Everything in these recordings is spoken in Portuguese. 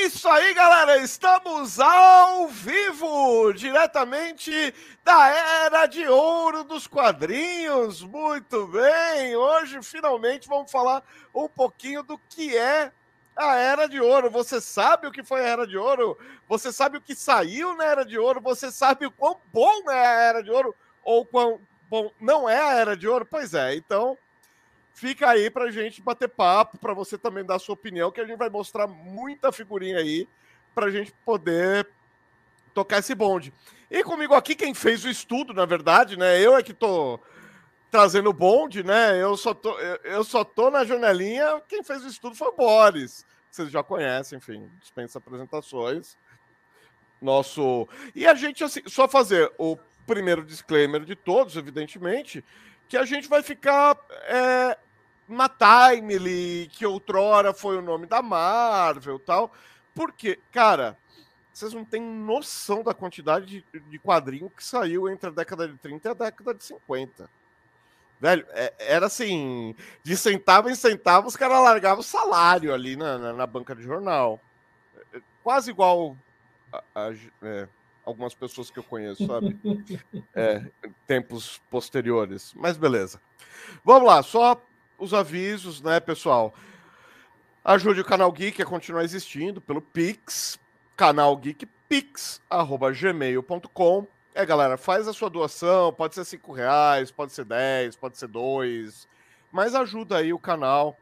É isso aí, galera! Estamos ao vivo, diretamente da Era de Ouro dos Quadrinhos. Muito bem! Hoje, finalmente, vamos falar um pouquinho do que é a Era de Ouro. Você sabe o que foi a Era de Ouro? Você sabe o que saiu na Era de Ouro? Você sabe o quão bom é a Era de Ouro? Ou quão bom não é a Era de Ouro? Pois é, então fica aí pra gente bater papo, para você também dar sua opinião, que a gente vai mostrar muita figurinha aí pra gente poder tocar esse bonde. E comigo aqui, quem fez o estudo, na verdade, né? Eu é que tô trazendo o bonde, né? Eu só tô, eu só tô na janelinha. Quem fez o estudo foi o Boris. Vocês já conhecem, enfim, dispensa apresentações. Nosso. E a gente, assim, só fazer o primeiro disclaimer de todos, evidentemente, que a gente vai ficar é, na Timely, que outrora foi o nome da Marvel tal. Porque, cara, vocês não têm noção da quantidade de, de quadrinho que saiu entre a década de 30 e a década de 50. Velho, é, era assim, de centavo em centavo, os caras largavam o salário ali na, na, na, banca de jornal. É, é, quase igual a, a é, algumas pessoas que eu conheço, sabe? É, tempos posteriores. Mas beleza. Vamos lá, só os avisos, né, pessoal? Ajude o canal Geek a continuar existindo pelo Pix, canal Geek Pix, arroba gmail.com. É, galera, faz a sua doação, pode ser cinco reais, pode ser 10, pode ser dois, mas ajuda aí o canal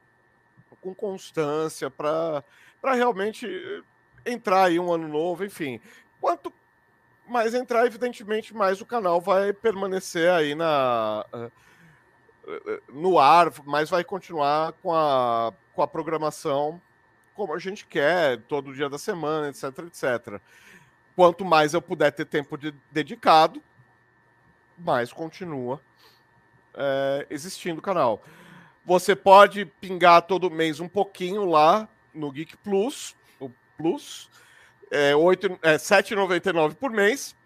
com constância para realmente entrar aí um ano novo, enfim. Quanto mais entrar, evidentemente, mais o canal vai permanecer aí na no ar, mas vai continuar com a, com a programação como a gente quer, todo dia da semana, etc, etc. Quanto mais eu puder ter tempo de, dedicado, mais continua é, existindo o canal. Você pode pingar todo mês um pouquinho lá no Geek Plus, o Plus, é, 8, é 7,99 por mês.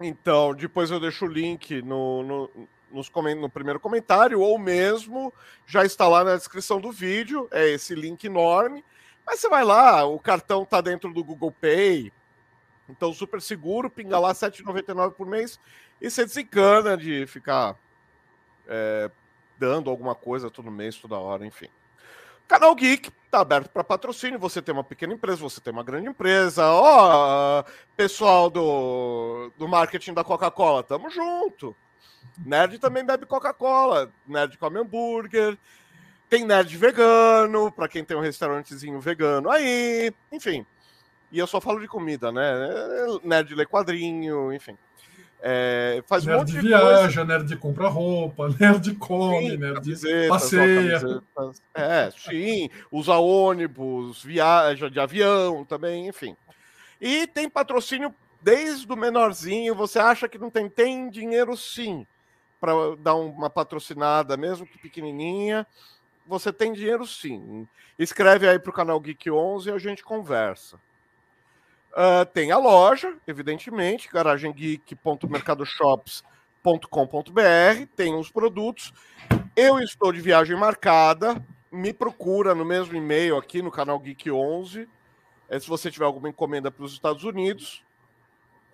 Então, depois eu deixo o link no, no nos no primeiro comentário, ou mesmo já está lá na descrição do vídeo, é esse link enorme. Mas você vai lá, o cartão está dentro do Google Pay, então super seguro, pinga lá R$ 7,99 por mês e você desencana de ficar é, dando alguma coisa todo mês, toda hora, enfim. Canal Geek está aberto para patrocínio. Você tem uma pequena empresa, você tem uma grande empresa. Ó, oh, pessoal do, do marketing da Coca-Cola, tamo junto. Nerd também bebe Coca-Cola, nerd come hambúrguer, tem nerd vegano, para quem tem um restaurantezinho vegano aí, enfim. E eu só falo de comida, né? Nerd lê quadrinho, enfim. É, faz nerd um monte de viaja, coisa. nerd compra roupa, nerd come, sim, nerd passeia. É, sim, usa ônibus, viaja de avião também, enfim. E tem patrocínio desde o menorzinho. Você acha que não tem? Tem dinheiro sim para dar uma patrocinada, mesmo que pequenininha. Você tem dinheiro sim. Escreve aí para o canal Geek 11 e a gente conversa. Uh, tem a loja, evidentemente, garagemgeek.mercadoshops.com.br, tem os produtos. Eu estou de viagem marcada, me procura no mesmo e-mail aqui no canal Geek 11. É, se você tiver alguma encomenda para os Estados Unidos,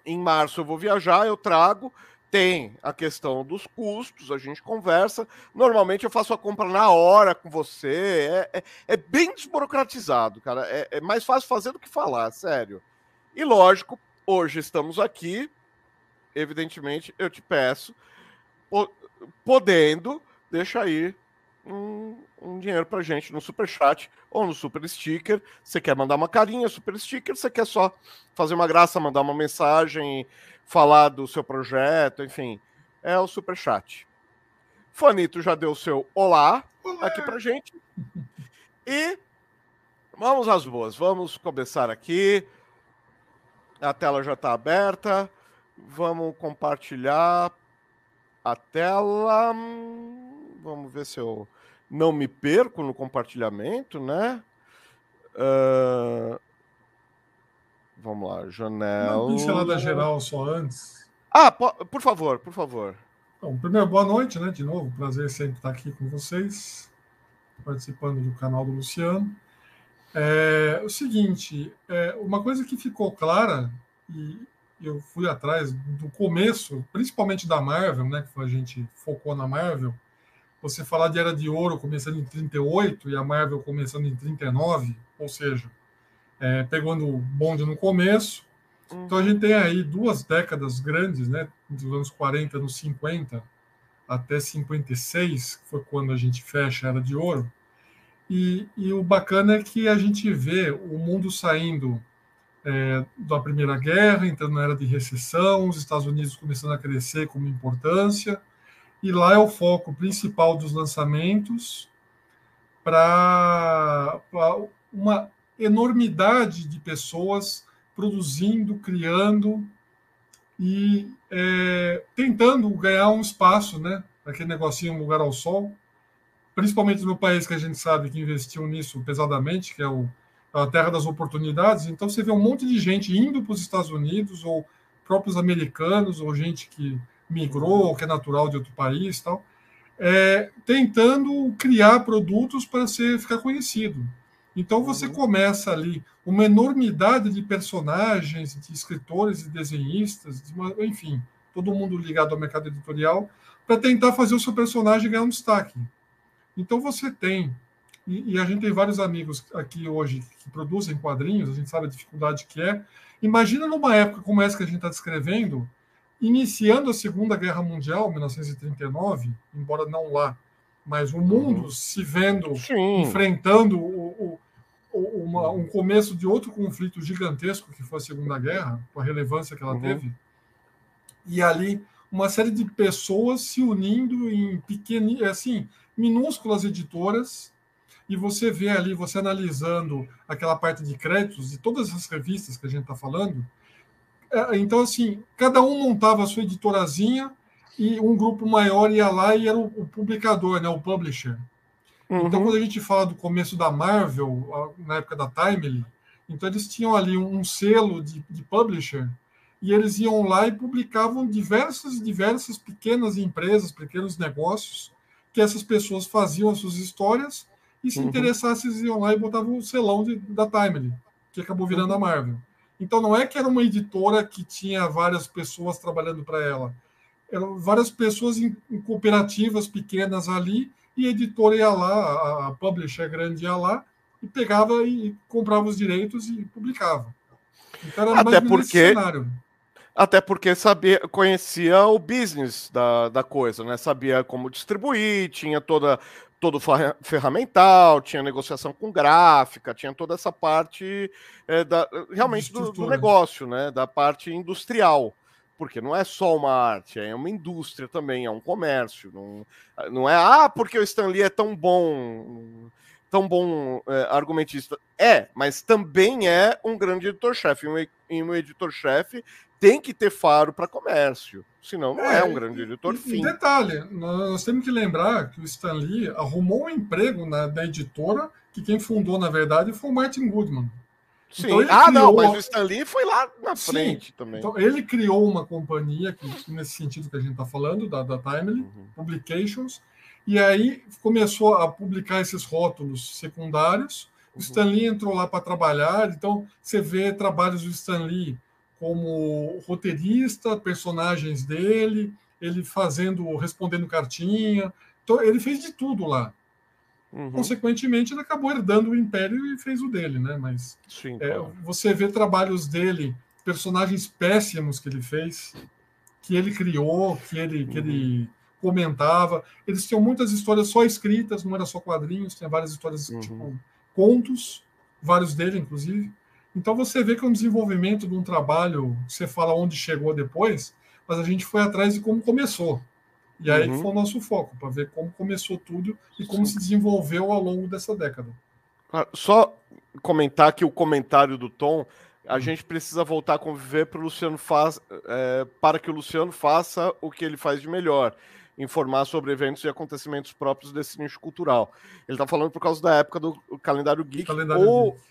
em março eu vou viajar, eu trago. Tem a questão dos custos, a gente conversa. Normalmente eu faço a compra na hora com você. É, é, é bem desburocratizado, cara. É, é, mais fácil fazer do que falar, sério. E lógico, hoje estamos aqui. Evidentemente, eu te peço, podendo, deixa aí um, um dinheiro pra gente no super chat ou no super sticker. Você quer mandar uma carinha, super sticker, você quer só fazer uma graça, mandar uma mensagem, falar do seu projeto, enfim, é o super chat. Fanito já deu o seu olá, olá. aqui pra gente. E vamos às boas. Vamos começar aqui. A tela já está aberta. Vamos compartilhar a tela. Vamos ver se eu não me perco no compartilhamento, né? Uh... Vamos lá, janela. Uma pincelada geral só antes. Ah, por favor, por favor. Bom, primeiro, boa noite, né? De novo, prazer sempre estar aqui com vocês, participando do canal do Luciano. É o seguinte, é, uma coisa que ficou clara, e eu fui atrás do começo, principalmente da Marvel, né, que a gente focou na Marvel, você falar de Era de Ouro começando em 38 e a Marvel começando em 39, ou seja, é, pegando o bonde no começo. Uhum. Então a gente tem aí duas décadas grandes, né, dos anos 40, anos 50 até 56, que foi quando a gente fecha a Era de Ouro. E, e o bacana é que a gente vê o mundo saindo é, da Primeira Guerra, entrando na era de recessão, os Estados Unidos começando a crescer como importância, e lá é o foco principal dos lançamentos para uma enormidade de pessoas produzindo, criando e é, tentando ganhar um espaço, né? Aquele negocinho, um lugar ao sol, principalmente no país que a gente sabe que investiu nisso pesadamente, que é o, a terra das oportunidades. Então você vê um monte de gente indo para os Estados Unidos, ou próprios americanos, ou gente que migrou, ou que é natural de outro país, tal, é, tentando criar produtos para ser ficar conhecido. Então você uhum. começa ali uma enormidade de personagens, de escritores e desenhistas, de uma, enfim, todo mundo ligado ao mercado editorial, para tentar fazer o seu personagem ganhar um destaque. Então você tem, e, e, a gente tem vários amigos aqui hoje que produzem quadrinhos, a gente sabe a dificuldade que é. Imagina numa época como essa que a gente está descrevendo, iniciando a Segunda Guerra Mundial, 1939, embora não lá, mas o mundo uhum. se vendo, Sim. enfrentando o, o, uma, um começo de outro conflito gigantesco que foi a Segunda Guerra, com a relevância que ela uhum. teve. E ali uma série de pessoas se unindo em pequenas, assim, minúsculas editoras, e você vê ali, você analisando aquela parte de créditos de todas as revistas que a gente está falando. É, então, assim, cada um montava a sua editorazinha e um grupo maior ia lá e era o, publicador, né, o publisher. Uhum. Então, quando a gente fala do começo da Marvel, na época da Timely, então eles tinham ali um, selo de, de publisher e eles iam lá e publicavam diversas diversas pequenas empresas, pequenos negócios que essas pessoas faziam as suas histórias e se uhum. interessassem, iam lá e botavam o selão de, da Timely, que acabou virando a uhum. Marvel. Então não é que era uma editora que tinha várias pessoas trabalhando para ela. Eram várias pessoas em, em, cooperativas pequenas ali, e a editora ia lá, a, a publisher grande ia lá, e pegava e comprava os direitos e publicava. Então era Até porque cenário. Até porque sabia, conhecia o business da, da coisa, né? Sabia como distribuir, tinha toda todo ferramental, tinha negociação com gráfica, tinha toda essa parte é, da, realmente do, do, negócio, né? Da parte industrial. Porque não é só uma arte, é uma indústria também, é um comércio. Não, não é, ah, porque o Stanley é tão bom, tão bom é, argumentista. É, mas também é um grande editor-chefe. Um, um editor-chefe tem que ter faro para comércio, senão não é, é um grande editor. fim. detalhe, nós temos que lembrar que o Stan Lee arrumou um emprego na, na editora que quem fundou, na verdade, foi o Martin Goodman. Sim. Então, ah, criou... não, mas o Stan Lee foi lá na Sim. frente também. Então, ele criou uma companhia, que, nesse sentido que a gente está falando, da, da Timely uhum. Publications, e aí começou a publicar esses rótulos secundários. O uhum. Stan Lee entrou lá para trabalhar, então você vê trabalhos do Stan Lee como roteirista, personagens dele, ele fazendo, respondendo cartinha. Então, ele fez de tudo lá. Uhum. Consequentemente, ele acabou herdando o império e fez o dele, né? Mas Sim, é, você vê trabalhos dele, personagens péssimos que ele fez, que ele criou, que ele, uhum. que ele uhum. comentava. Eles tinham muitas histórias só escritas, não era só quadrinhos, tinha várias histórias, uhum. tipo, contos, vários dele, inclusive. Então você vê que é um desenvolvimento de um trabalho, você fala onde chegou depois, mas a gente foi atrás de como começou. E aí uhum. foi o nosso foco, para ver como começou tudo e como Sim. se desenvolveu ao longo dessa década. Só comentar que o comentário do Tom, a uhum. gente precisa voltar a conviver para o Luciano faz, é, para que o Luciano faça o que ele faz de melhor informar sobre eventos e acontecimentos próprios desse nicho cultural. Ele está falando por causa da época do calendário geek. Calendário ou, geek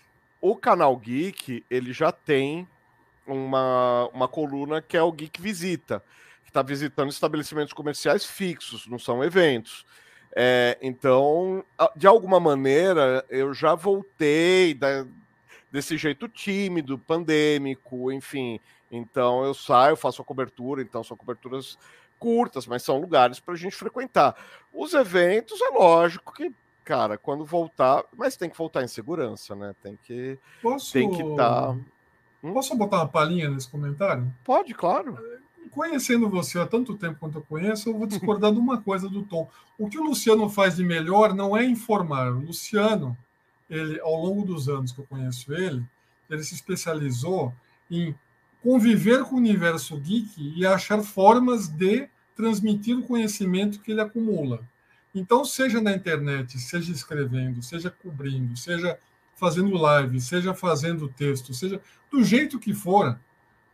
o canal Geek, ele já tem uma, uma coluna que é o Geek Visita, que está visitando estabelecimentos comerciais fixos, não são eventos. É, então, de alguma maneira, eu já voltei da, desse jeito tímido, pandêmico, enfim. Então, eu saio, faço a cobertura, então são coberturas curtas, mas são lugares para a gente frequentar. Os eventos, é lógico que, cara, quando voltar, mas tem que voltar em segurança, né? Tem que Posso... tem que estar. Tá... Hum? Posso botar uma palhinha nesse comentário? Pode, claro conhecendo você há tanto tempo quanto eu conheço, eu vou discordar de uma coisa do Tom. O que o Luciano faz de melhor não é informar. O Luciano, ele, ao longo dos anos que eu conheço ele, ele se especializou em conviver com o universo geek e achar formas de transmitir o conhecimento que ele acumula. Então, seja na internet, seja escrevendo, seja cobrindo, seja fazendo live, seja fazendo texto, seja do jeito que for,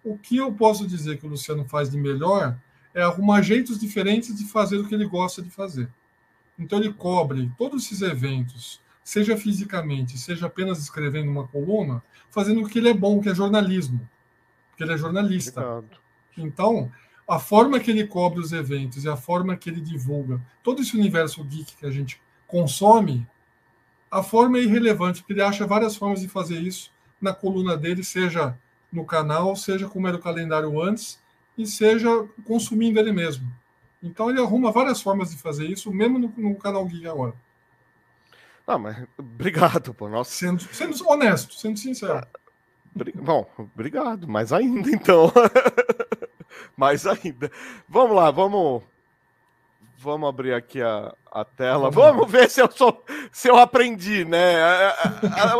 o que eu posso dizer que o Luciano faz de melhor é arrumar jeitos diferentes de fazer o que ele gosta de fazer. Então ele cobre todos esses eventos, seja fisicamente, seja apenas escrevendo uma coluna, fazendo o que ele é bom, que é jornalismo, porque ele é jornalista. Obrigado. Então, a forma que ele cobre os eventos e a forma que ele divulga todo esse universo geek que a gente consome, a forma é irrelevante, porque ele acha várias formas de fazer isso na coluna dele, seja no canal, seja como era o calendário antes, e seja consumindo ele mesmo. Então ele arruma várias formas de fazer isso, mesmo no, no canal Geek agora. Ah, mas obrigado, pô. Nossa. Sendo, sendo honesto, sendo sincero. Ah, bom, obrigado. Mais ainda, então. mais ainda. Vamos lá, vamos Vamos abrir aqui a, a tela. Vamos ver se eu sou, se eu aprendi, né?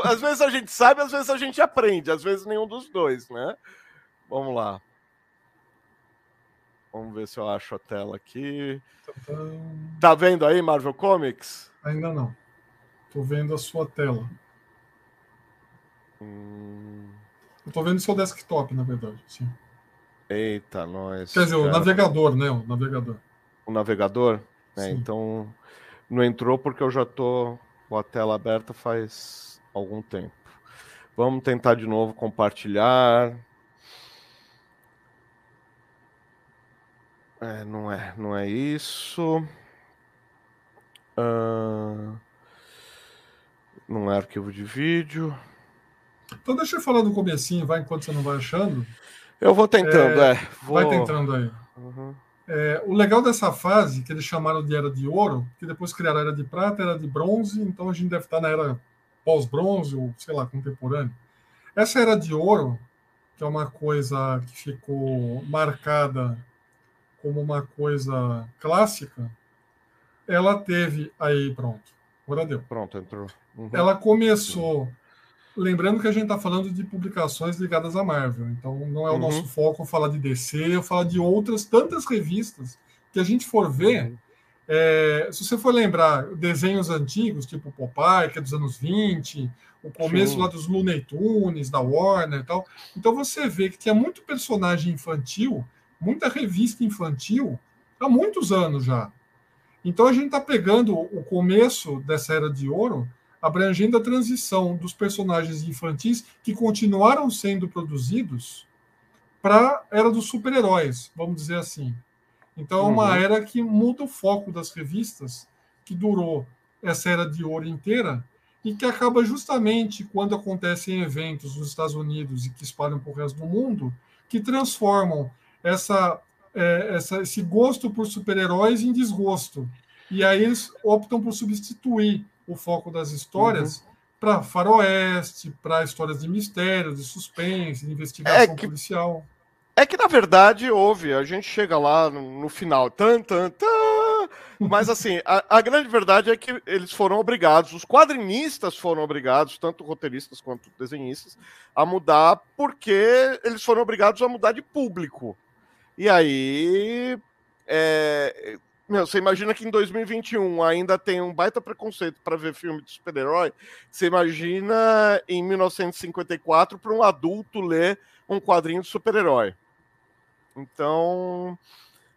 Às vezes a gente sabe, às vezes a gente aprende, às vezes nenhum dos dois, né? Vamos lá. Vamos ver se eu acho a tela aqui. Tá vendo aí Marvel Comics? Ainda não. Tô vendo a sua tela. Hum... Eu tô vendo seu desktop, na verdade. Sim. Eita, nós. Quer dizer, cara... o navegador, né? O navegador o navegador, né? Então não entrou porque eu já tô com a tela aberta faz algum tempo. Vamos tentar de novo compartilhar. É, não é, não é isso. Uh... Não é arquivo de vídeo. Então deixa eu falar do comecinho, vai enquanto você não vai achando. Eu vou tentando, é. é vou... Vai tentando aí. Uhum. É, o legal dessa fase, que eles chamaram de Era de Ouro, que depois criaram a Era de Prata, Era de Bronze, então a gente deve estar na Era pós-bronze, ou sei lá, contemporânea. Essa Era de Ouro, que é uma coisa que ficou marcada como uma coisa clássica, ela teve. Aí, pronto. Agora deu. Pronto, entrou. Uhum. Ela começou Lembrando que a gente está falando de publicações ligadas à Marvel, então não é o uhum. nosso foco falar de DC, eu falar de outras tantas revistas que a gente for ver. Uhum. É, se você for lembrar desenhos antigos, tipo Popeye, que é dos anos 20, o começo Sim. lá dos Looney Tunes, da Warner e tal, então você vê que tinha muito personagem infantil, muita revista infantil, há muitos anos já. Então a gente está pegando o começo dessa era de ouro abrangendo a transição dos personagens infantis que continuaram sendo produzidos para a era dos super-heróis, vamos dizer assim. Então, é uma uhum. era que muda o foco das revistas, que durou essa era de ouro inteira, e que acaba justamente quando acontecem eventos nos Estados Unidos e que espalham para o resto do mundo, que transformam essa, é, essa, esse gosto por super-heróis em desgosto. E aí eles optam por substituir o foco das histórias uhum. para faroeste, para histórias de mistério, de suspense, de investigação é que, policial. É que, na verdade, houve. A gente chega lá no, no final, tan, tan, tan, mas assim, a, a, grande verdade é que eles foram obrigados, os quadrinistas foram obrigados, tanto roteiristas quanto desenhistas, a mudar porque eles foram obrigados a mudar de público. E aí é, meu, você imagina que em 2021 ainda tem um baita preconceito para ver filme de super-herói. Você imagina em 1954 para um adulto ler um quadrinho de super-herói. Então,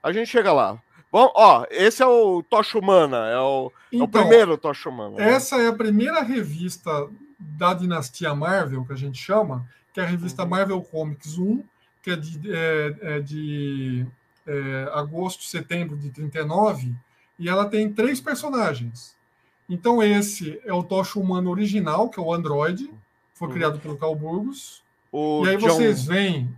a gente chega lá. Bom, ó, esse é o Tocha Humana, é o, então, é o então, primeiro Tocha Humana. Né? Essa é a primeira revista da dinastia Marvel, que a gente chama, que é a revista uhum. Marvel Comics 1, que é de, é, é de é, agosto, setembro de 39, e ela tem três personagens. Então, esse é o Tocha Humano original, que é o Android, foi uhum. criado pelo Carl Burgos. O e aí John, vocês veem.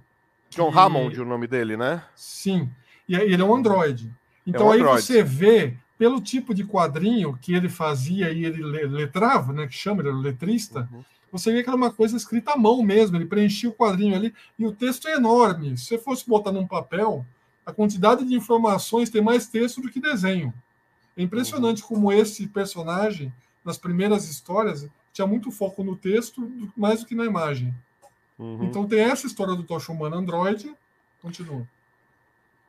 John que... Hammond, o nome dele, né? Sim. E ele é um Android. Então, é um aí Android. você vê, pelo tipo de quadrinho que ele fazia e ele letrava, né? Que chama, ele era letrista. Uhum. Você vê que era uma coisa escrita à mão mesmo, ele preenchia o quadrinho ali, e o texto é enorme. Se você fosse botar num papel, a quantidade de informações tem mais texto do que desenho. É impressionante uhum. como esse personagem, nas primeiras histórias, tinha muito foco no texto mais do que na imagem. Uhum. Então tem essa história do Tocha Humana Android. Continua.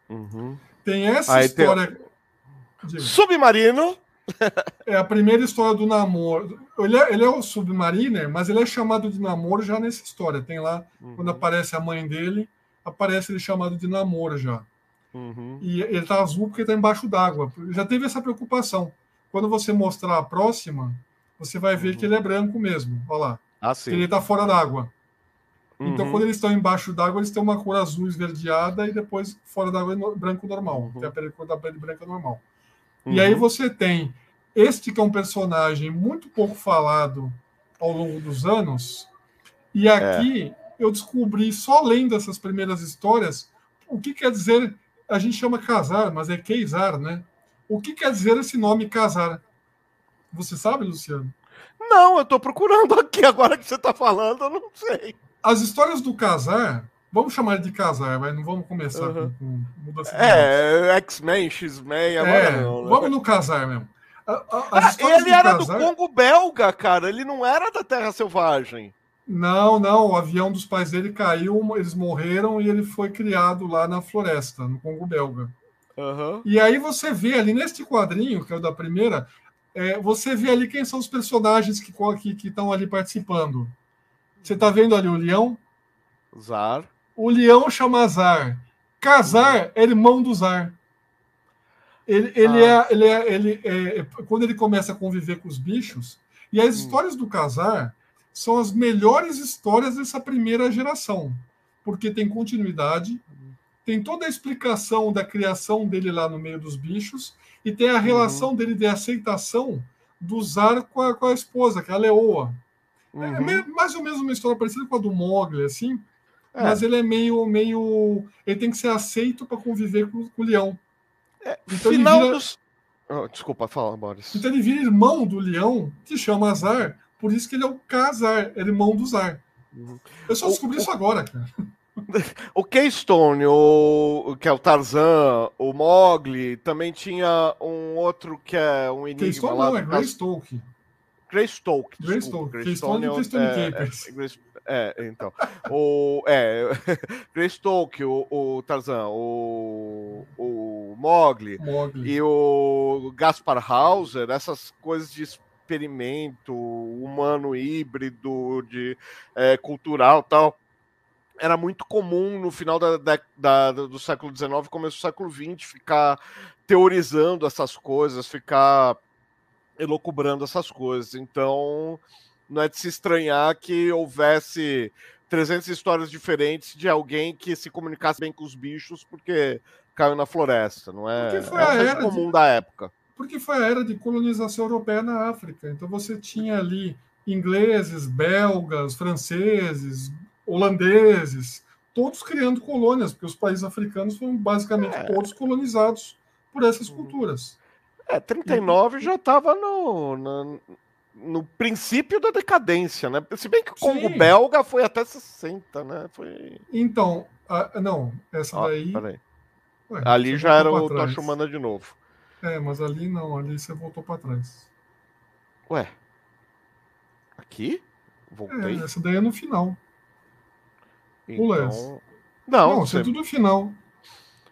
Uhum. Tem essa Aí história. Tem... Submarino. é a primeira história do namoro. Ele é, ele é o Submariner, mas ele é chamado de namoro já nessa história. Tem lá, uhum. quando aparece a mãe dele, aparece ele chamado de namoro já. Uhum. E ele está azul porque está embaixo d'água. Já teve essa preocupação. Quando você mostrar a próxima, você vai ver uhum. que ele é branco mesmo. Olha lá. Ah, sim. Ele está fora d'água. Então, uhum. Então, quando eles estão embaixo d'água, eles têm uma cor azul esverdeada e depois fora d'água é branco normal. Uhum. Tem a cor da pele branca normal. E aí uhum. você tem este que é um personagem muito pouco falado ao longo dos anos. E aqui é. eu descobri, só lendo essas primeiras histórias, o que quer dizer a gente chama casar, mas é Keizar, né? O que quer dizer esse nome casar? Você sabe, Luciano? Não, eu estou procurando aqui agora que você está falando, eu não sei. As histórias do casar, vamos chamar de casar, mas não vamos começar uhum. com, com mudança É, X-Men, X-Men, agora é, não. Né? Vamos no casar mesmo. A, a, ah, ele era casar... do Congo belga, cara, ele não era da Terra Selvagem. Não, não, o avião dos pais dele caiu, eles morreram e ele foi criado lá na floresta, no Congo belga. Uhum. E aí você vê ali neste quadrinho, que é o da primeira, é, você vê ali quem são os personagens que estão ali participando. Você está vendo ali o leão? Zar. O leão chama Zar. Casar é irmão do Zar. Ele, ele, ah. é, ele, é, ele é, quando ele começa a conviver com os bichos, e as hum. histórias do Casar são as melhores histórias dessa primeira geração, porque tem continuidade, tem toda a explicação da criação dele lá no meio dos bichos, e tem a relação uhum. dele de aceitação do Zar com a, com a esposa, que é a Leoa. É uhum. É mais ou menos uma história parecida com a do Mogli, assim, é. mas ele é meio, meio. Ele tem que ser aceito para conviver com, com, o leão. É, então final vira... dos. Oh, desculpa, fala, Boris. Então ele vira irmão do leão, que chama Azar, por isso que ele é o Kazar, é irmão do Zar. Eu só descobri o, isso agora, cara. O Keystone, o, que é o Tarzan, o Mogli, também tinha um outro que é um enigma Keystone lá. Não, é Greystoke. Greystoke. Greystoke. Keystone é é, é, é, então. o, é, Greystoke, o, o Tarzan, o, o Mogli, Mogli e o Gaspar Hauser, essas coisas de experimento humano híbrido, de é, cultural tal, era muito comum no final da, da, da, do século XIX, começo do século XX, ficar teorizando essas coisas, ficar elocubrando essas coisas. Então, não é de se estranhar que houvesse 300 histórias diferentes de alguém que se comunicasse bem com os bichos porque caiu na floresta, não é? Foi é a comum de... da época porque foi a era de colonização europeia na África. Então você tinha ali ingleses, belgas, franceses, holandeses, todos criando colônias, porque os países africanos foram basicamente é. todos colonizados por essas uhum. culturas. É, 39 já estava no, no, no, princípio da decadência, né? Se bem que o Congo Sim. belga foi até 60, né? Foi... Então, a, não, essa ah, daí. Ué, Ali já era o Tocha Humana de novo. É, mas ali não, ali você voltou para trás. Ué. Aqui? Voltei? É, essa daí é no final. Então... Não, não, você... é tudo no final.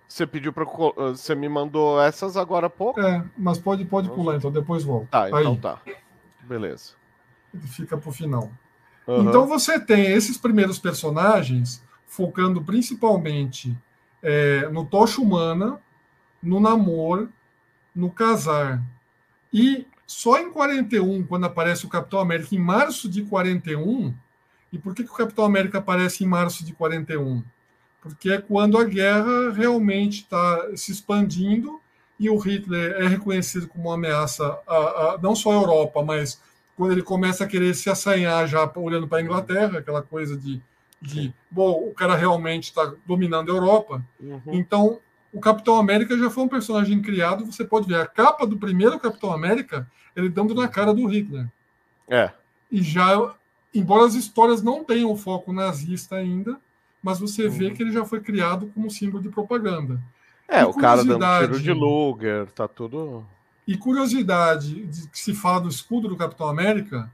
Você pediu para você me mandou essas agora há pouco? É, mas pode pode pular então, depois volta. Tá, então Aí. tá. Beleza. Ele fica pro final. Uhum. Então você tem esses primeiros personagens focando principalmente é, no Tocha Humana, no Namor no casar. E só em 41, quando aparece o Capitão América, em março de 41, e por que, que o Capitão América aparece em março de 41? Porque é quando a guerra realmente está se expandindo e o Hitler é reconhecido como uma ameaça a, a, não só à Europa, mas quando ele começa a querer se assanhar já olhando para a Inglaterra, aquela coisa de, de bom, o cara realmente está dominando a Europa. Uhum. Então, o Capitão América já foi um personagem criado. Você pode ver a capa do primeiro Capitão América, ele dando na cara do Hitler. É. E já, embora as histórias não tenham foco nazista ainda, mas você vê uhum. que ele já foi criado como símbolo de propaganda. É, e o cara dando tiro de Luger, tá tudo. E curiosidade de que se fala do escudo do Capitão América,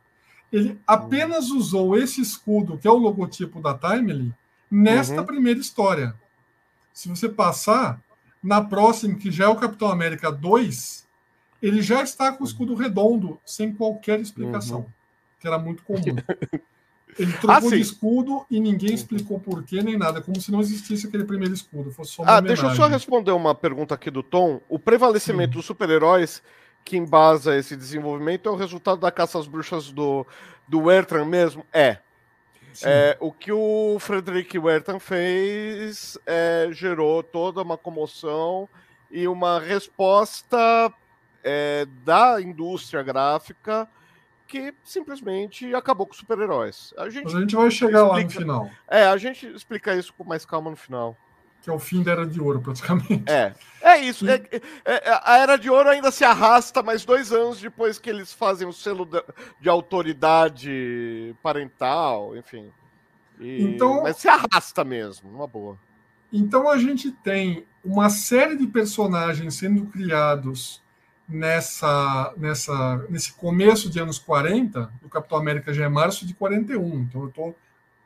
ele apenas uhum. usou esse escudo, que é o logotipo da Timely, nesta uhum. primeira história. Se você passar, na próxima, que já é o Capitão América 2, ele já está com o escudo redondo, sem qualquer explicação, uhum. que era muito comum. Ele trocou ah, de escudo e ninguém explicou por quê nem nada, como se não existisse aquele primeiro escudo. Fosse só ah, deixa eu só responder uma pergunta aqui do Tom. O prevalecimento sim. dos super-heróis que embasa esse desenvolvimento é o resultado da caça às bruxas do, do Werthan mesmo? É. É, o que o Frederick Werthan fez é, gerou toda uma comoção e uma resposta é, da indústria gráfica que simplesmente acabou com super-heróis. A gente, a gente vai chegar explica, lá no final. É, a gente explica isso com mais calma no final. Que é o fim da Era de Ouro, praticamente. É, é isso. É, é, é, a Era de Ouro ainda se arrasta mais dois anos depois que eles fazem o selo de, de autoridade parental, enfim. E, então, mas se arrasta mesmo, uma boa. Então a gente tem uma série de personagens sendo criados nessa, nessa, nesse começo de anos 40, o Capitão América já é março de 41, então eu estou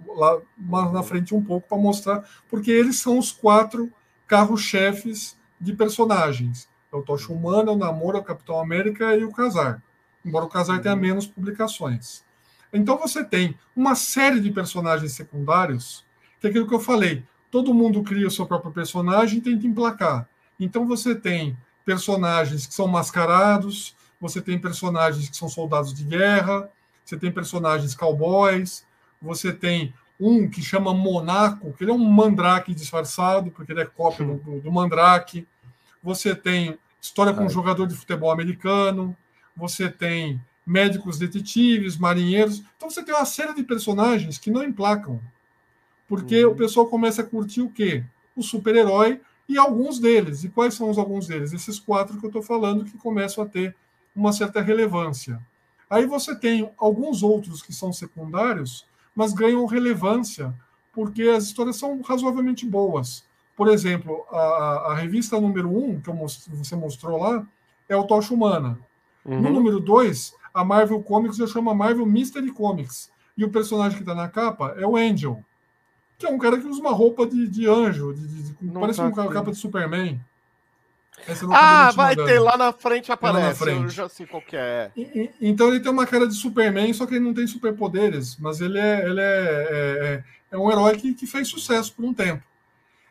lá mais na frente um pouco para mostrar, porque eles são os quatro carros-chefes de personagens. É o Tocha Humana, o Namor, o Capitão América e o Casar. Embora o Casar tenha uhum. menos publicações. Então você tem uma série de personagens secundários, que é aquilo que eu falei. Todo mundo cria o seu próprio personagem e tenta emplacar. Então você tem personagens que são mascarados, você tem personagens que são soldados de guerra, você tem personagens cowboys, você tem um que chama Monaco, que ele é um mandrake disfarçado, porque ele é cópia do, do mandrake. Você tem história com um jogador de futebol americano, você tem médicos detetives, marinheiros. Então você tem uma série de personagens que não emplacam. Porque uhum. o pessoal começa a curtir o quê? O super-herói e alguns deles. E quais são os alguns deles? Esses quatro que eu estou falando que começam a ter uma certa relevância. Aí você tem alguns outros que são secundários, mas ganham relevância porque as histórias são razoavelmente boas. Por exemplo, a, a revista número um, que most, você mostrou lá, é o Tocha Humana. Uhum. No número dois, a Marvel Comics já chama Marvel Mystery Comics. E o personagem que está na capa é o Angel que é um cara que usa uma roupa de, de anjo, de, de, de parece tá uma capa de Superman. Ah, vai ter lá na frente aparece. Na frente. Eu já sei qual que é. E, e, então ele tem uma cara de Superman, só que ele não tem superpoderes, mas ele é, ele é, é, é, é um herói que, que fez sucesso por um tempo.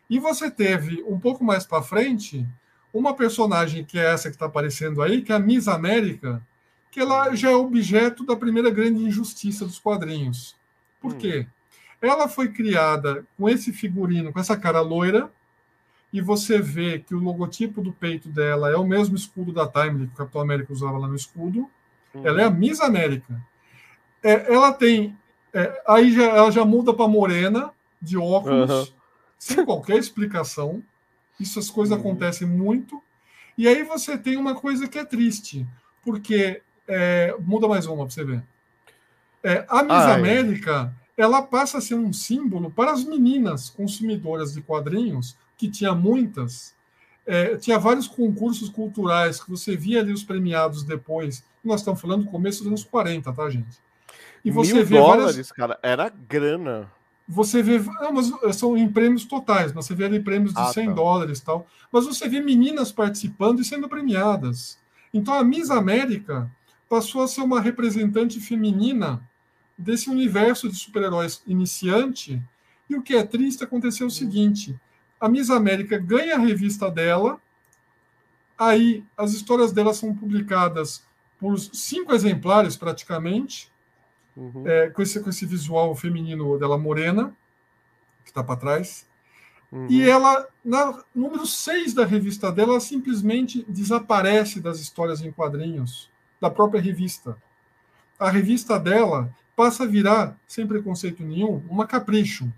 E você teve um pouco mais para frente uma personagem que é essa que está aparecendo aí, que é a Miss América, que ela já é objeto da primeira grande injustiça dos quadrinhos. Por hum. quê? Ela foi criada com esse figurino, com essa cara loira, e você vê que o logotipo do peito dela é o mesmo escudo da Time que o Capitão América usava lá no escudo. Uhum. Ela é a Miss América. É, ela tem. É, aí já, ela já muda para morena, de óculos, uhum. sem qualquer explicação. Isso as coisas uhum. acontecem muito. E aí você tem uma coisa que é triste, porque é, muda mais uma para você ver. É, a Miss Ai. América ela passa a ser um símbolo para as meninas consumidoras de quadrinhos, que tinha muitas. É, tinha vários concursos culturais que você via ali os premiados depois. Nós estamos falando do começo dos anos 40, tá, gente? E você Mil vê dólares, várias... cara, era grana. Você vê, não, mas são em prêmios totais, mas você vê ali prêmios de ah, 100 tá. dólares e tal. Mas você vê meninas participando e sendo premiadas. Então a Miss América passou a ser uma representante feminina desse universo de super-heróis iniciante. E o que é triste aconteceu o seguinte: a Miss América ganha a revista dela, aí as histórias dela são publicadas por cinco exemplares praticamente, uhum. é, com, esse, com esse visual feminino dela morena, que está para trás. Uhum. E ela, na número 6 da revista dela, ela simplesmente desaparece das histórias em quadrinhos da própria revista. A revista dela passa a virar, sem preconceito nenhum, uma capricho.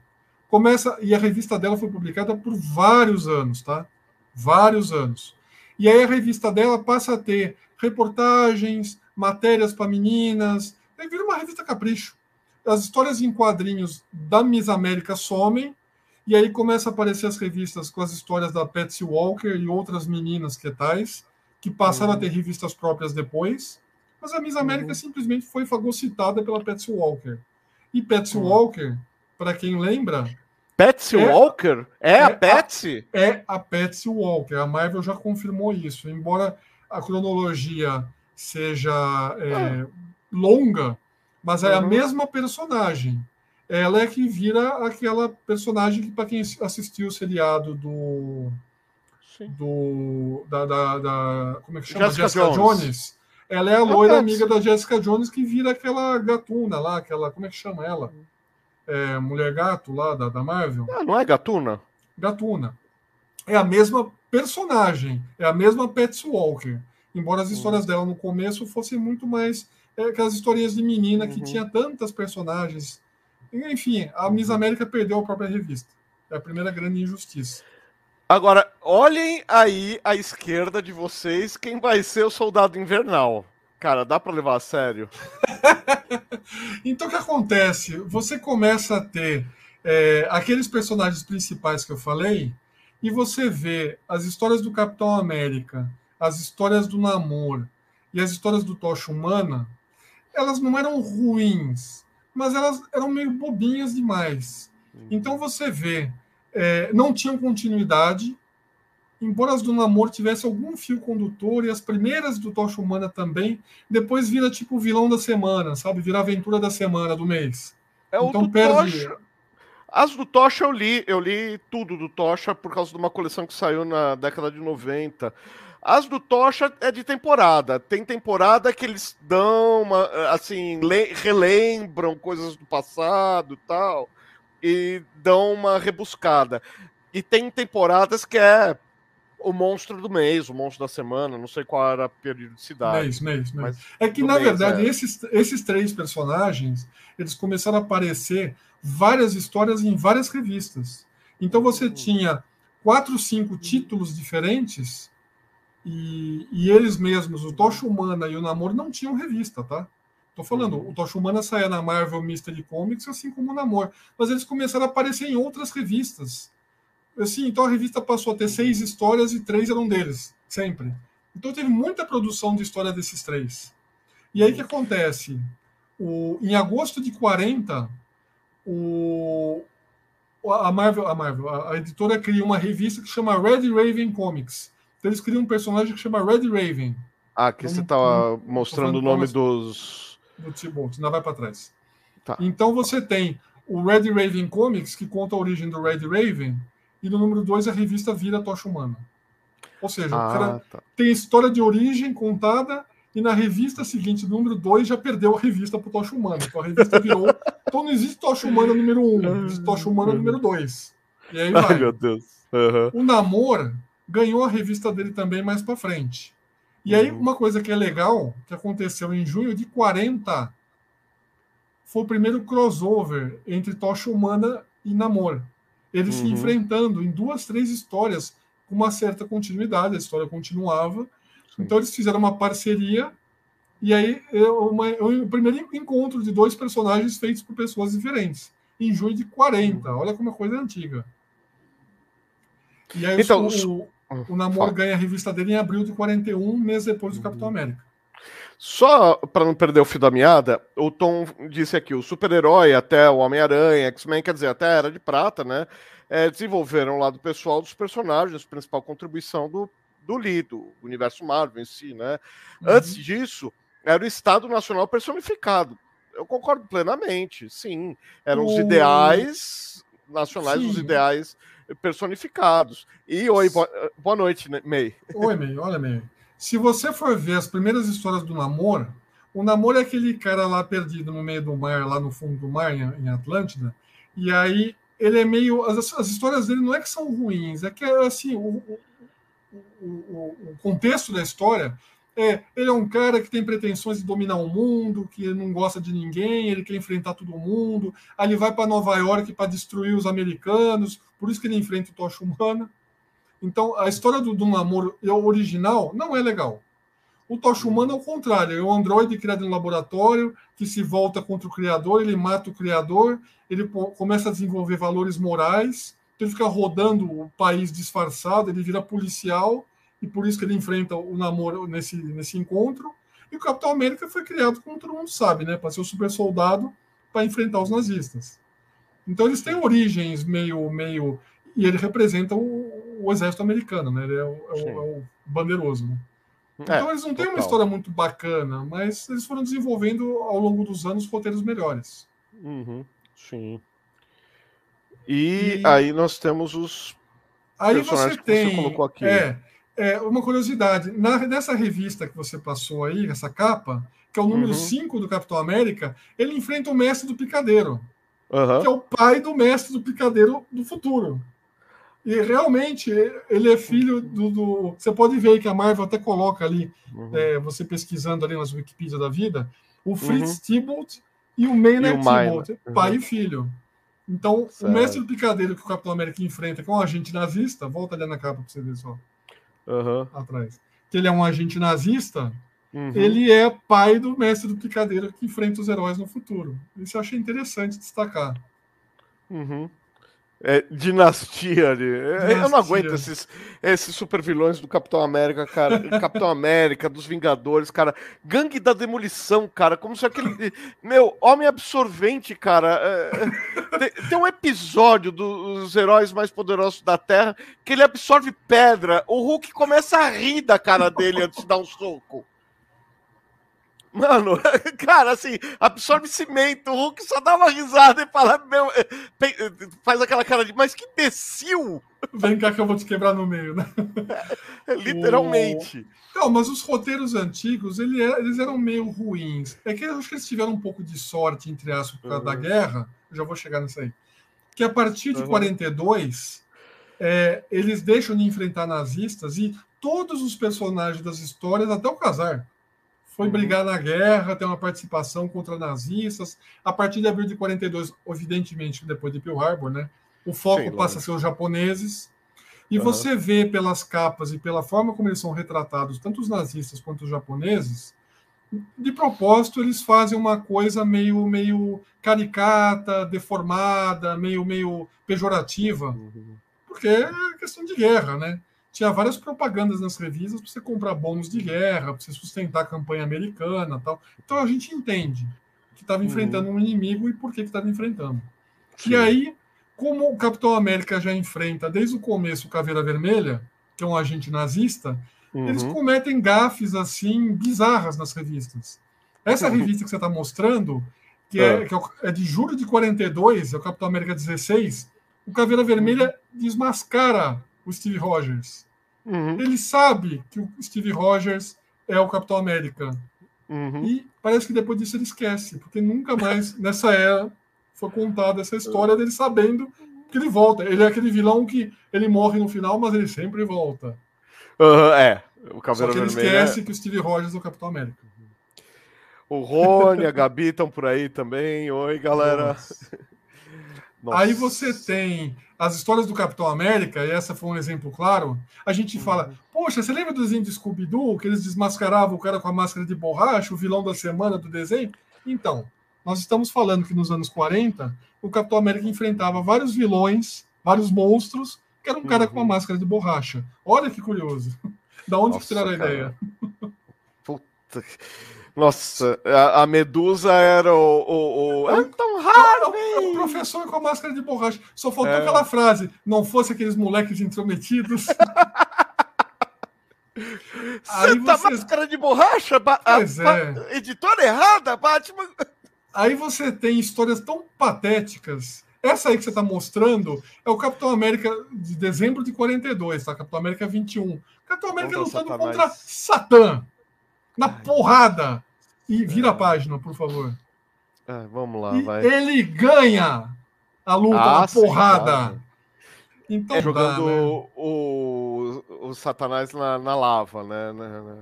Começa e a revista dela foi publicada por vários anos, tá? Vários anos. E aí a revista dela passa a ter reportagens, matérias para meninas, aí vira uma revista capricho. As histórias em quadrinhos da Miss América somem e aí começa a aparecer as revistas com as histórias da Patsy Walker e outras meninas que tais, que passaram uhum. a ter revistas próprias depois. Mas a Miss América uhum. simplesmente foi fagocitada pela Patsy Walker. E Patsy uhum. Walker, para quem lembra. Patsy é, Walker? É, é, a Patsy? A, é a Patsy Walker. A Marvel já confirmou isso. Embora a cronologia seja é, ah. longa, mas é a uhum. mesma personagem ela é que vira aquela personagem que, para quem assistiu o seriado do. Sim. do da, da, da, Como é que chama? Jessica, Jessica Jones. Jones. Ela é a loira amiga da Jessica Jones que vira aquela gatuna lá, aquela. Como é que chama ela? É, mulher gato lá da, da Marvel. Ah, não é gatuna? Gatuna. É a mesma personagem, é a mesma Patsy Walker. Embora as histórias uhum. dela no começo fossem muito mais é, aquelas historinhas de menina que uhum. tinha tantas personagens enfim, a Miss uhum. América perdeu a própria revista. É a primeira grande injustiça. Agora, olhem aí à esquerda de vocês quem vai ser o soldado invernal. Cara, dá para levar a sério? então o que acontece? Você começa a ter é, aqueles personagens principais que eu falei, e você vê as histórias do Capitão América, as histórias do Namor e as histórias do Tocha Humana, elas não eram ruins, mas elas eram meio bobinhas demais. Uhum. Então você vê, é, não tinham continuidade, embora as do namoro tivesse algum fio condutor e as primeiras do Tocha Humana também, depois vira tipo o vilão da semana, sabe? Vira a aventura da semana, do mês. É então o do perde... Tocha. As do Tocha eu li, eu li tudo do Tocha por causa de uma coleção que saiu na década de 90. As do Tocha é de temporada. Tem temporada que eles dão uma, assim, relembram coisas do passado tal, e dão uma rebuscada. E tem temporadas que é o monstro do mês, o monstro da semana, não sei qual era a periodicidade. Mês, mês, mês. É que, na mês, verdade, é. Esses, esses três personagens, eles começaram a aparecer várias histórias em várias revistas. Então você uhum. tinha quatro, cinco títulos diferentes e, e eles mesmos, o Tocha Humana e o Namor, não tinham revista, tá? Tô falando, uhum. o Tocha Humana saía na Marvel Mystery Comics, assim como o Namor. Mas eles começaram a aparecer em outras revistas. Assim, então a revista passou a ter seis histórias e três eram deles, sempre. Então teve muita produção de história desses três. E aí o que acontece? O, em agosto de 40, o, a Marvel, a Marvel, a editora cria uma revista que chama Red Raven Comics então eles criam um personagem que chama Red Raven. Ah, que você tá mostrando o nome dos. Do T-Bolt, ainda vai para trás. Tá. Então você tem o Red Raven Comics, que conta a origem do Red Raven, e no número 2 a revista vira Tocha Humana. Ou seja, ah, tá. tem história de origem contada, e na revista seguinte, número 2, já perdeu a revista para Tocha Humana. Então a revista virou. então não existe Tocha Humana número 1, um, existe Tocha Humana número 2. E aí vai. Ai, meu Deus. Uhum. O Namor ganhou a revista dele também mais para frente. E aí, uhum. uma coisa que é legal, que aconteceu em junho de 40, foi o primeiro crossover entre Tocha Humana e Namor. Eles uhum. se enfrentando em duas, três histórias com uma certa continuidade, a história continuava. Sim. Então, eles fizeram uma parceria. E aí, uma, o primeiro encontro de dois personagens feitos por pessoas diferentes, em junho de 40. Olha como é coisa antiga. E aí, então, o, o Namor ganha a revista dele em abril de 41, um mês depois do Capitão uhum. América. Só para não perder o fio da meada, o Tom disse aqui: o super-herói, até o Homem-Aranha, X-Men, quer dizer, até a Era de Prata, né? É, desenvolveram lá do pessoal dos personagens, principal contribuição do, do Lee, do universo Marvel em si, né? Uhum. Antes disso, era o Estado Nacional personificado. Eu concordo plenamente, sim. Eram os ideais nacionais, sim. os ideais personificados. E oi, boa, boa noite, né, May. Oi, May, olha, May. Se você for ver as primeiras histórias do Namor, o Namor é aquele cara lá perdido no meio do mar, lá no fundo do mar, em Atlântida, e aí ele é meio. As, as histórias dele não é que são ruins, é que assim, o, o, o, o contexto da história é, ele é um cara que tem pretensões de dominar o mundo, que não gosta de ninguém, ele quer enfrentar todo mundo. Aí ele vai para Nova York para destruir os americanos, por isso que ele enfrenta o Tocha Humana. Então, a história do, namoro original não é legal. O Tocha Humana é o contrário, é um androide criado em laboratório que se volta contra o criador, ele mata o criador, ele começa a desenvolver valores morais, então ele fica rodando o país disfarçado, ele vira policial e por isso que ele enfrenta o namoro nesse, nesse encontro. E o Capitão América foi criado, como todo mundo sabe, né, para ser o super soldado para enfrentar os nazistas. Então eles têm origens meio meio e ele representa o, o exército americano, né? Ele é o, é o, é o bandeiroso. Né? É, então eles não têm uma história muito bacana, mas eles foram desenvolvendo ao longo dos anos roteiros melhores. Uhum, sim. E, e, aí nós temos os aí você tem, você colocou aqui. É, é, uma curiosidade, na, nessa revista que você passou aí, essa capa, que é o número 5 uhum. do Capitão América, ele enfrenta o mestre do picadeiro, uhum. que é o pai do mestre do picadeiro do futuro. E realmente ele é filho do, do, Você pode ver que a Marvel até coloca ali, uhum. é, você pesquisando ali nas Wikipedia da vida, o Fritz uhum. e o Maynard Tybalt, pai uhum. e filho. Então, certo. o mestre do picadeiro que o Capitão América enfrenta, que é um agente nazista, volta ali na capa para você ver só uhum. atrás, que ele é um agente nazista, uhum. ele é pai do mestre do picadeiro que enfrenta os heróis no futuro. Isso eu achei interessante destacar. Uhum. É, dinastia ali. Dinastia. Eu não aguento esses, esses super vilões do Capitão América, cara. Capitão América, dos Vingadores, cara. Gangue da Demolição, cara. Como se aquele. Meu, Homem Absorvente, cara. É, tem, tem, um episódio dos heróis mais poderosos da Terra que ele absorve pedra. O Hulk começa a rir da cara dele antes de dar um soco. Mano, cara, assim, absorve cimento, o Hulk só dá uma risada e fala, meu, eh, faz aquela cara de, mas que imbecil! Vem cá que eu vou te quebrar no meio, né? É, literalmente. O... Não, mas os roteiros antigos, ele é, eles eram meio ruins. É que eu acho que eles tiveram um pouco de sorte, entre aspas, por causa uhum. da guerra, eu já vou chegar nisso aí, que a partir de uhum. 42, é, eles deixam de enfrentar nazistas e todos os personagens das histórias, até o Casar, foi uhum. brigar na guerra, tem uma participação contra nazistas. A partir de abril de 42, evidentemente, depois de Pearl Harbor, né, o foco Sim, passa a ser os japoneses. E uhum. você vê pelas capas e pela forma como eles são retratados, tanto os nazistas quanto os japoneses, de propósito eles fazem uma coisa meio meio caricata, deformada, meio meio pejorativa, uhum. porque é questão de guerra, né? Tinha várias propagandas nas revistas para você comprar bônus de guerra, para você sustentar a campanha americana tal. Então a gente entende que estava uhum. enfrentando uhum. um inimigo e por que estava enfrentando. Sim. E aí, como o Capitão América já enfrenta desde o começo o Caveira Vermelha, que é um agente nazista, uhum. eles cometem gafes assim bizarras nas revistas. Essa uhum. revista que você está mostrando, que é, é, que é de julho de 42, é o Capitão América 16, o Caveira Vermelha uhum. desmascara o Steve Rogers. Uhum. Ele sabe que o Steve Rogers é o Capitão América. Uhum. E parece que depois disso ele esquece, porque nunca mais nessa era foi contada essa história dele sabendo que ele volta. Ele é aquele vilão que ele morre no final, mas ele sempre volta. Uhum, é, o Só que ele esquece é... que o Steve Rogers é o Capitão América. O Rony, a Gabi estão por aí também. Oi, galera. Nossa. Nossa. Aí você tem as histórias do Capitão América, e essa foi um exemplo claro. A gente uhum. fala, poxa, você lembra do desenho de Scooby-Doo, que eles desmascaravam o cara com a máscara de borracha, o vilão da semana do desenho? Então, nós estamos falando que nos anos 40, o Capitão América enfrentava vários vilões, vários monstros, que era um cara com uma uhum. máscara de borracha. Olha que curioso. da onde Nossa, tiraram a cara. ideia? Puta. Nossa, a, a Medusa era o. o, o... É tão raro, é, o, professor com a máscara de borracha. Só faltou é. aquela frase: não fosse aqueles moleques intrometidos. Santa você... máscara de borracha? Ba pois a, é. Editora errada, Batman. Aí você tem histórias tão patéticas. Essa aí que você está mostrando é o Capitão América de dezembro de 42, tá? Capitão América 21. Capitão América lutando Satanás. contra Satã. Na porrada. E vira a página, por favor. É, vamos lá, e vai. Ele ganha. a luta, Ah, a sim, porrada. claro. Então É, dá, jogando né? o, o Satanás na, na lava, né? Na- na-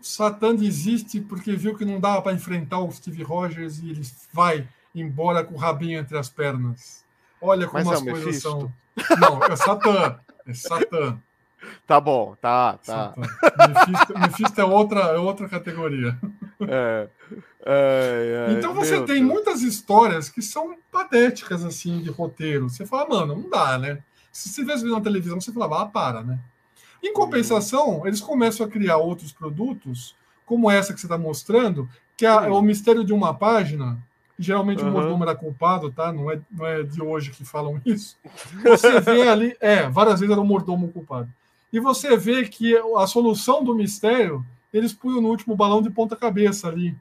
O Satã desiste porque viu que não dava para enfrentar o Steve Rogers e ele vai embora com o rabinho entre as pernas. Olha como Mas é as o coisas Mephisto? são. Não, é Satã. É Satã. Tá bom, tá, tá. Mephisto, Mephisto é, outra, é outra categoria. É. Ai, ai, Então você tem Deus. muitas histórias que são patéticas, assim, de roteiro. Você fala, mano, não dá, né? Se você vendo na televisão, você falava, ah, para, né? Em compensação, eles começam a criar outros produtos, como essa que você está mostrando, que é, é o mistério de uma página. Geralmente o Uhum. mordomo era culpado, tá? Não é, não é de hoje que falam isso. Você vê ali, é, várias vezes era o mordomo culpado. E você vê que a solução do mistério, eles punham no último balão de ponta-cabeça ali.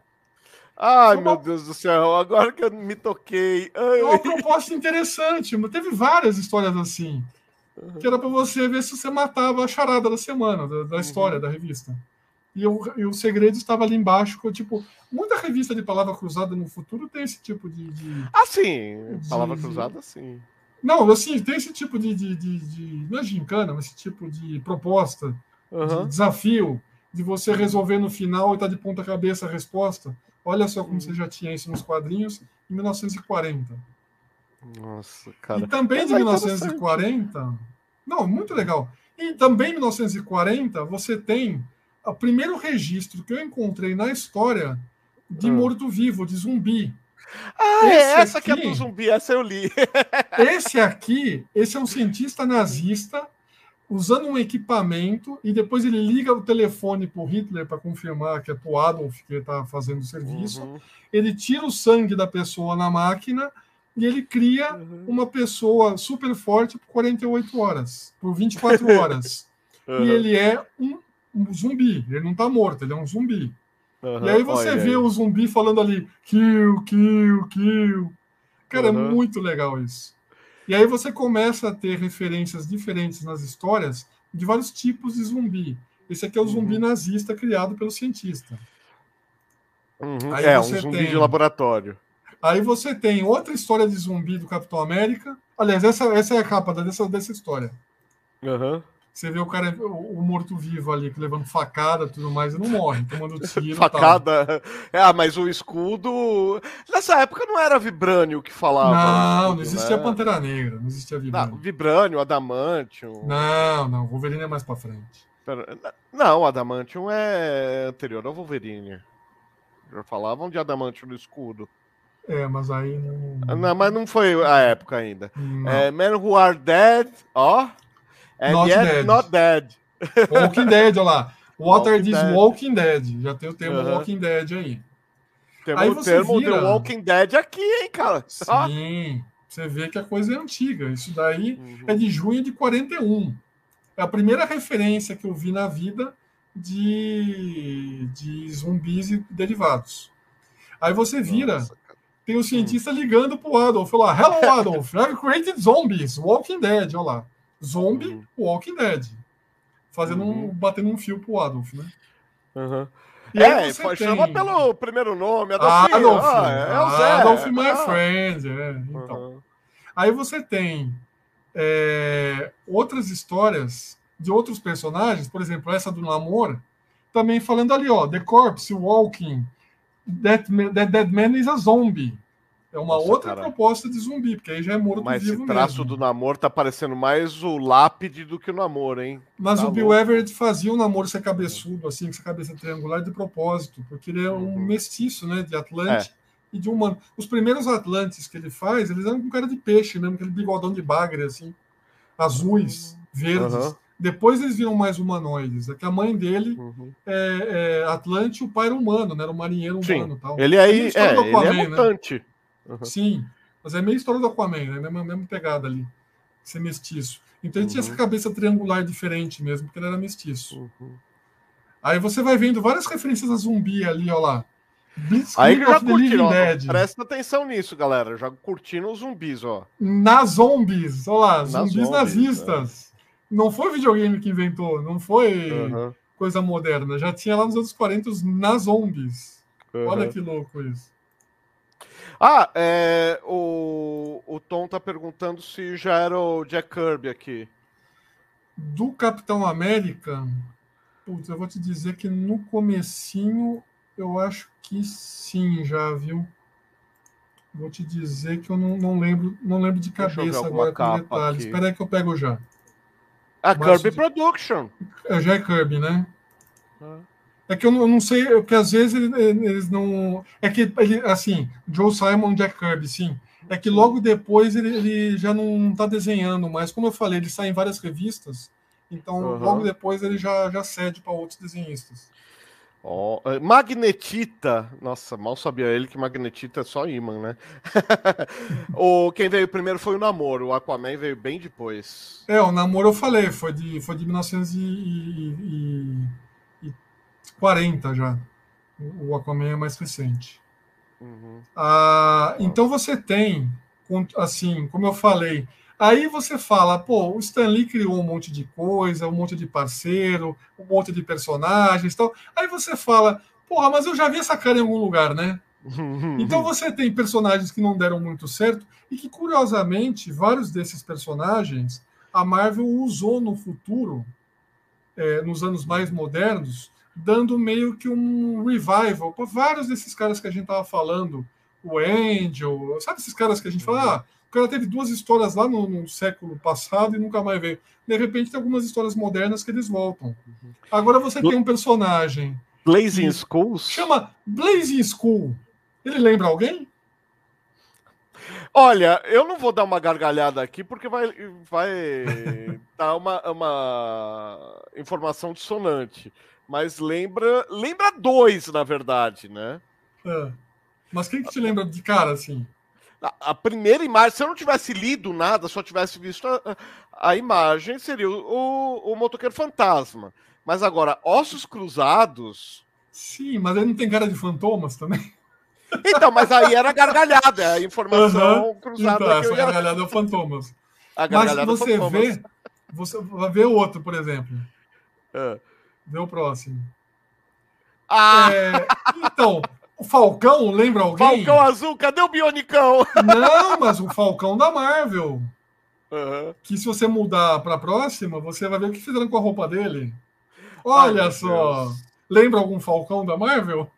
Ai, Foi meu uma- Deus do céu, agora que eu me toquei. Ai, É uma proposta interessante, mas teve várias histórias assim. Que era para você ver se você matava a charada da semana, da, da história da revista. E o, e o segredo estava ali embaixo, que, tipo, muita revista de palavra cruzada no futuro tem esse tipo de. de- Ah, sim, palavra De- cruzada, sim. Não, assim, tem esse tipo de. de, de, de- não é gincana, mas esse tipo de proposta, de Aham. desafio, de você resolver no final e tá de ponta cabeça a resposta. Olha só como você já tinha isso nos quadrinhos em 1940. Nossa, E cara. também Mas de é 1940. Não, muito legal. E também em 1940, você tem o primeiro registro que eu encontrei na história de Ah. morto-vivo, de zumbi. Ah, é, Esse essa aqui é aqui- do zumbi, essa eu li. Esse aqui, esse é um cientista nazista usando um equipamento e depois ele liga o telefone para o Hitler para confirmar que é para o Adolf que ele está fazendo o serviço. Uhum, Ele tira o sangue da pessoa na máquina e ele cria uhum, uma pessoa super forte por 48 horas, por 24 horas. uhum, E ele é um, um zumbi, ele não está morto, ele é um zumbi. Uhum. E aí você Olha vê o zumbi falando ali, kill, kill, kill. Cara, é Uhum. muito legal isso. E aí você começa a ter referências diferentes nas histórias de vários tipos de zumbi. Esse aqui é o zumbi Uhum. nazista criado pelo cientista. Uhum, aí É, um zumbi tem- de laboratório. Aí você tem outra história de zumbi do Capitão América. Aliás, essa, essa é a capa dessa, dessa história. Uhum. Você vê o cara, o, morto-vivo ali, que levando facada e tudo mais, e não morre, tomando tiro. e tal. Facada. É, ah, mas o escudo. Nessa época não era Vibrânio que falava. Não, escudo, não existia né? Pantera Negra, não existia Não, Vibranium. Vibrânio, Adamantium. Não, não, Wolverine é mais pra frente. Pera- Não, Adamantium é anterior ao Wolverine. Já falavam de Adamantium no escudo. É, mas aí não. Não, mas não foi a época ainda. não. É, Men Who Are Dead, ó. And Not yet dead. not dead. Walking Dead, olha lá. What are Walking these Dead. Walking Dead? Já tem o termo Aham. Walking Dead aí. Temos Aí o você termo vira- The Walking Dead aqui, hein, cara? Sim, você vê que a coisa é antiga. Isso daí Uhum. é de junho de 41. É a primeira referência que eu vi na vida de, de zumbis e derivados. Aí você vira, Nossa, tem o cientista ligando pro Adolf, lá, Hello Adolf, I've created zombies, Walking Dead, olha lá. Zombie, Uhum. Walking Dead. Fazendo um, Uhum. batendo um fio pro Adolf, né? Uhum. E aí É, você foi- tem- chama pelo primeiro nome, Adolfinho. Adolf, ó, é o Zé. Adolf, my Ah. friend. É, então. Uhum. Aí você tem é, outras histórias de outros personagens, por exemplo, essa do namoro, também falando ali, ó, The Corpse Walking, That, man, that Dead Man is a Zombie. É uma Nossa, outra cara. proposta de zumbi, porque aí já é Mas morto-vivo esse traço mesmo. do namoro tá parecendo mais o lápide do que o namoro, hein? Mas tá o Bill. Everett fazia o namoro ser cabeçudo, assim, com essa cabeça triangular de propósito, porque ele é um Uhum. mestiço, né, de Atlante e de humano. Os primeiros Atlantes que ele faz, eles eram com cara de peixe mesmo, aquele bigodão de bagre, assim, azuis, verdes. Aham. Depois eles viram mais humanoides. É que a mãe dele Uhum. é, é Atlante, o pai era humano, né, era um marinheiro Sim. humano e tal. Ele É aí, é, do ele é Aquaman, né? Mutante. Sim, mas é meio história do Aquaman, né? Mesma, mesma pegada ali, ser mestiço. Então ele tinha Uhum. essa cabeça triangular diferente mesmo, porque ele era mestiço. Uhum. Aí você vai vendo várias referências a zumbi ali, ó lá. Aí Blitzkrieg já the Living curtiram, ó, presta atenção nisso, galera. Já curtiram os zumbis, ó. Na zombies, olha lá, zumbis zombies, nazistas. Não foi videogame que inventou, não foi coisa moderna. Já tinha lá nos anos 40 os na zombies. Olha que louco isso. Ah, é, o, o Tom tá perguntando se já era o Jack Kirby aqui. Do Capitão América, putz, eu vou te dizer que no comecinho eu acho que sim, já, viu? Vou te dizer que eu não, não lembro, não lembro de cabeça agora com detalhes. Aqui. Espera aí que eu pego já. A Kirby de... Production. É, já é Kirby, né? Ah. É que eu não, eu não sei, porque às vezes eles não. É que, ele, assim, Joe Simon Jack Kirby, sim. É que logo depois ele, ele já não está desenhando mais. Como eu falei, ele sai em várias revistas. Então, uhum. logo depois ele já, já cede para outros desenhistas. Oh, Magnetita, nossa, mal sabia ele que Magnetita é só imã, né? o, quem veio primeiro foi o Namoro, o Aquaman veio bem depois. É, o Namoro eu falei, foi de, foi de 1940 já. O Aquaman é mais recente. Uhum. Ah, então você tem, assim, como eu falei, Aí você fala, pô, o Stan Lee criou um monte de coisa, um monte de parceiro, um monte de personagens tal. Aí você fala, porra, mas eu já vi essa cara em algum lugar, né? então você tem personagens que não deram muito certo e que, curiosamente, vários desses personagens a Marvel usou no futuro, é, nos anos mais modernos, dando meio que um revival para vários desses caras que a gente estava falando, o Angel, sabe esses caras que a gente fala, ah, cara teve duas histórias lá no, no, século passado e nunca mais veio. De repente tem algumas histórias modernas que eles voltam. Agora você tem um personagem. Blazing Schools? Chama Blazing School. Ele lembra alguém? Olha, eu não vou dar uma gargalhada aqui porque vai, vai dar uma, uma informação dissonante. Mas lembra, lembra dois, na verdade, né? É. Mas quem que te lembra de cara, assim? a, primeira imagem, se eu não tivesse lido nada, só tivesse visto a, a imagem, seria o, o, o, motoqueiro fantasma. Mas agora, ossos cruzados. Sim, mas ele não tem cara de fantomas também. Então, mas aí era gargalhada, é a informação uhum. cruzada. Então, essa ia... gargalhada é fantomas. mas se você fantomas. vê, você vai ver o outro, por exemplo. É. Vê o próximo. Ah! É, então, o Falcão, lembra alguém? Falcão Azul, cadê o Bionicão? Não, mas o Falcão da Marvel. Uhum. Que se você mudar para a próxima, você vai ver o que fizeram com a roupa dele. Olha Ai, só. Deus. Lembra algum Falcão da Marvel?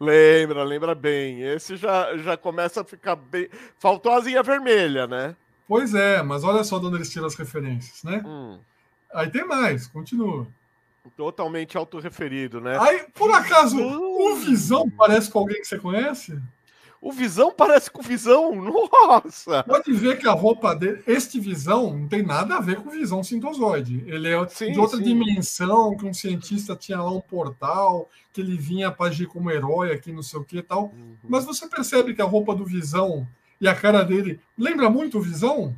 Lembra, lembra bem. Esse já, já começa a ficar bem. Faltou a asinha vermelha, né? Pois é, mas olha só de onde eles tiram as referências, né? Hum. Aí tem mais, continua. Totalmente autorreferido, né? Aí, por acaso, o Visão parece com alguém que você conhece? O Visão parece com o Visão, nossa! Pode ver que a roupa dele, este Visão, não tem nada a ver com o Visão sintozoide. Ele é sim, de outra sim. dimensão, que um cientista tinha lá um portal, que ele vinha para agir como herói aqui, não sei o que e tal. Uhum. Mas você percebe que a roupa do Visão e a cara dele lembra muito o Visão?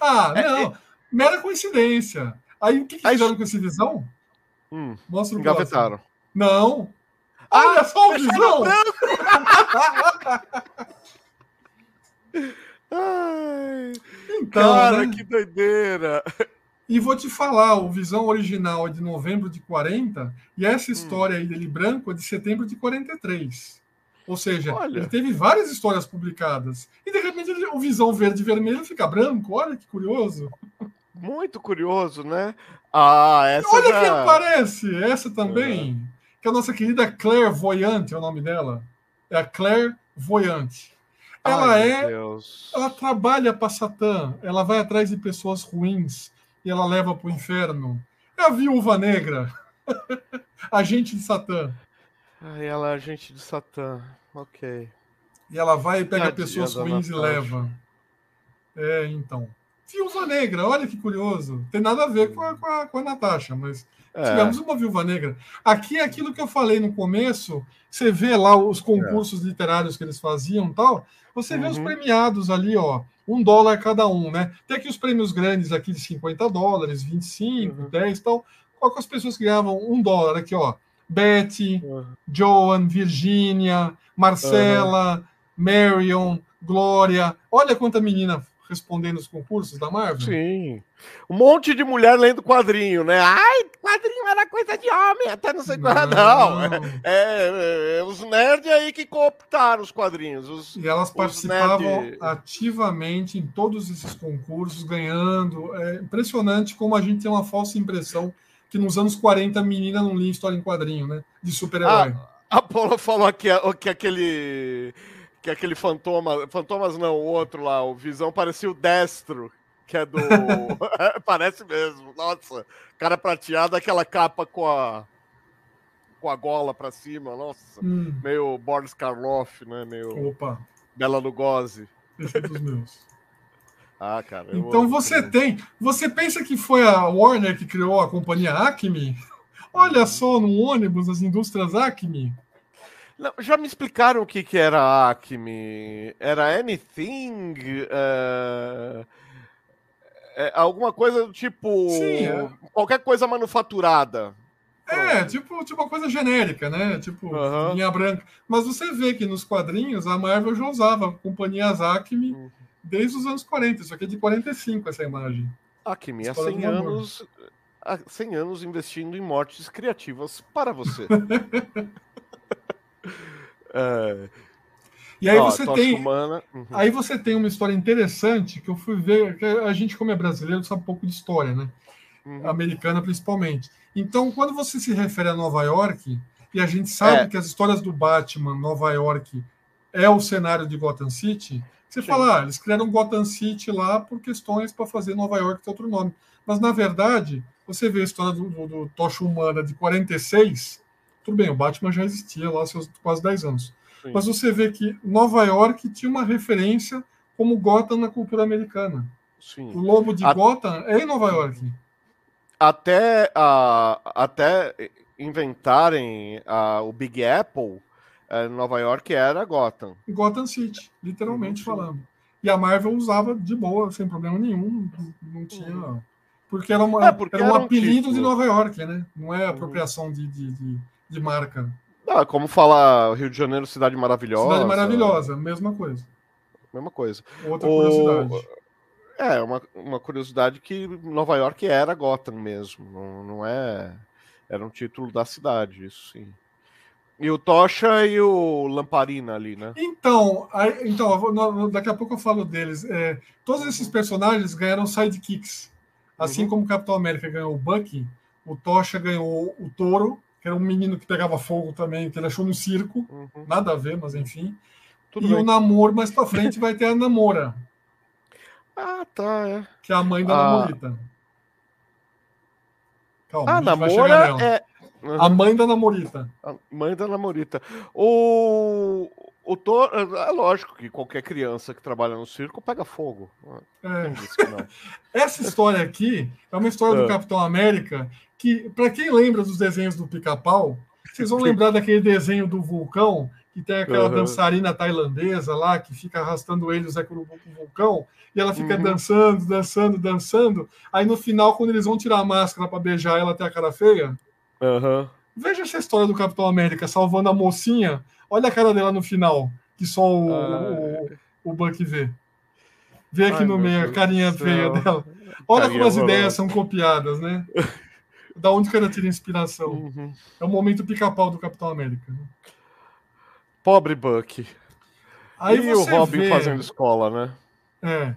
Ah, é, não, é... mera coincidência. Aí o que, que fizeram com esse Visão? Hum, Mostra o engavetaram. Próximo. Não. Ah, Olha só o visão! Ai, então, cara, né? que doideira! E vou te falar, o Visão original é de novembro de 40 e essa hum. história hum. aí dele branco é de setembro de 43. Ou seja, olha. ele teve várias histórias publicadas. E de repente o Visão verde e vermelho fica branco. Olha que curioso. Muito curioso, né? Ah, essa Olha já... quem aparece! Essa também. Uhum. Que é a nossa querida Claire Voyante, é o nome dela. É a Claire Voyante. Ela Ai, é. Deus. Ela trabalha para Satã. Ela vai atrás de pessoas ruins e ela leva para o inferno. É a viúva negra. agente de Satã. Ai, ela é agente de Satã. Ok. E ela vai e pega pessoas ruins e leva. É, então. Viúva Negra, olha que curioso. Tem nada a ver com a, com a, com a Natasha, mas é. tivemos uma Viúva Negra. Aqui é aquilo que eu falei no começo. Você vê lá os concursos é. literários que eles faziam tal. Você uhum. vê os uhum. premiados ali, ó. Um dólar cada um, né? Tem aqui os prêmios grandes aqui de 50 dólares, 25, uhum. 10 tal. Qual que as pessoas que ganhavam um dólar aqui, ó? Betty, uhum. Joan, Virginia, Marcela, Marion, Glória. Olha quanta menina respondendo os concursos da Marvel? Sim. Um monte de mulher lendo quadrinho, né? Ai, quadrinho era coisa de homem, até não sei qual. Não, não. É, é, é, os nerds aí que cooptaram os quadrinhos. Os, e elas participavam nerd... ativamente em todos esses concursos, ganhando. É impressionante como a gente tem uma falsa impressão que nos anos 40 a menina não lia história em quadrinho, né? De super-herói. Ah, a Paula falou que, que aquele que aquele fantoma, fantomas não, o outro lá, o Visão parecia o Destro, que é do. Parece mesmo. Nossa, cara prateado, aquela capa com a. com a gola pra cima, nossa. Hum. Meio Boris Karloff, né? Meio. Opa. Bela Lugosi. Esse é dos meus. ah, cara. Então você tem. Você pensa que foi a Warner que criou a companhia Acme? Olha só, no ônibus, as indústrias Acme. Não, já me explicaram o que, que era Acme. Era anything. Uh, é, alguma coisa do tipo. Sim, é. Qualquer coisa manufaturada. É, tipo, tipo uma coisa genérica, né? Tipo, uhum. linha branca. Mas você vê que nos quadrinhos a Marvel já usava companhias Acme uhum. desde os anos 40. Isso aqui é de 45, essa imagem. Acme, há 100 anos, há 100 anos investindo em mortes criativas para você. É... E aí você tem. Uhum. Aí você tem uma história interessante que eu fui ver. a gente, como é brasileiro, sabe pouco de história, né? Uhum. Americana principalmente. Então, quando você se refere a Nova York, e a gente sabe é. que as histórias do Batman, Nova York, é o cenário de Gotham City, você Sim. fala, ah, eles criaram Gotham City lá por questões para fazer Nova York ter outro nome. Mas, na verdade, você vê a história do, do, do Tocha Humana de 46, tudo bem, o Batman já existia lá há seus quase 10 anos. Sim. Mas você vê que Nova York tinha uma referência como Gotham na cultura americana. Sim. O lobo de a... Gotham é em Nova York. Até, uh, até inventarem uh, o Big Apple, uh, Nova York era Gotham. Gotham City, literalmente falando. E a Marvel usava de boa, sem problema nenhum. Não tinha. Porque era, uma, é, porque era um era apelido um de Nova York, né? Não é uhum. apropriação de, de, de de marca. Ah, como falar Rio de Janeiro, cidade maravilhosa. Cidade maravilhosa, mesma coisa. Mesma coisa. Outra o... curiosidade. É, uma, uma curiosidade que Nova York era Gotham mesmo, não, não é. Era um título da cidade, isso sim. E o Tocha e o Lamparina ali, né? Então, aí, então daqui a pouco eu falo deles. É, todos esses personagens ganharam sidekicks. Assim uhum. como o Capitão América ganhou o Bucky, o Tocha ganhou o Toro que era um menino que pegava fogo também, que ele achou no circo, uhum. nada a ver, mas enfim. Tudo e bem. o namoro mais para frente vai ter a namora. Ah, tá, é. Que é a mãe da ah. namorita. Calma, ah, a namora é. Uhum. A mãe da namorita. A mãe da namorita. O, o Thor, é lógico que qualquer criança que trabalha no circo pega fogo. É. Essa história aqui é uma história é. do Capitão América que, para quem lembra dos desenhos do pica-pau, vocês vão lembrar daquele desenho do vulcão, que tem aquela uhum. dançarina tailandesa lá, que fica arrastando ele, o Zé Curubu com o vulcão, e ela fica uhum. dançando, dançando, dançando. Aí no final, quando eles vão tirar a máscara para beijar ela até a cara feia, uhum. veja essa história do Capitão América salvando a mocinha. Olha a cara dela no final, que só o, o, o Buck vê. Vê aqui Ai, no meio a carinha feia dela. Olha carinha como as ideias são copiadas, né? da onde o cara tira inspiração. Uhum. É o momento pica-pau do Capitão América. Né? Pobre Buck. Aí e o Robin vê... fazendo escola, né? É.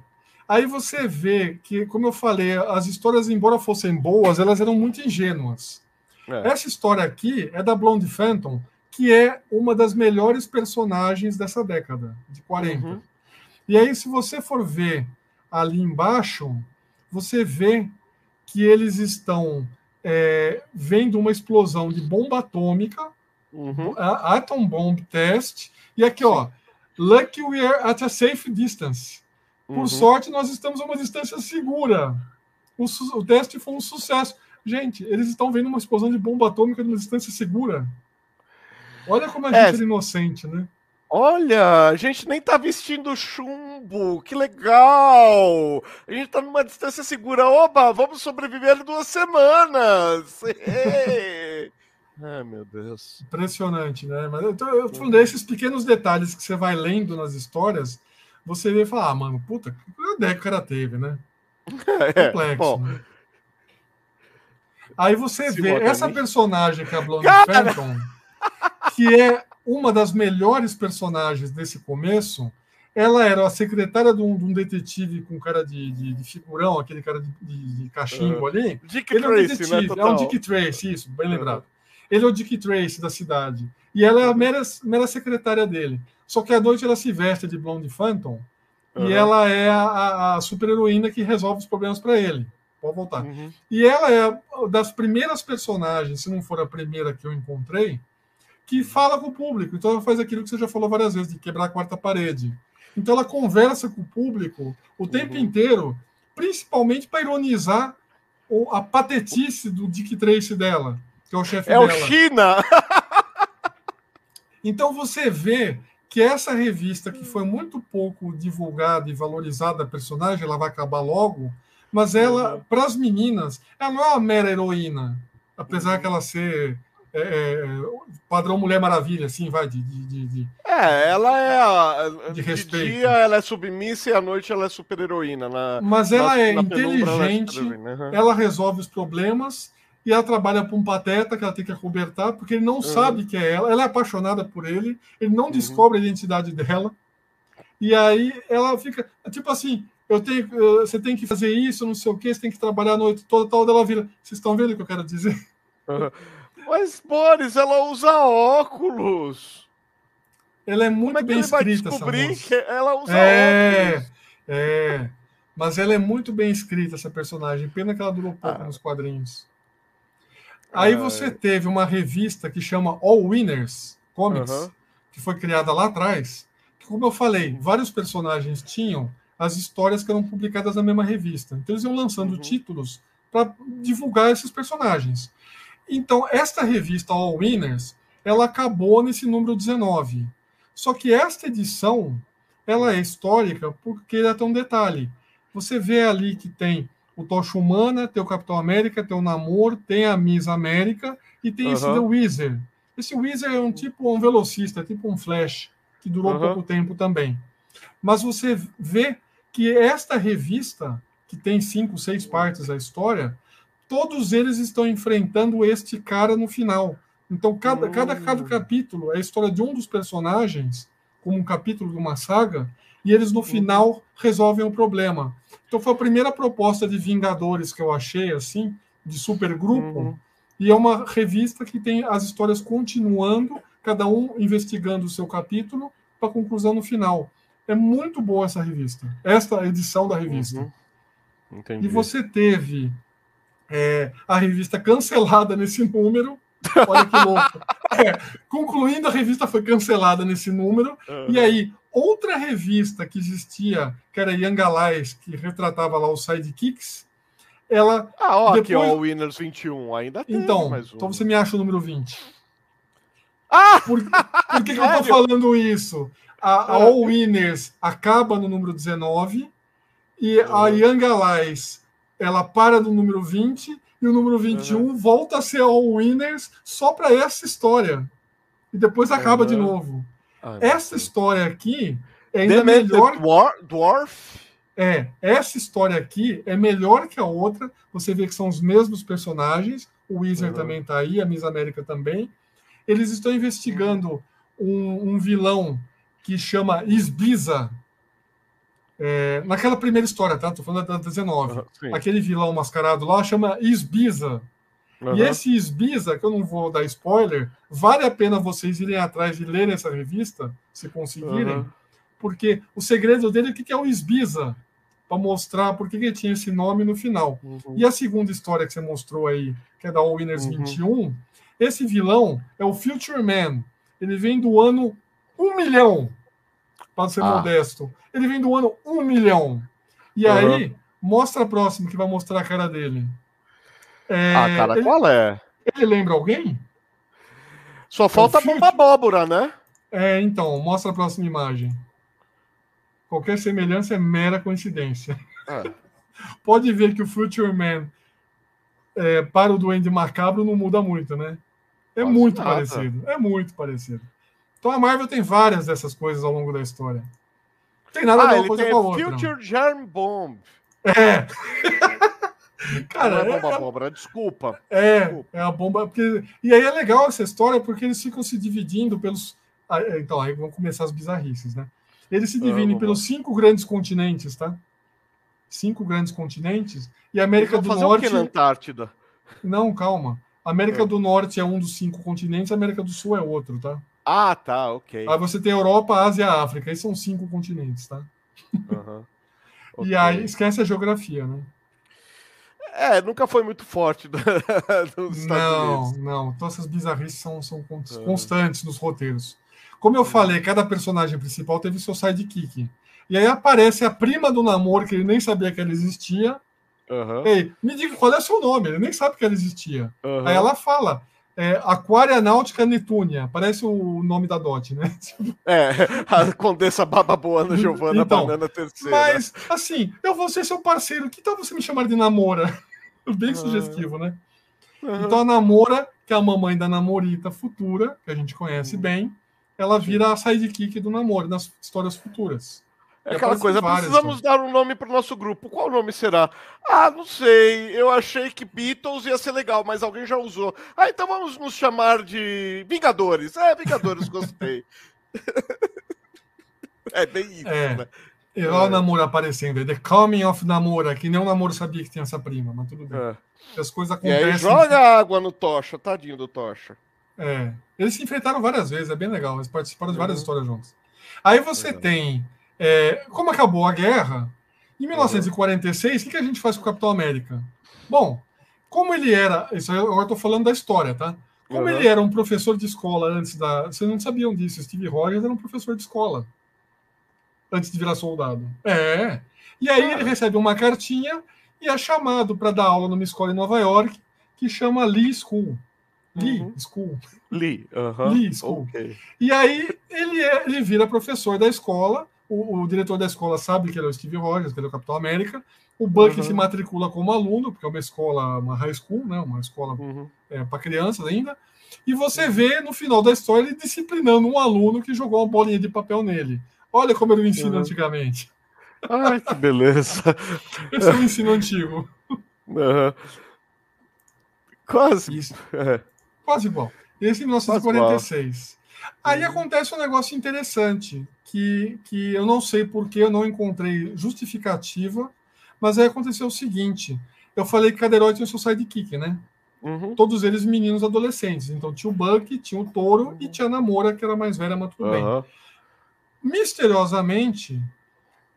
Aí você vê que, como eu falei, as histórias, embora fossem boas, elas eram muito ingênuas. É. Essa história aqui é da Blonde Phantom, que é uma das melhores personagens dessa década, de 40. Uhum. E aí, se você for ver ali embaixo, você vê que eles estão é, vendo uma explosão de bomba atômica, uhum. atom bomb test, e aqui, ó, lucky we are at a safe distance. Por uhum. sorte, nós estamos a uma distância segura. O, o teste foi um sucesso. Gente, eles estão vendo uma explosão de bomba atômica numa distância segura. Olha como a é, gente é inocente, né? Olha, a gente nem tá vestindo chumbo, que legal! A gente tá numa distância segura. Oba, vamos sobreviver duas semanas! Ai, meu Deus. Impressionante, né? Mas eu tô, eu tô falando desses pequenos detalhes que você vai lendo nas histórias, você vê e fala, ah, mano, puta, que ideia que o cara teve, né? É, Complexo. Bom, né? Aí você vê essa personagem que é a Blonde cara... Phantom, que é uma das melhores personagens desse começo, ela era a secretária de um, de um detetive com cara de, de, de, figurão, aquele cara de, de cachimbo ali. Dick ele Tracy, é um detetive, né, é um Dick Tracy, isso, bem lembrado. Ele é o Dick Tracy da cidade. E ela é a mera, mera secretária dele. Só que à noite ela se veste de Blonde Phantom uhum. e ela é a, a super-heroína que resolve os problemas para ele. Pode voltar. Uhum. E ela é das primeiras personagens, se não for a primeira que eu encontrei, que fala com o público. Então ela faz aquilo que você já falou várias vezes, de quebrar a quarta parede. Então ela conversa com o público o tempo uhum. inteiro, principalmente para ironizar a patetice do Dick Tracy dela, que é o chefe é dela. É o China! então você vê que essa revista, que foi muito pouco divulgada e valorizada a personagem, ela vai acabar logo, mas ela, uhum. para as meninas, ela não é uma mera heroína, apesar uhum. que ela ser é, é, padrão Mulher Maravilha, assim, vai, de, de, de, É, ela é a, de, respeito. De dia ela é submissa e à noite ela é super heroína. Na, Mas ela na, é na inteligente, ela, é ela, resolve os problemas e ela trabalha para um pateta que ela tem que acobertar, porque ele não uhum. sabe que é ela, ela é apaixonada por ele, ele não uhum. descobre a identidade dela. E aí ela fica, tipo assim, eu tenho, você tem que fazer isso, não sei o que, você tem que trabalhar a noite toda, tal, dela vira. Vocês estão vendo o que eu quero dizer? Mas, Boris, ela usa óculos. Ela é muito Como é bem escrita, essa moça. que ela usa é, óculos? É, mas ela é muito bem escrita, essa personagem. Pena que ela durou pouco ah. nos quadrinhos. Aí ah. você teve uma revista que chama All Winners Comics, uh -huh. que foi criada lá atrás. Que, como eu falei, vários personagens tinham as histórias que eram publicadas na mesma revista. Então eles iam lançando uh uhum. -huh. títulos para divulgar esses personagens. Então, esta revista All Winners, ela acabou nesse número 19. Só que esta edição, ela é histórica porque ela tem um detalhe. Você vê ali que tem o Tocha Humana, tem o Capitão América, tem o Namor, tem a Miss América e tem uhum. esse The Wizard. Esse Wizard é um tipo um velocista, tipo um Flash, que durou uhum. pouco tempo também. Mas você vê que esta revista, que tem cinco, seis partes a história, todos eles estão enfrentando este cara no final. Então, cada, uhum. cada, cada capítulo é a história de um dos personagens, como um capítulo de uma saga, e eles no uhum. final resolvem o problema. Então, foi a primeira proposta de Vingadores que eu achei, assim, de supergrupo, uhum. e é uma revista que tem as histórias continuando, cada um investigando o seu capítulo, para a conclusão no final. É muito boa essa revista, esta edição da revista. Uhum. E você teve é, a revista cancelada nesse número. Olha que louco. É, concluindo, a revista foi cancelada nesse número. Uhum. E aí, outra revista que existia, que era Young Allies, que retratava lá os sidekicks, ela. Ah, ó, depois... aqui, ó, o Winners 21. Ainda tem então, mais um. Então você me acha o número 20. Ah! Por, por que, que eu tô falando isso? A, a ah. All Winners acaba no número 19 e a uhum. Young Allies ela para no número 20 e o número 21 uhum. volta a ser All Winners só para essa história. E depois acaba uhum. de novo. Ah, essa história aqui é ainda melhor. Dwarf? É, essa história aqui é melhor que a outra. Você vê que são os mesmos personagens. O Wizard uhum. também está aí, a Miss América também. Eles estão investigando um, um vilão que chama Isbiza, é, naquela primeira história, tá? Tô falando da 19. Uhum, aquele vilão mascarado lá chama Isbiza. Uhum. E esse Isbiza, que eu não vou dar spoiler, vale a pena vocês irem atrás e lerem essa revista, se conseguirem, uhum. porque o segredo dele é o que é o Isbiza, para mostrar por que ele tinha esse nome no final. Uhum. E a segunda história que você mostrou aí, que é da All Winners 21, uhum. esse vilão é o Future Man. Ele vem do ano 1 milhão para ser ah. modesto. Ele vem do ano 1 milhão. E uhum. aí, mostra a próxima que vai mostrar a cara dele. É, ah, cara, ele, qual é? Ele lembra alguém? Só falta a bomba abóbora, né? É, então, mostra a próxima imagem. Qualquer semelhança é mera coincidência. É. Pode ver que o Future Man é, para o Duende Macabro não muda muito, né? É muito nada. parecido. É muito parecido. Então a Marvel tem várias dessas coisas ao longo da história. Tem nada ah, a ver uma coisa com a outra. Future Germ Bomb. É. Cara, não é é, bomba desculpa. é, Desculpa. é a bomba. Porque... E aí é legal essa história porque eles ficam se dividindo pelos. Ah, é, Então, aí vão começar as bizarrices, né? Eles se dividem vamos pelos cinco grandes continentes, tá? Cinco grandes continentes. E a América do Norte. o que na Antártida? Não, calma. A América É. do Norte é um dos cinco continentes, a América do Sul é outro, tá? Ah, tá, ok. Aí você tem Europa, Ásia e África. Aí são cinco continentes, tá? Aham. E Ok. aí esquece a geografia, né? É, nunca foi muito forte do- dos Estados Não, Unidos. não. Todas essas bizarrices são, são con- constantes nos roteiros. Como eu falei, cada personagem principal teve seu sidekick. E aí aparece a prima do namoro, que ele nem sabia que ela existia. Aham, Ei, me diga qual é o seu nome, ele nem sabe que ela existia. aham. Aí ela fala. É, Aquária Náutica Netúnia, parece o nome da Dot, né? É, a Condessa Bababoana Giovanna Então, Banana Terceira. Mas, assim, eu vou ser seu parceiro, que tal você me chamar de namora? Bem Ah. sugestivo, né? Aham. Então a Namora, que é a mamãe da Namorita futura, que a gente conhece Uhum. bem, ela vira a sidekick do namoro nas histórias futuras. É aquela coisa, várias, precisamos dar um nome para o nosso grupo. Qual nome será? Ah, não sei. Eu achei que Beatles ia ser legal, mas alguém já usou. Ah, então vamos nos chamar de Vingadores. É, Vingadores, gostei. é bem isso, É. né? E olha É. o namoro aparecendo The Coming of Namora, que nem o namoro sabia que tinha essa prima, mas tudo bem. É. As coisas E aí acontecem. joga água no Tocha, tadinho do Tocha. É. Eles se enfrentaram várias vezes, é bem legal. Eles participaram de várias Uhum. histórias juntos. Aí você Legal. tem. É, como acabou a guerra, em 1946, o que, que a gente faz com o Capitão América? Bom, como ele era. Isso agora estou falando da história, tá? Como Uhum. ele era um professor de escola antes da. Vocês não sabiam disso, Steve Rogers era um professor de escola antes de virar soldado. É. E aí ele Cara. recebe uma cartinha e é chamado para dar aula numa escola em Nova York que chama Lee School. Lee Uhum. School. Lee. aham. Lee School. Ok. E aí ele, é- ele vira professor da escola. O, o diretor da escola sabe que ele é o Steve Rogers, que ele é o Capitão América. O Buck Uhum. se matricula como aluno, porque é uma escola, uma high school, né? Uma escola Uhum. para crianças ainda. E você vê no final da história ele disciplinando um aluno que jogou uma bolinha de papel nele. Olha como era o ensino Uhum. antigamente. Ai, que beleza. Esse é o ensino antigo. Aham. Quase. Isso. É. Quase igual. Esse em 1946. Aí acontece um negócio interessante, que, que eu não sei porque eu não encontrei justificativa, mas aí aconteceu o seguinte. Eu falei que cada herói tinha o seu sidekick, né? Uhum. Todos eles meninos adolescentes. Então tinha o Buck, tinha o Toro e tinha a Namora, que era mais velha, mas tudo bem. Aham. Misteriosamente,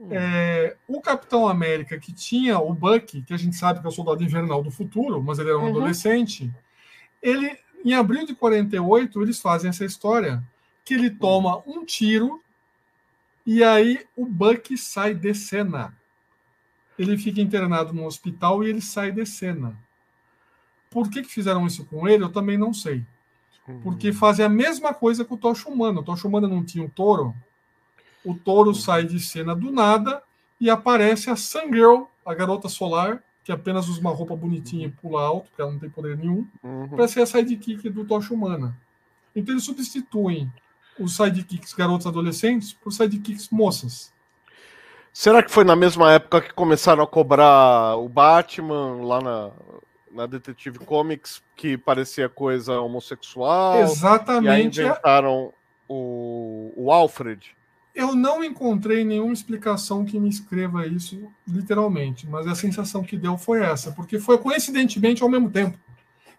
Hum. é, o Capitão América, que tinha o Buck, que a gente sabe que é o soldado invernal do futuro, mas ele era um Uhum. adolescente, ele, em abril de 48, eles fazem essa história, que ele toma um tiro e aí o Buck sai de cena. Ele fica internado no hospital e ele sai de cena. Por que, que fizeram isso com ele, eu também não sei. Porque fazem a mesma coisa com o Tocha Humana. O Tocha Humana não tinha um touro. O touro sai de cena do nada e aparece a Sun Girl, a garota solar, que apenas usa uma roupa bonitinha e pula alto, porque ela não tem poder nenhum, Uhum. para ser a sidekick do Tocha Humana. Então eles substituem os sidekicks garotos adolescentes por sidekicks moças. Será que foi na mesma época que começaram a cobrar o Batman lá na, na Detective Comics, que parecia coisa homossexual? E aí Exatamente. inventaram o, o Alfred. Eu não encontrei nenhuma explicação que me escreva isso literalmente, mas a sensação que deu foi essa, porque foi coincidentemente ao mesmo tempo.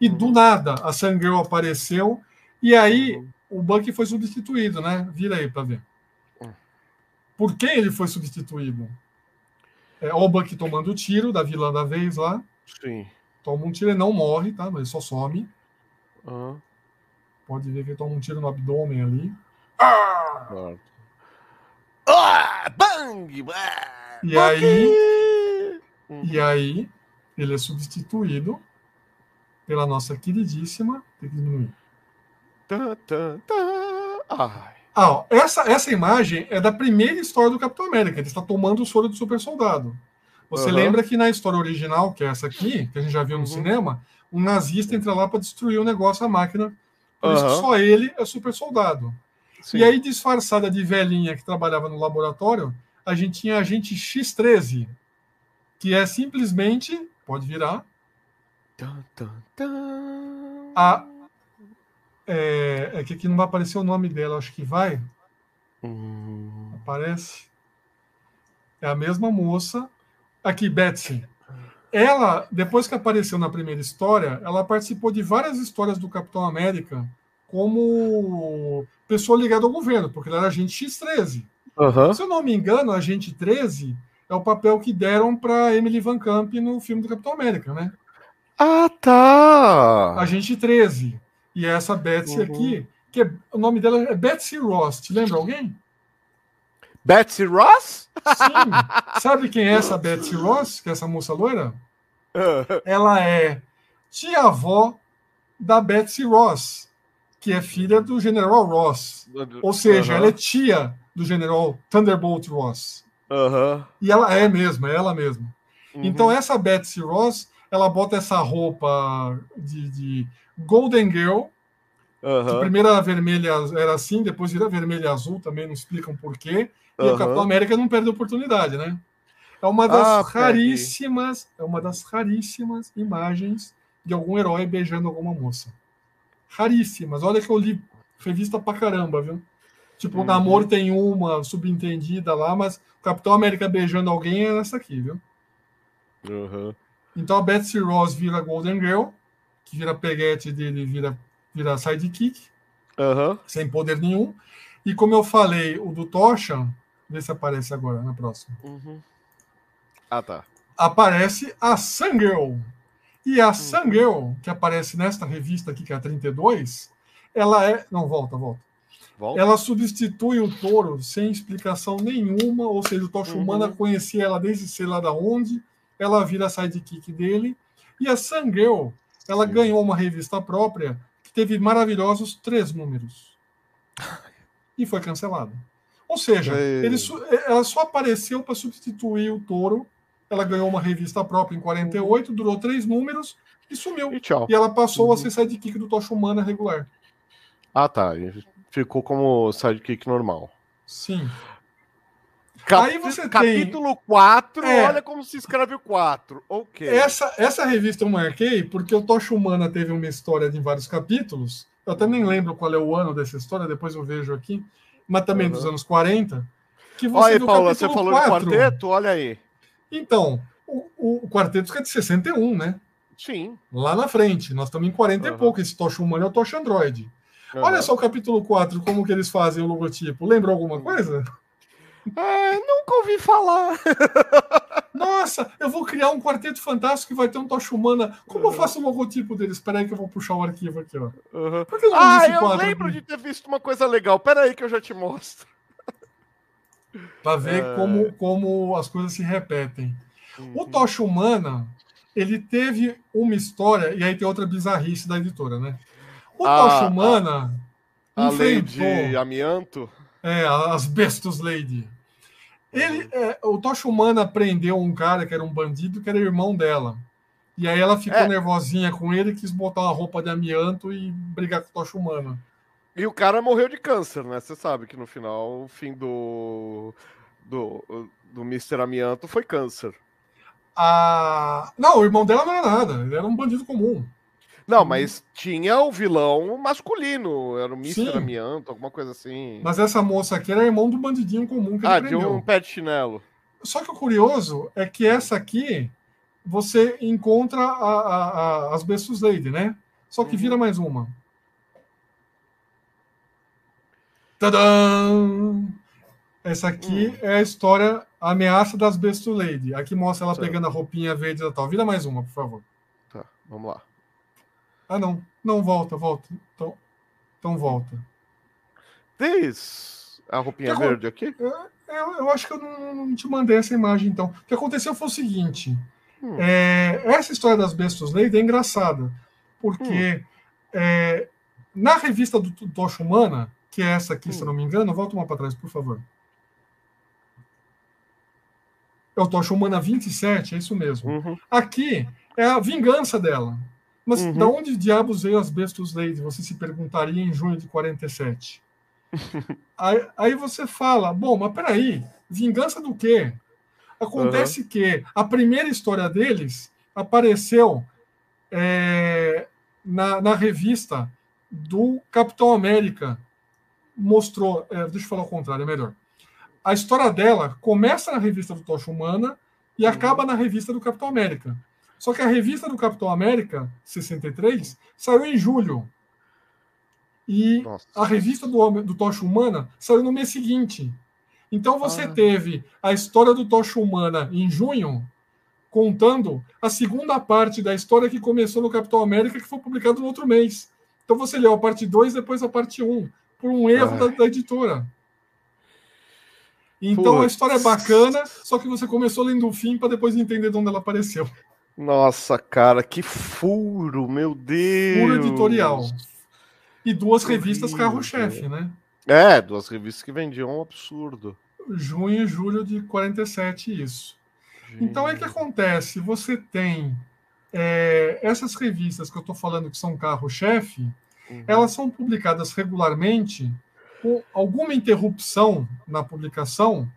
E do nada a Sangirl apareceu e aí o Buck foi substituído, né? Vira aí para ver. Por que ele foi substituído? É o Buck tomando o tiro da vilã da vez lá. Sim. Toma um tiro, ele não morre, tá? Mas ele só some. Aham. Pode ver que ele toma um tiro no abdômen ali. Claro. Ah, bang! Ah, E aí, Bucky! e aí, ele é substituído pela nossa queridíssima. Tem que diminuir. Tá, tá, tá. Ah, ó, essa, essa imagem é da primeira história do Capitão América. Ele está tomando o soro do super soldado. Você Aham. lembra que na história original, que é essa aqui, que a gente já viu no Uhum. cinema, um nazista entra lá para destruir o negócio, a máquina. Por isso que só ele é super soldado. Sim. E aí, disfarçada de velhinha que trabalhava no laboratório, a gente tinha agente X13, que é simplesmente, pode virar, Tum, tum, tum. a. É, é que aqui não vai aparecer o nome dela, acho que vai. Hum, Aparece. É a mesma moça. Aqui, Betsy. Ela, depois que apareceu na primeira história, ela participou de várias histórias do Capitão América como pessoa ligada ao governo, porque ela era agente X13. aham. Se eu não me engano, agente 13 é o papel que deram para Emily Van Camp no filme do Capitão América, né? Ah, tá. Agente 13. E essa Betsy Uhum. aqui, que é- o nome dela é Betsy Ross. Te lembra alguém? Betsy Ross? Sim. Sabe quem é essa Betsy Ross? Que é essa moça loira? Ela é tia-avó da Betsy Ross, que é filha do General Ross. Ou seja, Aham. ela é tia do General Thunderbolt Ross. Aham. E ela é mesmo, é ela mesma. Uhum. Então essa Betsy Ross, ela bota essa roupa de, de Golden Girl, Aham. primeiro a vermelha era assim, depois vira vermelha e azul, também não explicam por quê. E o. Capitão América não perde a oportunidade, né? É uma das Ah, raríssimas, é uma das raríssimas imagens de algum herói beijando alguma moça. Raríssimas. Olha que eu li revista pra caramba, viu? Tipo, Uhum. namoro tem uma subentendida lá, mas o Capitão América beijando alguém é essa aqui, viu? Aham. Então a Betsy Ross vira Golden Girl, que vira peguete dele, vira, vira sidekick, Aham. sem poder nenhum. E como eu falei, o do Tosha, vê se aparece agora na próxima. Uhum. Ah, tá. Aparece a Sangirl. E a Sangirl, que aparece nesta revista aqui, que é a 32, ela é. Não, volta, volta. Volta. Ela substitui o touro sem explicação nenhuma, ou seja, o Tocha Uhum. Conhecia ela desde sei lá da onde, ela vira sidekick dele. E a Sangirl, ela Sim. ganhou uma revista própria que teve maravilhosos três números. E foi cancelada. Ou seja, ele ela só apareceu para substituir o touro. Ela ganhou uma revista própria em 48, durou três números e sumiu. E tchau. E ela passou Uhum. a ser sidekick do Tocha Humana regular. Ah, tá. Ficou como sidekick normal. Sim. Cap- Aí você tem- Capítulo 4, É. olha como se escreve o 4. Ok. Essa, essa revista eu marquei porque o Tocha Humana teve uma história de vários capítulos. Eu até nem lembro qual é o ano dessa história, depois eu vejo aqui. Mas também dos Uhum. anos 40. Que você Olha aí, Paula, você falou de 4. quarteto? Olha aí. Então, o, o, quarteto é de 61, né? Sim. Lá na frente. Nós estamos em 40 e Uhum. pouco. Esse Tocha Humana é o Tocha Android. Olha Aham. só o capítulo 4, como que eles fazem o logotipo. Lembra alguma coisa? É, nunca ouvi falar. Nossa, eu vou criar um quarteto fantástico que vai ter um Tocha Humana. Como eu Uhum. faço o logotipo deles? Espera aí que eu vou puxar o arquivo aqui, ó. Aham. Por que não Ah, eu lembro aqui? de ter visto uma coisa legal. Pera aí que eu já te mostro. Para ver É. como, como as coisas se repetem. O Uhum. Tocha Humana, ele teve uma história, e aí tem outra bizarrice da editora, né? O Ah, Tocha Humana A enfrentou Lady Amianto. é, as Bestos Lady. Ele, é, o Tocha Humana prendeu um cara que era um bandido, que era irmão dela. E aí ela ficou É. nervosinha com ele, quis botar uma roupa de amianto e brigar com o Tocha Humana. E o cara morreu de câncer, né? Você sabe que no final, o fim do. do, do Mr. Amianto foi câncer. Ah, não, o irmão dela não era nada, ele era um bandido comum. Não, mas tinha o vilão masculino, era o Mr. Sim. Amianto, alguma coisa assim. Mas essa moça aqui era irmão do bandidinho comum que ele ah, de prendeu. um pé de chinelo. Só que o curioso é que essa aqui você encontra a- a- a- as Bestos Lady, né? Só que Uhum. vira mais uma. Tadã! Essa aqui Hum. é a história A Ameaça das Bestos Lady. Aqui mostra ela Certo. pegando a roupinha verde e tal. Vira mais uma, por favor. Tá, vamos lá. Ah, não. Não, volta, volta. Então, então volta. Diz a roupinha Que verde aqui? Eu, eu acho que eu não, não te mandei essa imagem, então. O que aconteceu foi o seguinte: Hum. é, essa história das bestas Lady é engraçada, porque Hum. é, na revista do do Tocha Humana, que é essa aqui, se eu Hum. não me engano, volta uma para trás, por favor. É o Tocha Humana 27, é isso mesmo. Uhum. Aqui é a vingança dela. Mas Uhum. de onde diabos veio as Bestos Lady? Você se perguntaria em junho de 47. aí, aí você fala, bom, mas peraí, vingança do quê? Acontece uhum. que a primeira história deles apareceu é, na, na revista do Capitão América. Mostrou. É, deixa eu falar o contrário, é melhor. A história dela começa na revista do Tocha Humana e acaba na revista do Capitão América. Só que a revista do Capitão América, 63, saiu em julho. E Nossa. a revista do, do Tocha Humana saiu no mês seguinte. Então você ah. teve a história do Tocha Humana em junho, contando a segunda parte da história que começou no Capitão América, que foi publicado no outro mês. Então você leu a parte 2 depois a parte 1, um, por um erro da, da, editora. Então Putz. a história é bacana, só que você começou lendo o fim para depois entender de onde ela apareceu. Nossa, cara, que furo, meu Deus! Furo editorial. E duas revistas carro-chefe, né? É, duas revistas que vendiam um absurdo. Junho e julho de 47, isso. Gente. Então é que acontece, você tem é, essas revistas que eu estou falando que são carro-chefe, uhum. elas são publicadas regularmente com alguma interrupção na publicação,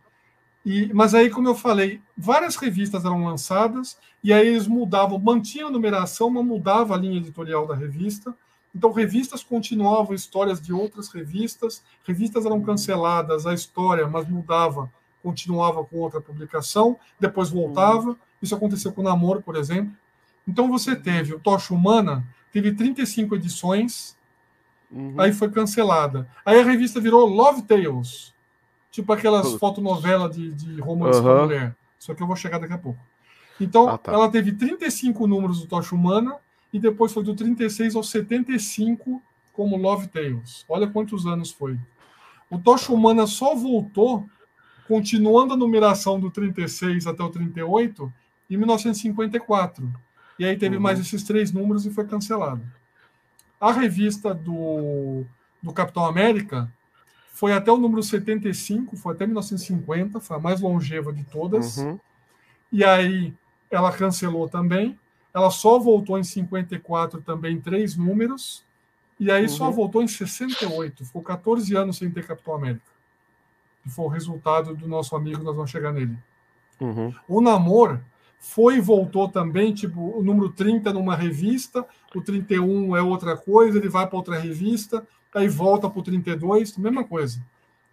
e, mas aí, como eu falei, várias revistas eram lançadas e aí eles mudavam, mantinham a numeração, mas mudava a linha editorial da revista. Então, revistas continuavam histórias de outras revistas, revistas eram canceladas, a história, mas mudava, continuava com outra publicação, depois voltava. Isso aconteceu com o Namor, por exemplo. Então, você teve o Tocha Humana, teve 35 edições, uhum. aí foi cancelada. Aí a revista virou Love Tales, tipo aquelas fotonovelas de, de romance uhum. com mulher. Só que eu vou chegar daqui a pouco. Então, ah, tá. ela teve 35 números do Tocha Humana e depois foi do 36 ao 75 como Love Tales. Olha quantos anos foi. O Tocha Humana só voltou, continuando a numeração do 36 até o 38, em 1954. E aí teve uhum. mais esses três números e foi cancelado. A revista do, do Capitão América foi até o número 75, foi até 1950, foi a mais longeva de todas. Uhum. E aí ela cancelou também. Ela só voltou em 54 também três números. E aí uhum. só voltou em 68. Ficou 14 anos sem ter Capitão América. Que foi o resultado do nosso amigo, nós vamos chegar nele. Uhum. O Namor foi e voltou também, tipo, o número 30 numa revista, o 31 é outra coisa, ele vai para outra revista, aí volta para o 32, mesma coisa.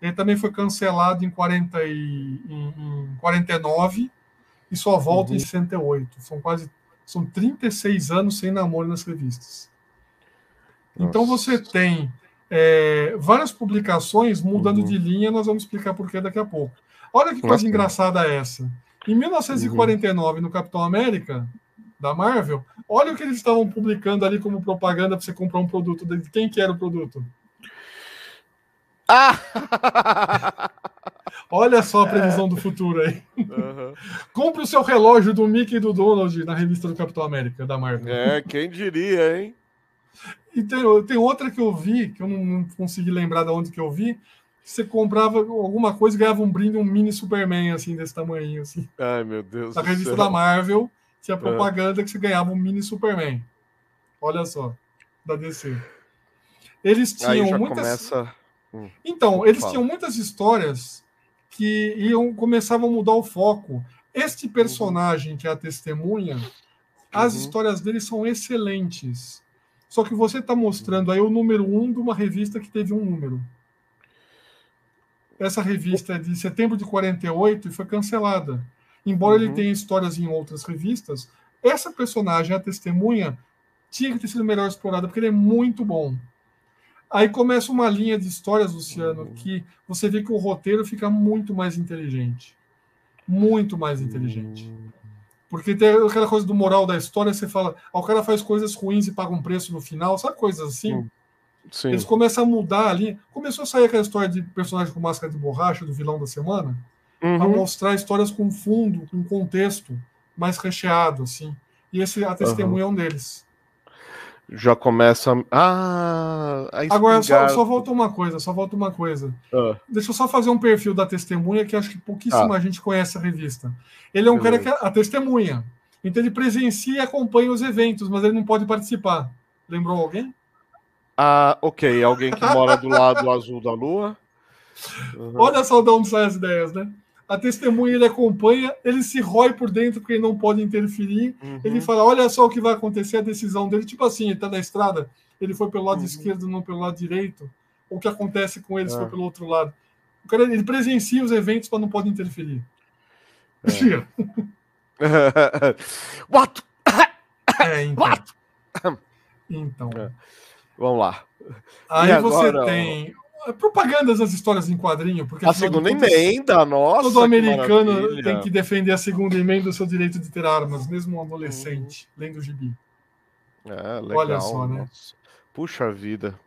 Ele também foi cancelado em, 40 e, em, em 49 e só volta uhum. em 68. São quase são 36 anos sem namoro nas revistas. Então Nossa. Então você tem é, várias publicações mudando uhum. de linha, nós vamos explicar por que daqui a pouco. Olha que coisa engraçada essa. Em 1949, uhum. no Capitão América, da Marvel, olha o que eles estavam publicando ali como propaganda para você comprar um produto. De quem que era o produto? Ah! Olha só a previsão é. do futuro aí. Uhum. Compre o seu relógio do Mickey e do Donald na revista do Capitão América, da Marvel. É, quem diria, hein? E tem, tem outra que eu vi, que eu não, não consegui lembrar de onde que eu vi, você comprava alguma coisa e ganhava um brinde, um mini Superman, assim, desse tamanho, assim. Ai, meu Deus Na revista da Marvel, tinha propaganda é. que você ganhava um mini Superman. Olha só, da DC. Eles tinham muitas... Começa... Hum, então, eles tinham muitas histórias que iam começavam a mudar o foco. Este personagem que é a testemunha, as uhum. histórias dele são excelentes. Só que você está mostrando aí o número um de uma revista que teve um número. Essa revista é de setembro de 48 e foi cancelada. Embora uhum. ele tenha histórias em outras revistas, essa personagem, a testemunha, tinha que ter sido melhor explorada, porque ele é muito bom. Aí começa uma linha de histórias, Luciano, uhum. que você vê que o roteiro fica muito mais inteligente. Muito mais inteligente. Uhum. Porque tem aquela coisa do moral da história, você fala, ah, o cara faz coisas ruins e paga um preço no final, sabe coisas assim? Sim. Eles começam a mudar ali. Começou a sair aquela história de personagem com máscara de borracha, do vilão da semana, uhum. para mostrar histórias com fundo, com contexto mais recheado, assim. E esse a testemunha uhum. é um deles já começa ah, a Agora só, só volta uma coisa, só volta uma coisa. Ah. Deixa eu só fazer um perfil da testemunha que acho que pouquíssima ah. gente conhece a revista. Ele é um Beleza. cara que é a testemunha. Então ele presencia e acompanha os eventos, mas ele não pode participar. Lembrou alguém? Ah, ok. Alguém que mora do lado azul da lua. Uhum. Olha só de onde saem as ideias, né? A testemunha ele acompanha, ele se rói por dentro porque ele não pode interferir. Uhum. Ele fala: Olha só o que vai acontecer, a decisão dele. Tipo assim, ele tá na estrada, ele foi pelo lado uhum. esquerdo, não pelo lado direito. O que acontece com ele se for é. pelo outro lado. O cara ele presencia os eventos, mas não pode interferir. É. What? É, então. What? Então. É. Vamos lá. Aí agora, você tem propagandas das histórias em quadrinho. Porque, a segunda emenda, nossa. Todo americano que tem que defender a segunda emenda do seu direito de ter armas, mesmo um adolescente, hum. lendo o gibi. É, legal. Olha só, né? Puxa vida.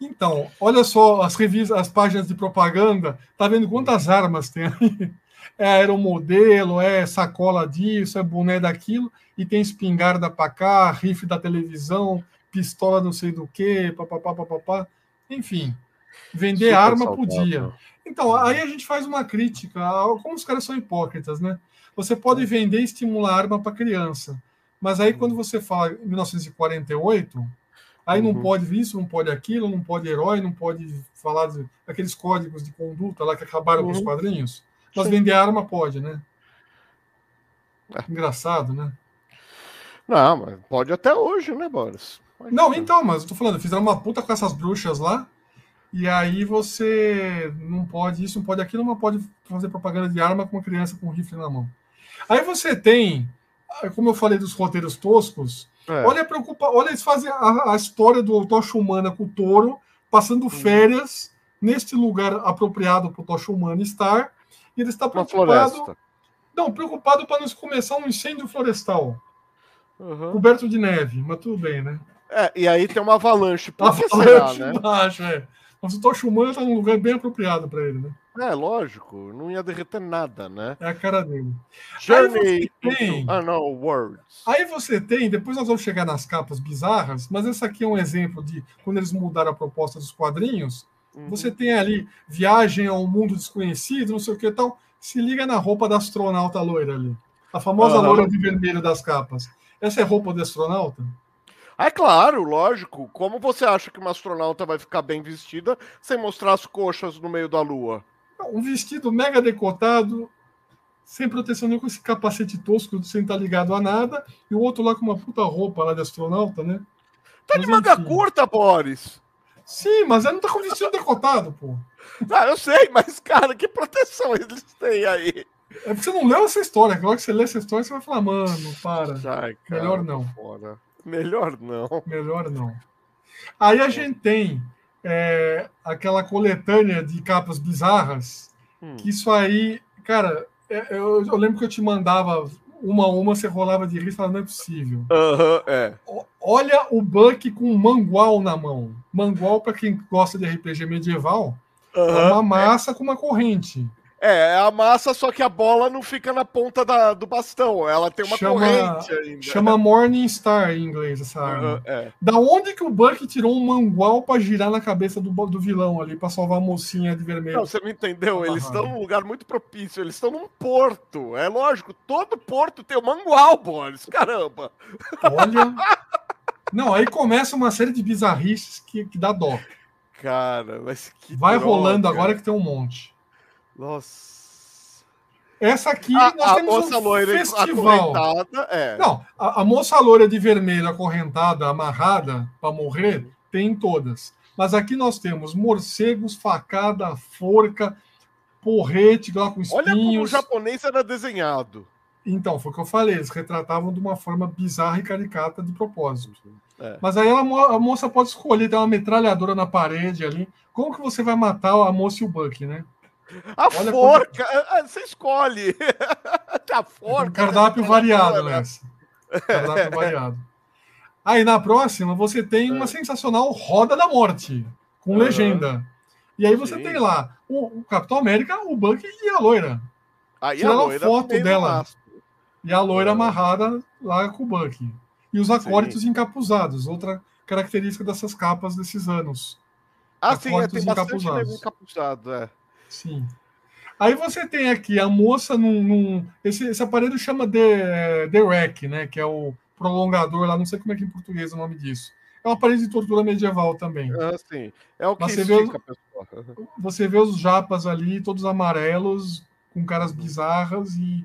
Então, olha só as revistas, as páginas de propaganda. Tá vendo quantas armas tem aí? É aeromodelo, é sacola disso, é boné daquilo, e tem espingarda para cá, rifle da televisão, pistola não sei do que, papapá, papapá. Enfim, Vender Super arma podia. Então, aí a gente faz uma crítica, como os caras são hipócritas, né? Você pode vender e estimular arma para criança, mas aí quando você fala em 1948, aí uhum. não pode isso, não pode aquilo, não pode herói, não pode falar de, aqueles códigos de conduta lá que acabaram uhum. com os uhum. quadrinhos, mas Sim. vender arma pode, né? É. Engraçado, né? Não, mas pode até hoje, né, Boris? Pode não, ser. então, mas eu tô falando, fizeram uma puta com essas bruxas lá, e aí você não pode isso, não pode aquilo, não pode fazer propaganda de arma com uma criança com um rifle na mão. Aí você tem, como eu falei dos roteiros toscos, é. olha preocupa, olha eles fazem a, a história do Tocha Humana com o touro, passando férias neste lugar apropriado para o Tocha Humana estar, e ele está preocupado. Não, preocupado para não começar um incêndio florestal. Uhum. Coberto de neve, mas tudo bem, né? É, e aí tem uma avalanche. Por avalanche será, né? embaixo, é. Mas o Tocha Humana tá num lugar bem apropriado para ele, né? É, lógico, não ia derreter nada, né? É a cara dele. Journey tem... Ah, não, Words. Aí você tem, depois nós vamos chegar nas capas bizarras, mas essa aqui é um exemplo de quando eles mudaram a proposta dos quadrinhos. Uhum. Você tem ali viagem ao mundo desconhecido, não sei o que tal. Se liga na roupa da astronauta loira ali. A famosa loira de vermelho das capas. Essa é roupa de astronauta? É claro, lógico. Como você acha que uma astronauta vai ficar bem vestida sem mostrar as coxas no meio da lua? Um vestido mega decotado, sem proteção nenhuma, com esse capacete tosco sem estar ligado a nada, e o outro lá com uma puta roupa lá de astronauta, né? Tá mas, de manga enfim. curta, Boris. Sim, mas ele não tá com vestido decotado, pô. Ah, eu sei, mas, cara, que proteção eles têm aí? É porque você não leu essa história. Agora que você lê essa história, você vai falar, mano, para. Ai, cara, Melhor não. Fora. Melhor não. Melhor não. Aí a gente tem é, aquela coletânea de capas bizarras, hum. que isso aí, cara, é, eu, eu, lembro que eu te mandava uma a uma, você rolava de rir e falava, não é possível. Uhum, é. Olha o Buck com um mangual na mão. Mangual, para quem gosta de RPG medieval, uhum, é uma massa é. com uma corrente. É, é a massa, só que a bola não fica na ponta da, do bastão. Ela tem uma chama, corrente ainda. Chama Morning Star em inglês, essa arma. Uhum, é. Da onde que o Buck tirou um mangual para girar na cabeça do, do vilão ali, para salvar a mocinha de vermelho? Não, você me entendeu? Eles estão num lugar muito propício. Eles estão num porto. É lógico, todo porto tem um mangual, Boris. Caramba. Olha. Não, aí começa uma série de bizarrices que, que dá dó. Cara, mas que. Vai droga. rolando agora que tem um monte. Nossa. Essa aqui a, nós a temos moça um loira festival. É. Não, a, a, moça loira de vermelho acorrentada, amarrada para morrer, tem em todas. Mas aqui nós temos morcegos, facada, forca, porrete lá com espinhos. Olha como o japonês era desenhado. Então, foi o que eu falei, eles retratavam de uma forma bizarra e caricata de propósito. É. Mas aí ela, a moça pode escolher, tem uma metralhadora na parede ali. Como que você vai matar a moça e o Buck, né? A Olha forca, como... É, é, você escolhe. A forca. Um cardápio variado nessa. Cardápio variado. Aí na próxima você tem uma é. sensacional Roda da Morte, com legenda. E aí você Sim. tem lá o, o, Capitão América, o Buck e a loira. Aí a loira foto dela. E a loira é. amarrada lá com o Buck. E os acólitos Sim. encapuzados, outra característica dessas capas desses anos. Ah, sim, é, tem bastante encapuzado, é. Sim. Aí você tem aqui a moça num. num esse, esse aparelho chama The, The Rack, né? Que é o prolongador lá, não sei como é que em português é o nome disso. É um aparelho de tortura medieval também. Ah, sim. É o que você vê, os, você vê os japas ali, todos amarelos, com caras bizarras e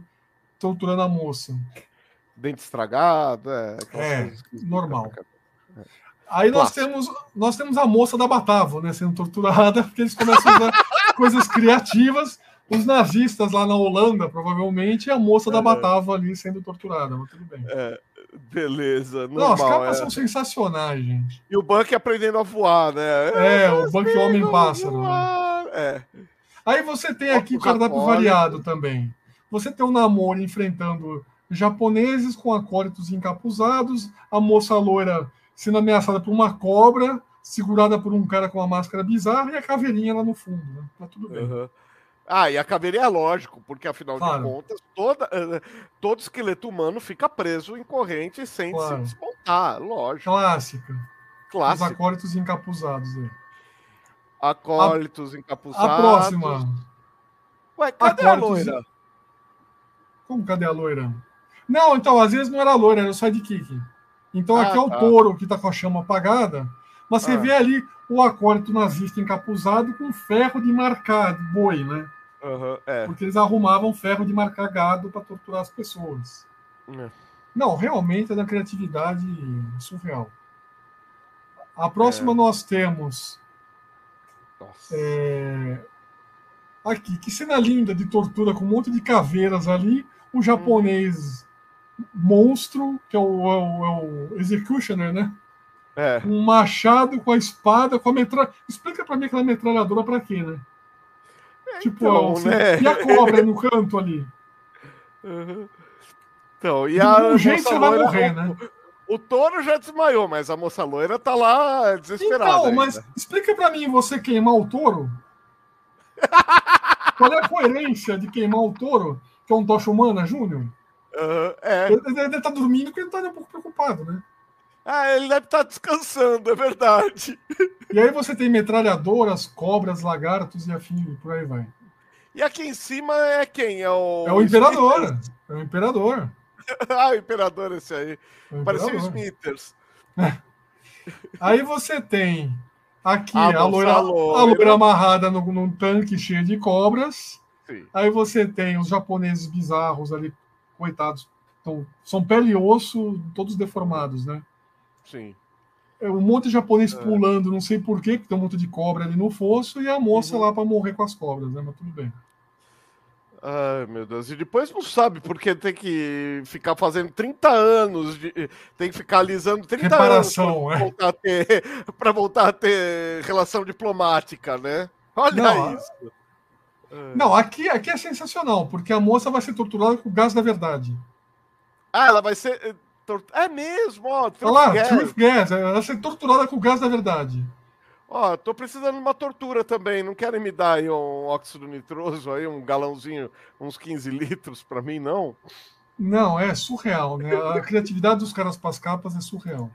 torturando a moça. Dente estragado, é. É, normal. Aí nós temos, nós temos a moça da Batavo, né, sendo torturada, porque eles começam a usar coisas criativas. Os nazistas lá na Holanda, provavelmente, e a moça da é. Batavo ali sendo torturada, mas tudo bem. É, beleza. Normal, Não, as capas é. são sensacionais, gente. E o Buck aprendendo a voar, né? É, o Buck Homem-Pássaro. Né? É. Aí você tem aqui o cardápio variado também. Você tem o um namoro enfrentando japoneses com acólitos encapuzados, a moça loira sendo ameaçada por uma cobra, segurada por um cara com uma máscara bizarra e a caveirinha lá no fundo. Né? Tá tudo bem. Uhum. Ah, e a caveirinha é lógico, porque afinal claro. de contas, toda, todo esqueleto humano fica preso em corrente sem claro. se desmontar, lógico. Clássica. Clássico. Os acólitos encapuzados aí. Acólitos a, encapuzados. A próxima. Ué, cadê acólitos... a loira? Como cadê a loira? Não, então, às vezes não era loira, era o sidekick. Então ah, aqui é o tá. touro que está com a chama apagada, você ah. vê ali o acólito nazista encapuzado com ferro de marcar de boi, né? Uhum, é. Porque eles arrumavam ferro de marcar gado para torturar as pessoas. É. Não, realmente é da criatividade surreal. A próxima é. nós temos. É... Aqui, que cena linda de tortura com um monte de caveiras ali. O japonês monstro, que é o, é o, é o Executioner, né? É. Um machado com a espada, com a metralhadora. Explica pra mim aquela metralhadora pra quê, né? É, tipo, então, assim, né? e a cobra no canto ali? Uhum. Então, e a. Um jeito você vai morrer, né? O, o touro já desmaiou, mas a moça loira tá lá desesperada. Então, mas explica pra mim você queimar o touro. Qual é a coerência de queimar o touro, que é um tocha humana, Júnior? Uhum, é. Ele, ele deve estar tá dormindo porque ele está um pouco preocupado, né? Ah, ele deve estar tá descansando, é verdade. E aí você tem metralhadoras, cobras, lagartos e afim, por aí vai. E aqui em cima é quem? É o. É o Imperador. É o Imperador. ah, o Imperador, esse aí. É Parecia o Smithers. Aí você tem aqui a, a, loira, a loira amarrada no, num tanque cheio de cobras. Sim. Aí você tem os japoneses bizarros ali coitados, são pele e osso, todos deformados, né? Sim. É um monte de japonês é. pulando, não sei porquê, que tem um monte de cobra ali no fosso, e a moça uhum. lá para morrer com as cobras, né? Mas tudo bem. Ai, meu Deus. E depois não sabe porque tem que ficar fazendo 30 anos, de, tem que ficar alisando 30 Reparação, anos para é. voltar, voltar, a ter relação diplomática, né? Olha não, isso. É. Não, aqui, aqui é sensacional, porque a moça vai ser torturada com o gás da verdade. Ah, ela vai ser. É mesmo, ó. Olha lá, gas. truth gas. Ela ser torturada com o gás da verdade. Ó, tô precisando de uma tortura também. Não querem me dar aí um óxido nitroso aí, um galãozinho, uns 15 litros para mim, não? Não, é surreal, né? A criatividade dos caras para as capas é surreal.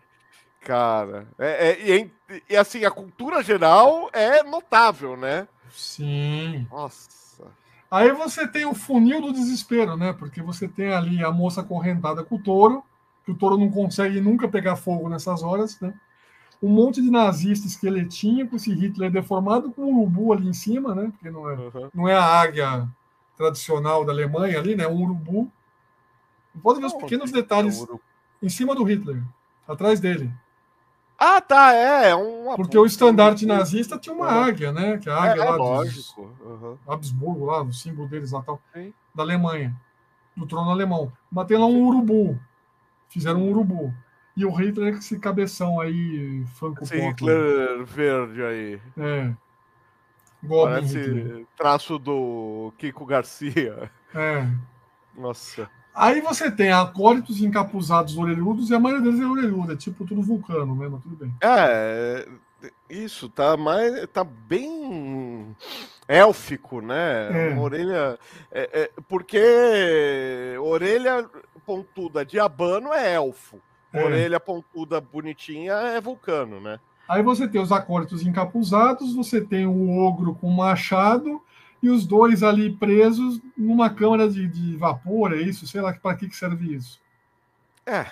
Cara, é, é, e, e assim, a cultura geral é notável, né? Sim. Nossa. Aí você tem o funil do desespero, né? Porque você tem ali a moça correntada com o touro, que o touro não consegue nunca pegar fogo nessas horas, né? Um monte de nazista esqueletinho com esse Hitler deformado com um urubu ali em cima, né? Porque não é, uhum. não é a águia tradicional da Alemanha ali, né? Um urubu. Pode ver os pequenos detalhes em cima do Hitler, atrás dele. Ah, tá, é. é uma Porque o estandarte nazista tinha uma águia, né? Que é a águia é, lá lógico. Dos, uhum. Habsburgo, lá, o símbolo deles lá tal, Sim. da Alemanha, do trono alemão. Mas tem lá um urubu. Fizeram um urubu. E o Hitler com esse cabeção aí, Funko Esse Hitler verde aí. É. Goblin Parece Hitler. traço do Kiko Garcia. É. Nossa. Aí você tem acólitos encapuzados orelhudos e a maioria deles é orelhuda, é tipo tudo vulcano, né? Mas tudo bem. É, isso, tá mais. tá bem élfico, né? É. Uma orelha. É, é, porque orelha pontuda de abano é elfo. É. Orelha pontuda bonitinha é vulcano, né? Aí você tem os acólitos encapuzados, você tem o ogro com machado e os dois ali presos numa câmara de, de vapor, é isso? Sei lá para que, que serve isso. É,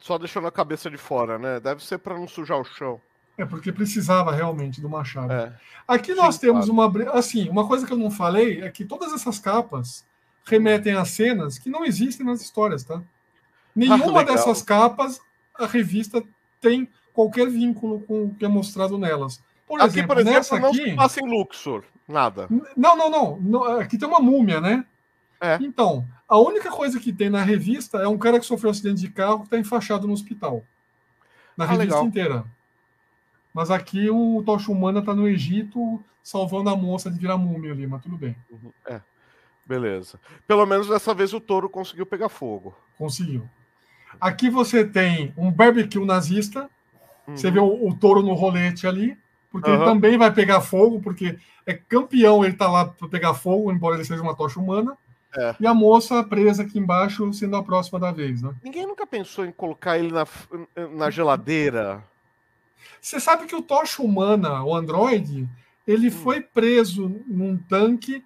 só deixando a cabeça de fora, né? Deve ser para não sujar o chão. É porque precisava realmente do Machado. É. Aqui Sim, nós temos claro. uma. Assim, uma coisa que eu não falei é que todas essas capas remetem a cenas que não existem nas histórias, tá? Nenhuma Ah, dessas capas a revista tem qualquer vínculo com o que é mostrado nelas. Por Aqui, exemplo, por exemplo, nessa não aqui. se passa em Luxor. Nada. Não, não, não, não. Aqui tem uma múmia, né? É. Então, a única coisa que tem na revista é um cara que sofreu um acidente de carro que está enfaixado no hospital. Na Ah, revista legal. inteira. Mas aqui o Tocha Humana está no Egito salvando a moça de virar múmia ali, mas tudo bem. É. Beleza. Pelo menos dessa vez o touro conseguiu pegar fogo. Conseguiu. Aqui você tem um barbecue nazista. Você Uhum. vê o, o touro no rolete ali, porque ele Aham. também vai pegar fogo, porque é campeão, ele tá lá para pegar fogo, embora ele seja uma tocha humana. É. E a moça presa aqui embaixo, sendo a próxima da vez, né? Ninguém nunca pensou em colocar ele na, na geladeira. Você sabe que o tocha humana, o androide, ele foi preso num tanque.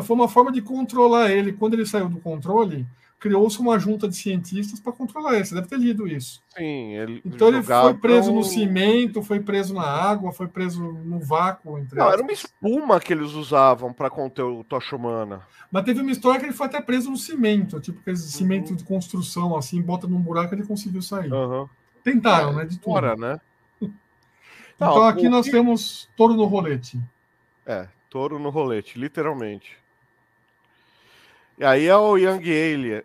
Foi uma forma de controlar ele. Quando ele saiu do controle, criou-se uma junta de cientistas para controlar ele. Você deve ter lido isso. Sim, ele. Então ele foi preso no cimento, foi preso na água, foi preso no vácuo. Entre Não, era uma espuma que eles usavam para conter o Tocha Humana. Mas teve uma história que ele foi até preso no cimento, tipo aquele Uhum. cimento de construção, assim, bota num buraco e ele conseguiu sair. Aham. Tentaram, né? De tudo. Fora, né? Então Não, aqui o nós temos touro no rolete. É, touro no rolete, literalmente. E aí é o Young Alien.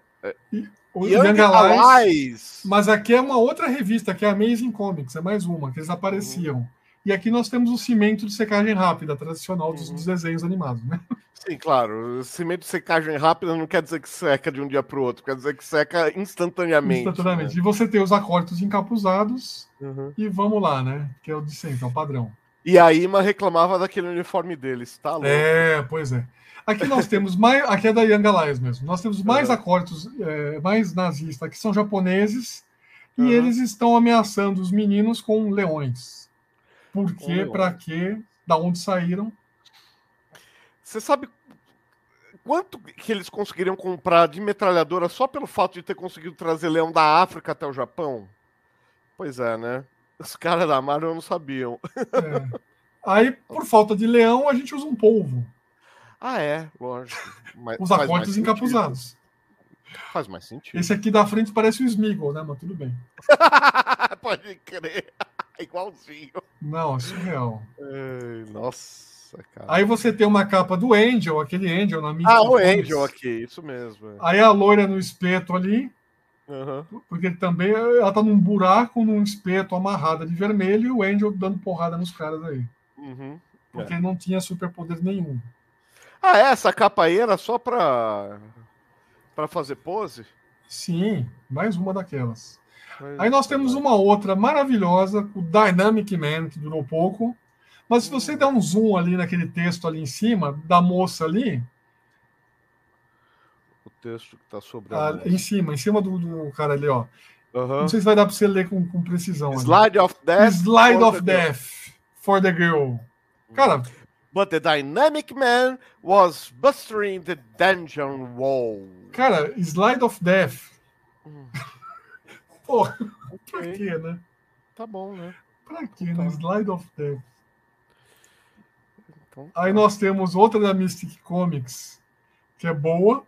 O Young, Young Allies. Mas aqui é uma outra revista, que é a Amazing Comics, é mais uma, que eles apareciam. Uhum. E aqui nós temos o cimento de secagem rápida, tradicional dos, Uhum. dos desenhos animados, né? Sim, claro. Cimento de secagem rápida não quer dizer que seca de um dia para o outro, quer dizer que seca instantaneamente. Instantaneamente. E você tem os acortes encapuzados, né? Uhum. e vamos lá, né? Que é o de sempre, é o padrão. E a Ima reclamava daquele uniforme deles, tá louco? É, pois é. Aqui nós temos mais. Aqui é da Young Allies mesmo. Nós temos mais acortes, é, mais nazistas, que são japoneses, e Uhum. eles estão ameaçando os meninos com leões. Por quê? leões. Pra quê? Da onde saíram? Você sabe quanto que eles conseguiriam comprar de metralhadora só pelo fato de ter conseguido trazer leão da África até o Japão? Pois é, né? Os caras da Marvel não sabiam. É. Aí, por falta de leão, a gente usa um polvo. Ah, é, lógico. Mas Os sentido. encapuzados. Faz mais sentido. Esse aqui da frente parece o Smeagol, né? Mas tudo bem. Pode crer. Igualzinho. Não, é surreal. Ai, nossa, cara. Aí você tem uma capa do Angel, aquele Angel na mídia. ah, o Angel aqui, isso mesmo. é. Aí a loira no espeto ali, Aham. porque também ela tá num buraco, num espeto amarrada de vermelho, e o Angel dando porrada nos caras aí. Uhum. Porque ele não tinha superpoder nenhum. Ah, é? Essa capa aí era só pra. pra fazer pose? Sim, mais uma daquelas. Mas- Aí nós temos uma outra maravilhosa, o Dynamic Man, que durou pouco. Mas se você der um zoom ali naquele texto ali em cima, da moça ali, texto que tá sobre a ah, em cima, em cima do, do cara ali, ó. Aham. Não sei se vai dar para você ler com, com precisão. ali. Slide of Death. Slide for of the girl. Death for the Girl. Cara, But the dynamic man was bustering the dungeon wall. cara, Slide of Death. Hum. Pô, pra Ok, quê, né? Tá bom, né? Pra quê, né? Tá. Slide of Death. Então, Aí nós temos outra da Mystic Comics, que é boa.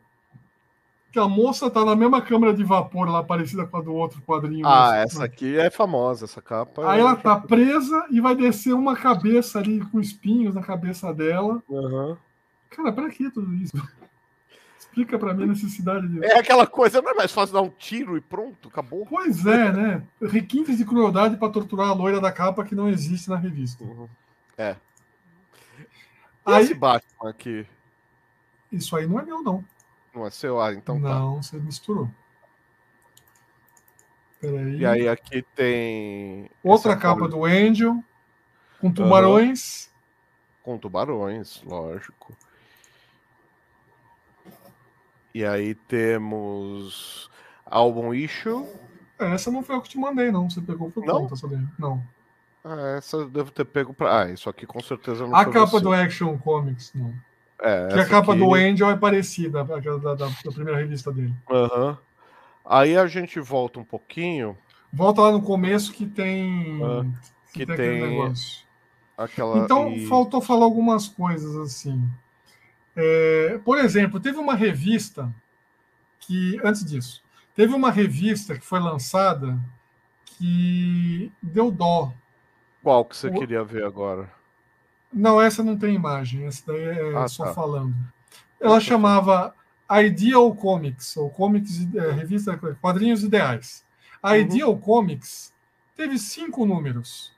Que a moça tá na mesma câmera de vapor lá, parecida com a do outro quadrinho. Ah, né? essa aqui é famosa, essa capa. Aí ela já- tá presa e vai descer uma cabeça ali com espinhos na cabeça dela. Aham. Cara, pra que tudo isso? Explica pra mim a necessidade disso. É aquela coisa, não é mais fácil dar um tiro e pronto, acabou. Pois é, né? Requintes de crueldade pra torturar a loira da capa que não existe na revista. É. E Aí, esse Batman aqui? isso aí não é meu, não. Não é seu? Ah, então tá. não, você misturou. Peraí. E aí aqui tem. Outra capa do Angel, com tubarões. Com tubarões, lógico. E aí temos álbum issue. É, Essa não foi eu que te mandei, não. Você pegou por Não? conta, daí. Não. Ah, essa eu devo ter pego pra. Ah, isso aqui com certeza não A capa você. do Action Comics, não. É, Porque a capa aqui- do Angel é parecida, aquela da, da, da primeira revista dele. Aham. Aí a gente volta um pouquinho. Volta lá no começo que tem. Ah. que, que tem, tem aquela. Então, e... faltou falar algumas coisas assim. É, por exemplo, teve uma revista que, antes disso, teve uma revista que foi lançada que deu dó. Qual que você o... queria ver agora? Não, essa não tem imagem, essa daí é ah, só tá. falando. Ela chamava Ideal Comics, ou Comics, é, revista Quadrinhos Ideais. A uhum. Ideal Comics teve cinco números.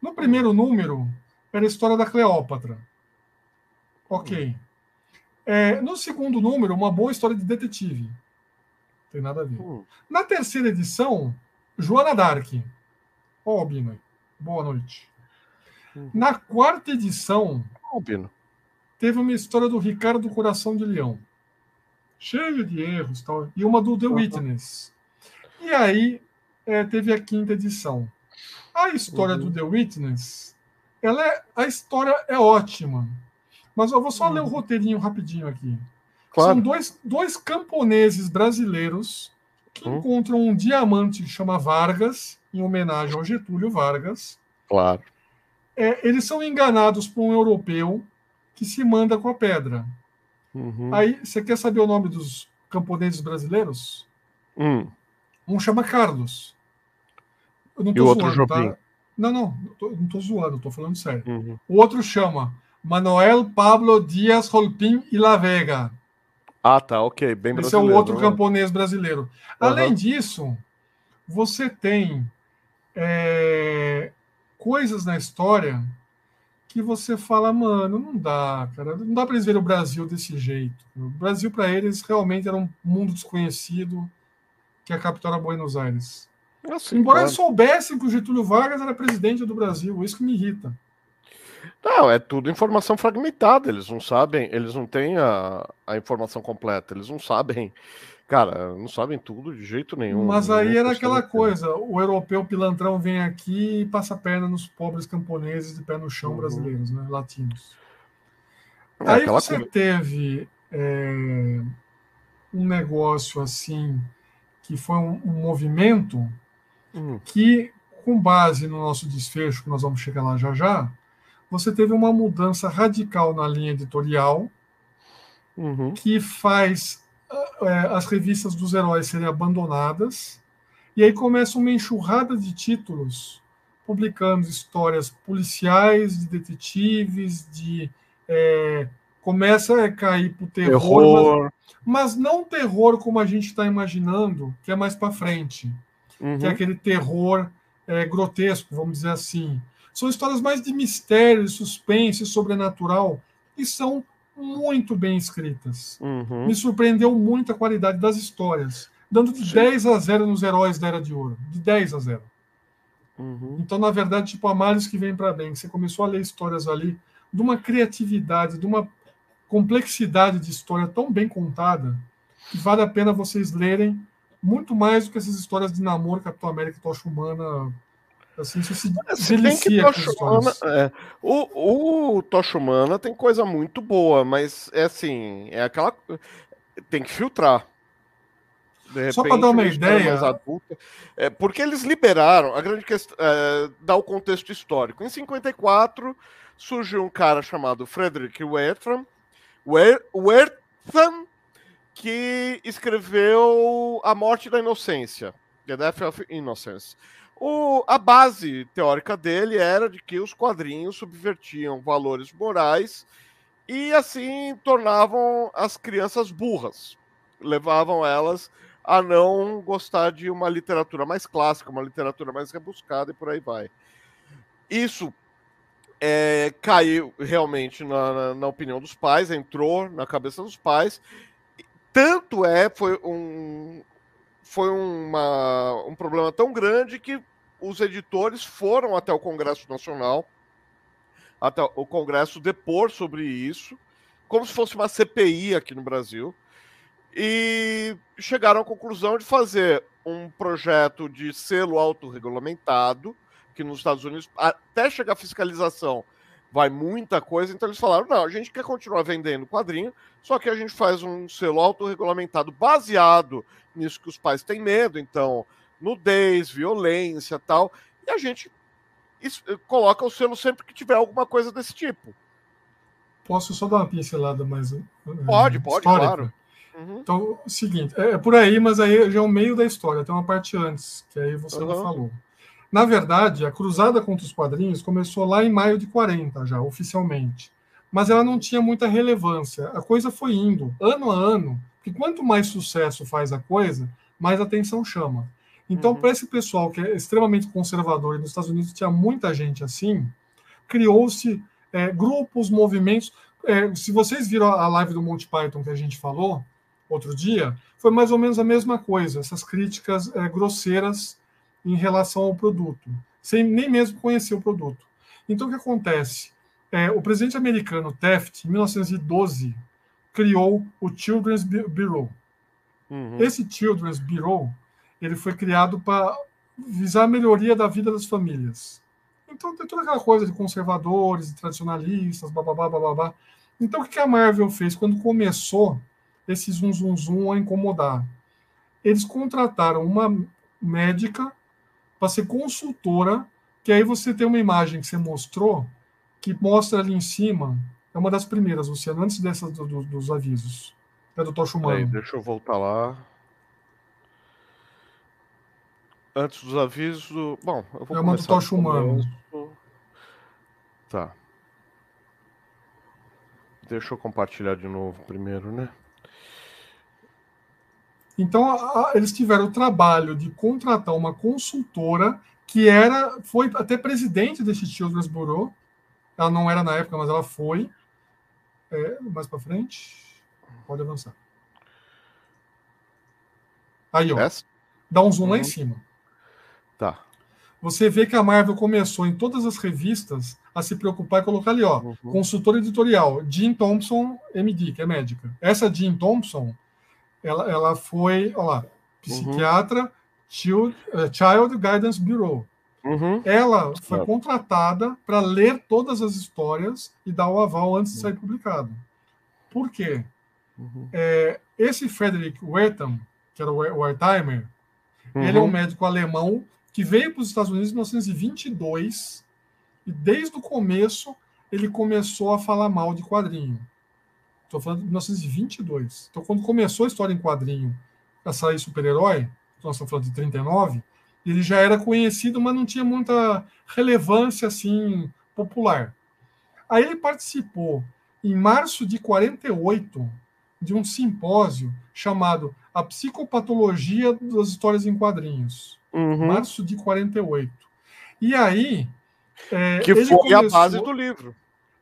No primeiro número, era a história da Cleópatra. Ok. Uhum. É, no segundo número, uma boa história de detetive. Não tem nada a ver. Uhum. Na terceira edição, Joana Dark. Ó, oh, Bino. Boa noite. Uhum. Na quarta edição, teve uma história do Ricardo Coração de Leão. Cheio de erros tal. E uma do The Witness. E aí, é, teve a quinta edição. A história uhum. do The Witness, ela é, a história é ótima. Mas eu vou só uhum. ler o roteirinho rapidinho aqui. Claro. São dois, dois camponeses brasileiros que uhum. encontram um diamante que chama Vargas, em homenagem ao Getúlio Vargas. Claro. É, eles são enganados por um europeu que se manda com a pedra. Uhum. Aí, você quer saber o nome dos camponeses brasileiros? Hum. Um chama Carlos. Eu não tô e o outro zoando, tá? Não, não, não tô zoando, tô falando sério. Uhum. O outro chama Manuel Pablo Dias Rolpin e La Vega. Ah, tá, ok, bem Esse é o outro né? camponês brasileiro. Além uhum. disso, você tem é, coisas na história que você fala, mano, não dá, cara, não dá para eles verem o Brasil desse jeito. O Brasil para eles realmente era um mundo desconhecido que a capital era Buenos Aires. Assim, Embora claro. eles soubessem que o Getúlio Vargas era presidente do Brasil, isso que me irrita. Não, é tudo informação fragmentada, eles não sabem, eles não têm a, a informação completa, eles não sabem, cara, não sabem tudo de jeito nenhum. Mas aí era aquela coisa, o europeu pilantrão vem aqui e passa a perna nos pobres camponeses de pé no chão uhum. brasileiros, né, latinos. É, aí você coisa... teve é, um negócio assim, que foi um, um movimento uhum. que, com base no nosso desfecho, que nós vamos chegar lá já já, você teve uma mudança radical na linha editorial uhum. que faz as revistas dos heróis serem abandonadas e aí começa uma enxurrada de títulos publicando histórias policiais, de detetives, de é, começa a cair para o terror, terror. Mas, mas, não terror como a gente está imaginando, que é mais para frente uhum. que é aquele terror é, grotesco, vamos dizer assim. São histórias mais de mistério, suspense, sobrenatural, e são muito bem escritas. Uhum. Me surpreendeu muito a qualidade das histórias, dando de Sim. 10 a 0 nos heróis da Era de Ouro. De 10 a 0. Uhum. Então, na verdade, tipo, a males que vem para bem. Você começou a ler histórias ali de uma criatividade, de uma complexidade de história tão bem contada, que vale a pena vocês lerem muito mais do que essas histórias de namoro, Capitão América e Tocha Humana. Assim, se, é, se delicia Humana, é, o, o Tocha Humana tem coisa muito boa, mas é assim, é aquela. Tem que filtrar. Repente, Só para dar uma ideia. Adulta, é, porque eles liberaram, a grande questão, é, dá o contexto histórico. Em 54, surgiu um cara chamado Frederick Wertham, Wertham que escreveu A Morte da Inocência, The Death of Innocence. O, a base teórica dele era de que os quadrinhos subvertiam valores morais e assim tornavam as crianças burras, levavam elas a não gostar de uma literatura mais clássica, uma literatura mais rebuscada e por aí vai. Isso é, caiu realmente na, na, na, opinião dos pais, entrou na cabeça dos pais, tanto é, foi um, foi uma, um problema tão grande que os editores foram até o Congresso Nacional, até o Congresso depor sobre isso, como se fosse uma CPI aqui no Brasil, e chegaram à conclusão de fazer um projeto de selo autorregulamentado, que nos Estados Unidos, até chegar a fiscalização, vai muita coisa, então eles falaram: não, a gente quer continuar vendendo quadrinho, só que a gente faz um selo autorregulamentado baseado nisso que os pais têm medo, então, nudez, violência tal, e a gente coloca o selo sempre que tiver alguma coisa desse tipo. Posso só dar uma pincelada mais. Pode, pode, histórica? claro. Uhum. Então, o seguinte, é, é por aí, mas aí já é o meio da história, tem uma parte antes, que aí você uhum. não falou. Na verdade, a cruzada contra os quadrinhos começou lá em maio de 40, já, oficialmente. Mas ela não tinha muita relevância. A coisa foi indo, ano a ano, que quanto mais sucesso faz a coisa, mais atenção chama. Então, uhum. para esse pessoal que é extremamente conservador, e nos Estados Unidos tinha muita gente assim, criou-se é, grupos, movimentos. É, se vocês viram a live do Monty Python que a gente falou outro dia, foi mais ou menos a mesma coisa, essas críticas é, grosseiras em relação ao produto, sem nem mesmo conhecer o produto. Então, o que acontece? É, o presidente americano Taft, em 1912, criou o Children's Bureau. Uhum. Esse Children's Bureau ele foi criado para visar a melhoria da vida das famílias. Então tem toda aquela coisa de conservadores, de tradicionalistas, bababá, bababá. Então o que a Marvel fez quando começou esse zum zum zum a incomodar? Eles contrataram uma médica para ser consultora, que aí você tem uma imagem que você mostrou, que mostra ali em cima, é uma das primeiras, Luciano, antes dessas do, do, dos avisos. É do Tocho Humano. Deixa eu voltar lá antes dos avisos. Bom, eu vou é uma do Tocha Humano. Tá. Deixa eu compartilhar de novo primeiro, né? Então, a, a, eles tiveram o trabalho de contratar uma consultora que era, foi até presidente desse Children's Bureau. Ela não era na época, mas ela foi. É, mais para frente. Pode avançar. Aí, ó. Dá um zoom uhum. lá em uhum. cima. Tá. Você vê que a Marvel começou em todas as revistas a se preocupar e colocar ali, ó, uhum. consultor editorial, Jean Thompson, MD, que é médica. Essa Jean Thompson, ela, ela foi, ó lá, psiquiatra, uhum. Child, uh, Child Guidance Bureau. Uhum. Ela foi contratada para ler todas as histórias e dar o aval antes de sair publicado. Por quê? Uhum. É, esse Frederick Wertham, que era o Wertheimer, ele é um uhum. médico alemão que veio para os Estados Unidos em 1922 e desde o começo ele começou a falar mal de quadrinho. Estou falando de 1922. Então, quando começou a história em quadrinho a sair super-herói, nós estamos falando de 39, ele já era conhecido, mas não tinha muita relevância assim popular. Aí ele participou em março de 48 de um simpósio chamado A Psicopatologia das Histórias em Quadrinhos uhum. março de 48. E aí. É, que foi começou... a base do livro.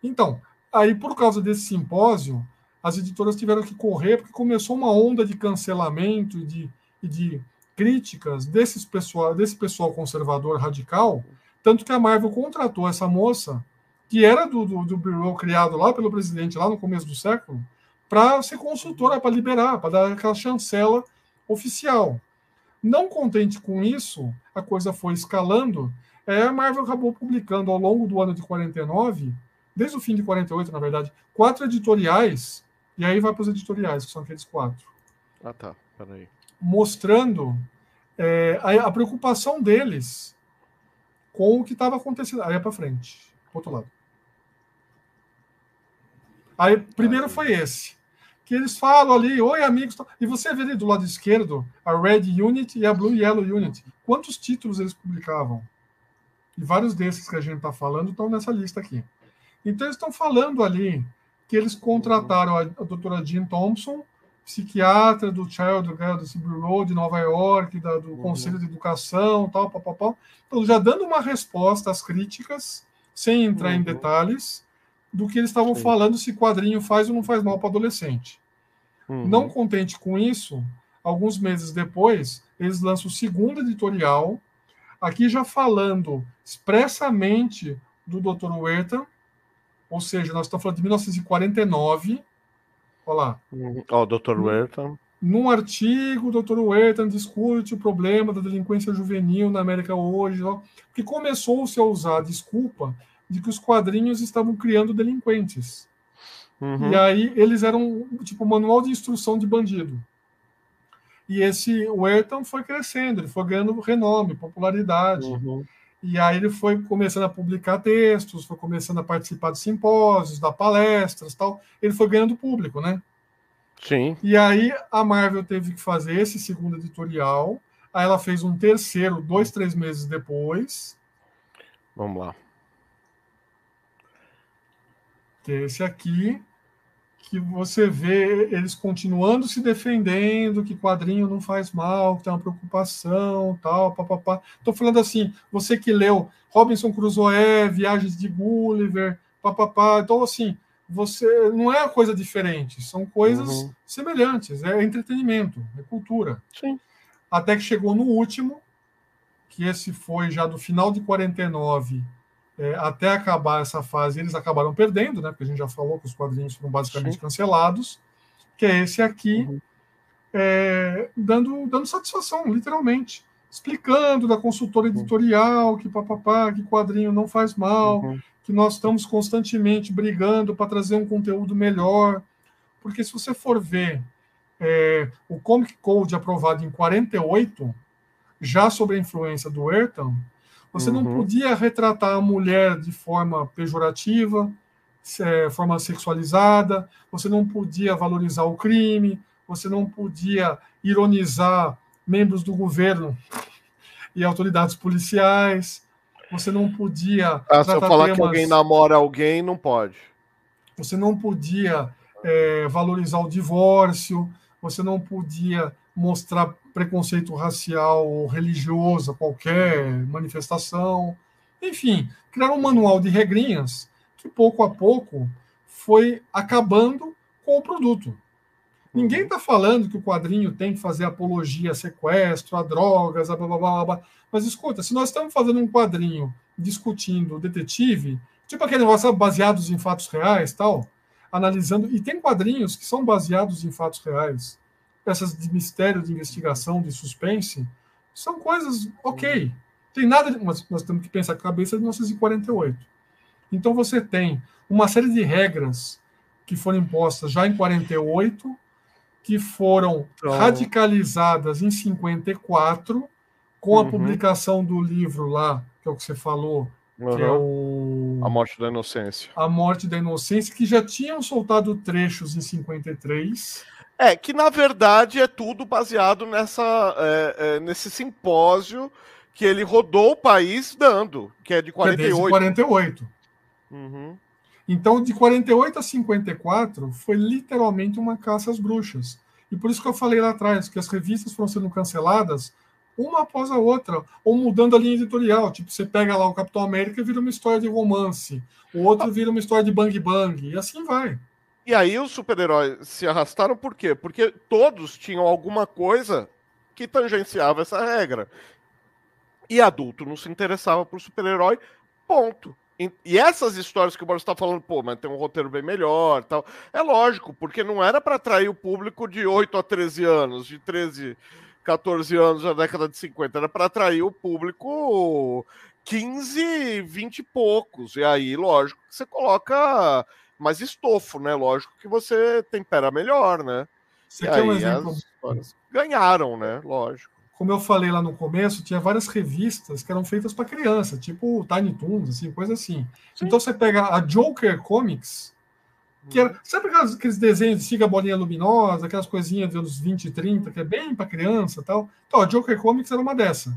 Então, aí por causa desse simpósio, as editoras tiveram que correr, porque começou uma onda de cancelamento e de, e de críticas desses pessoal, desse pessoal conservador radical, tanto que a Marvel contratou essa moça, que era do, do, do bureau criado lá pelo presidente, lá no começo do século, para ser consultora, para liberar, para dar aquela chancela oficial. Não contente com isso, a coisa foi escalando. É, a Marvel acabou publicando ao longo do ano de 49, desde o fim de 48, na verdade, quatro editoriais, e aí vai para os editoriais, que são aqueles quatro. Ah, tá. Peraí. Mostrando é, a, a, preocupação deles com o que estava acontecendo. Aí é para frente, outro lado. Aí, primeiro foi esse que eles falam ali, oi amigos, e você vê ali do lado esquerdo a Red Unit e a Blue Yellow Unit. Quantos títulos eles publicavam? E vários desses que a gente está falando estão nessa lista aqui. Então eles estão falando ali que eles contrataram a, a doutora Jean Thompson, psiquiatra do Child Guidance Bureau de Nova York, da, do uhum. Conselho de Educação, tal, papapá. Então, já dando uma resposta às críticas, sem entrar uhum. em detalhes, do que eles estavam falando se quadrinho faz ou não faz mal para adolescente. Uhum. Não contente com isso, alguns meses depois, eles lançam o segundo editorial, aqui já falando expressamente do Dr. Huerta, ou seja, nós estamos falando de 1949. Olha lá. Uhum. Ó, oh, Dr. Huerta. Num artigo, o Dr. Huerta discute o problema da delinquência juvenil na América hoje, ó, que começou-se a usar a desculpa de que os quadrinhos estavam criando delinquentes. Uhum. E aí eles eram tipo manual de instrução de bandido. E esse Werton foi crescendo, ele foi ganhando renome, popularidade. Uhum. E aí ele foi começando a publicar textos, foi começando a participar de simpósios, dar palestras, tal. Ele foi ganhando público, né? Sim. E aí a Marvel teve que fazer esse segundo editorial. Aí ela fez um terceiro, dois, três meses depois. Vamos lá. Que é esse aqui que você vê eles continuando se defendendo, que quadrinho não faz mal, que tem uma preocupação, tal, papapá. Estou falando assim, você que leu Robinson Crusoe, Viagens de Gulliver, papapá. Então, assim, você não é coisa diferente, são coisas uhum. semelhantes, é entretenimento, é cultura. Sim. Até que chegou no último, que esse foi já do final de 49 é, até acabar essa fase, eles acabaram perdendo, né? Porque a gente já falou que os quadrinhos foram basicamente Sim. cancelados, que é esse aqui, uhum. é, dando, dando satisfação, literalmente. Explicando da consultora uhum. editorial que papapá, que quadrinho não faz mal, uhum. que nós estamos constantemente brigando para trazer um conteúdo melhor. Porque se você for ver é, o Comic Code aprovado em 48, já sobre a influência do Ayrton, você uhum. não podia retratar a mulher de forma pejorativa, é, forma sexualizada, você não podia valorizar o crime, você não podia ironizar membros do governo e autoridades policiais, você não podia. Ah, se eu falar temas, que alguém namora alguém, não pode. Você não podia é, valorizar o divórcio, você não podia mostrar preconceito racial ou religioso qualquer manifestação. Enfim, criaram um manual de regrinhas que pouco a pouco foi acabando com o produto. Ninguém está falando que o quadrinho tem que fazer apologia a sequestro, a drogas, a blá, blá, blá, blá. Mas escuta, se nós estamos fazendo um quadrinho discutindo detetive, tipo aquele negócio baseados em fatos reais, tal, analisando, e tem quadrinhos que são baseados em fatos reais peças de mistério, de investigação, de suspense, são coisas ok. Tem nada, mas nós temos que pensar com a cabeça de 1948. Então você tem uma série de regras que foram impostas já em 48, que foram então... radicalizadas em 54, com a uhum. publicação do livro lá, que é o que você falou, uhum. que é o... A Morte da Inocência. A Morte da Inocência, que já tinham soltado trechos em 53. É, que na verdade é tudo baseado nessa, é, é, nesse simpósio que ele rodou o país dando, que é de 48. É 48. Uhum. Então, de 48 a 54, foi literalmente uma caça às bruxas. E por isso que eu falei lá atrás, que as revistas foram sendo canceladas uma após a outra, ou mudando a linha editorial. Tipo, você pega lá o Capitão América e vira uma história de romance, o outro ah. vira uma história de bang bang, e assim vai. E aí os super-heróis se arrastaram por quê? Porque todos tinham alguma coisa que tangenciava essa regra. E adulto não se interessava por super-herói, ponto. E essas histórias que o Boris está falando, pô, mas tem um roteiro bem melhor tal. É lógico, porque não era para atrair o público de 8 a 13 anos, de 13, 14 anos na década de 50, era para atrair o público 15, 20 e poucos. E aí, lógico, você coloca mais estofo, né? Lógico que você tempera melhor, né? Você e aí um exemplo... as ganharam, né? Lógico. Como eu falei lá no começo, tinha várias revistas que eram feitas para criança, tipo Tiny Toons, assim, coisa assim. Sim. Então você pega a Joker Comics, que era, sabe aquelas, aqueles desenhos de siga bolinha luminosa, aquelas coisinhas de anos 20 e 30, que é bem para criança tal. Então, a Joker Comics era uma dessa.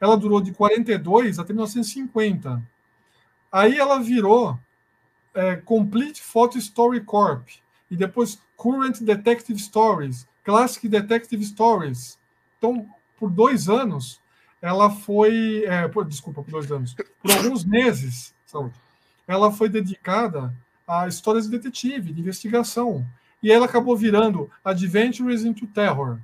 Ela durou de 42 até 1950. Aí ela virou é, Complete Photo Story Corp. E depois Current Detective Stories, Classic Detective Stories. Então, por dois anos, ela foi. É, por, desculpa, por dois anos. Por alguns meses, saúde, ela foi dedicada a histórias de detetive, de investigação. E ela acabou virando Adventures into Terror.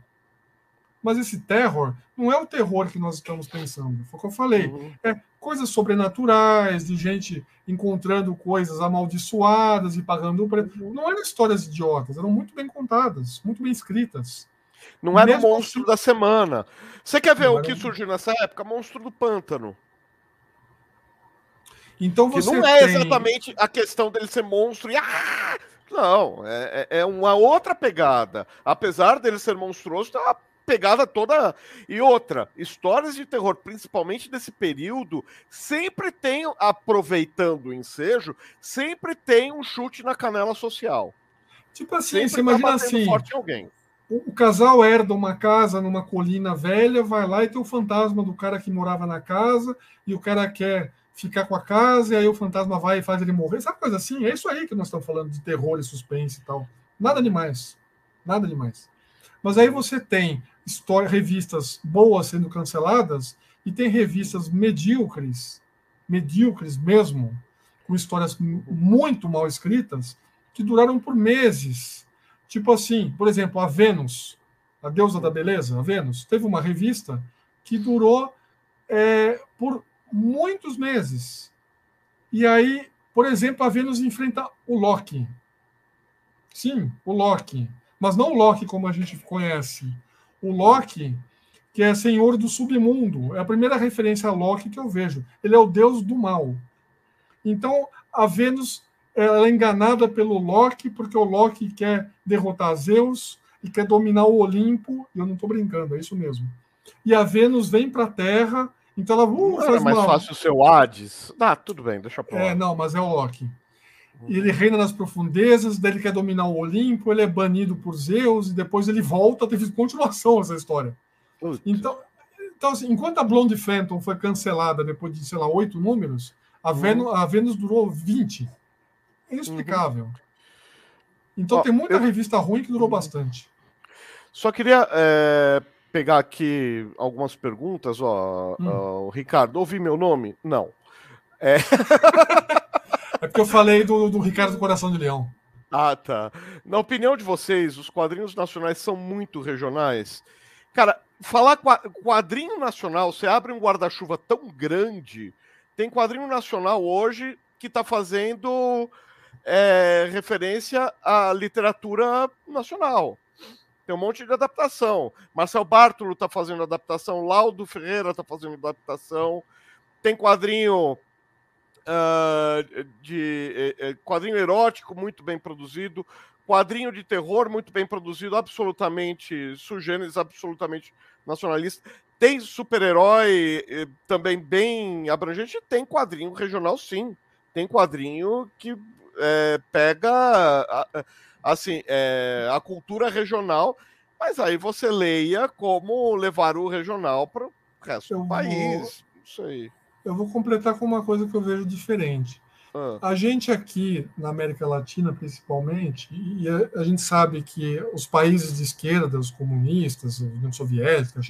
Mas esse terror não é o terror que nós estamos pensando. Foi o que eu falei. Uhum. É coisas sobrenaturais, de gente encontrando coisas amaldiçoadas e pagando preço. Uhum. Não eram histórias idiotas, eram muito bem contadas, muito bem escritas. Não era o monstro assim, da semana. Você quer ver o que surgiu nessa época? Monstro do pântano. Então você que não é tem... exatamente a questão dele ser monstro e ah! não, é, é, é uma outra pegada. Apesar dele ser monstruoso, tem uma pegada toda. E outra, histórias de terror, principalmente desse período, sempre tem, aproveitando o ensejo, sempre tem um chute na canela social. Tipo assim, sempre você imagina tá assim. Forte alguém. O, o casal herda uma casa numa colina velha, vai lá e tem o fantasma do cara que morava na casa, e o cara quer ficar com a casa, e aí o fantasma vai e faz ele morrer. Sabe coisa assim? É isso aí que nós estamos falando de terror e suspense e tal. Nada demais. Nada demais. Mas aí você tem história, revistas boas sendo canceladas e tem revistas medíocres, medíocres mesmo, com histórias muito mal escritas, que duraram por meses. Tipo assim, por exemplo, a Vênus, a deusa da beleza, a Vênus, teve uma revista que durou é, por muitos meses. E aí, por exemplo, a Vênus enfrenta o Loki. Sim, o Loki. Mas não o Loki como a gente conhece. O Loki, que é senhor do submundo. É a primeira referência a Loki que eu vejo. Ele é o deus do mal. Então, a Vênus ela é enganada pelo Loki, porque o Loki quer derrotar Zeus e quer dominar o Olimpo. E eu não estou brincando, é isso mesmo. E a Vênus vem para a Terra, então ela. Uh, não era mais uma... fácil o seu Hades? Ah, tudo bem, deixa lá. É, não, mas é o Loki. E ele reina nas profundezas, daí ele quer dominar o Olimpo, ele é banido por Zeus, e depois ele volta, teve continuação essa história. Então, então assim, enquanto a Blonde Phantom foi cancelada depois de, sei lá, oito números, a, uhum. Vênus, a Vênus durou 20. Inexplicável. Uhum. Então Ó, tem muita eu... revista ruim que durou uhum. bastante. Só queria é, pegar aqui algumas perguntas. Ó, hum. ó, Ricardo, ouvi meu nome? Não. É... é porque eu falei do, do Ricardo do Coração de Leão. Ah, tá. Na opinião de vocês, os quadrinhos nacionais são muito regionais? Cara, falar quadrinho nacional, você abre um guarda-chuva tão grande. Tem quadrinho nacional hoje que está fazendo é, referência à literatura nacional. Tem um monte de adaptação. Marcel Bartolo está fazendo adaptação, Laudo Ferreira está fazendo adaptação. Tem quadrinho uh, de uh, quadrinho erótico muito bem produzido, quadrinho de terror muito bem produzido, absolutamente sugêneres, absolutamente nacionalista. Tem super-herói também bem abrangente, tem quadrinho regional, sim. Tem quadrinho que é, pega assim é, a cultura regional, mas aí você leia como levar o regional para o resto do país. Vou, aí. Eu vou completar com uma coisa que eu vejo diferente. Ah. A gente aqui na América Latina, principalmente, e a, a, gente sabe que os países de esquerda, os comunistas, a União Soviética,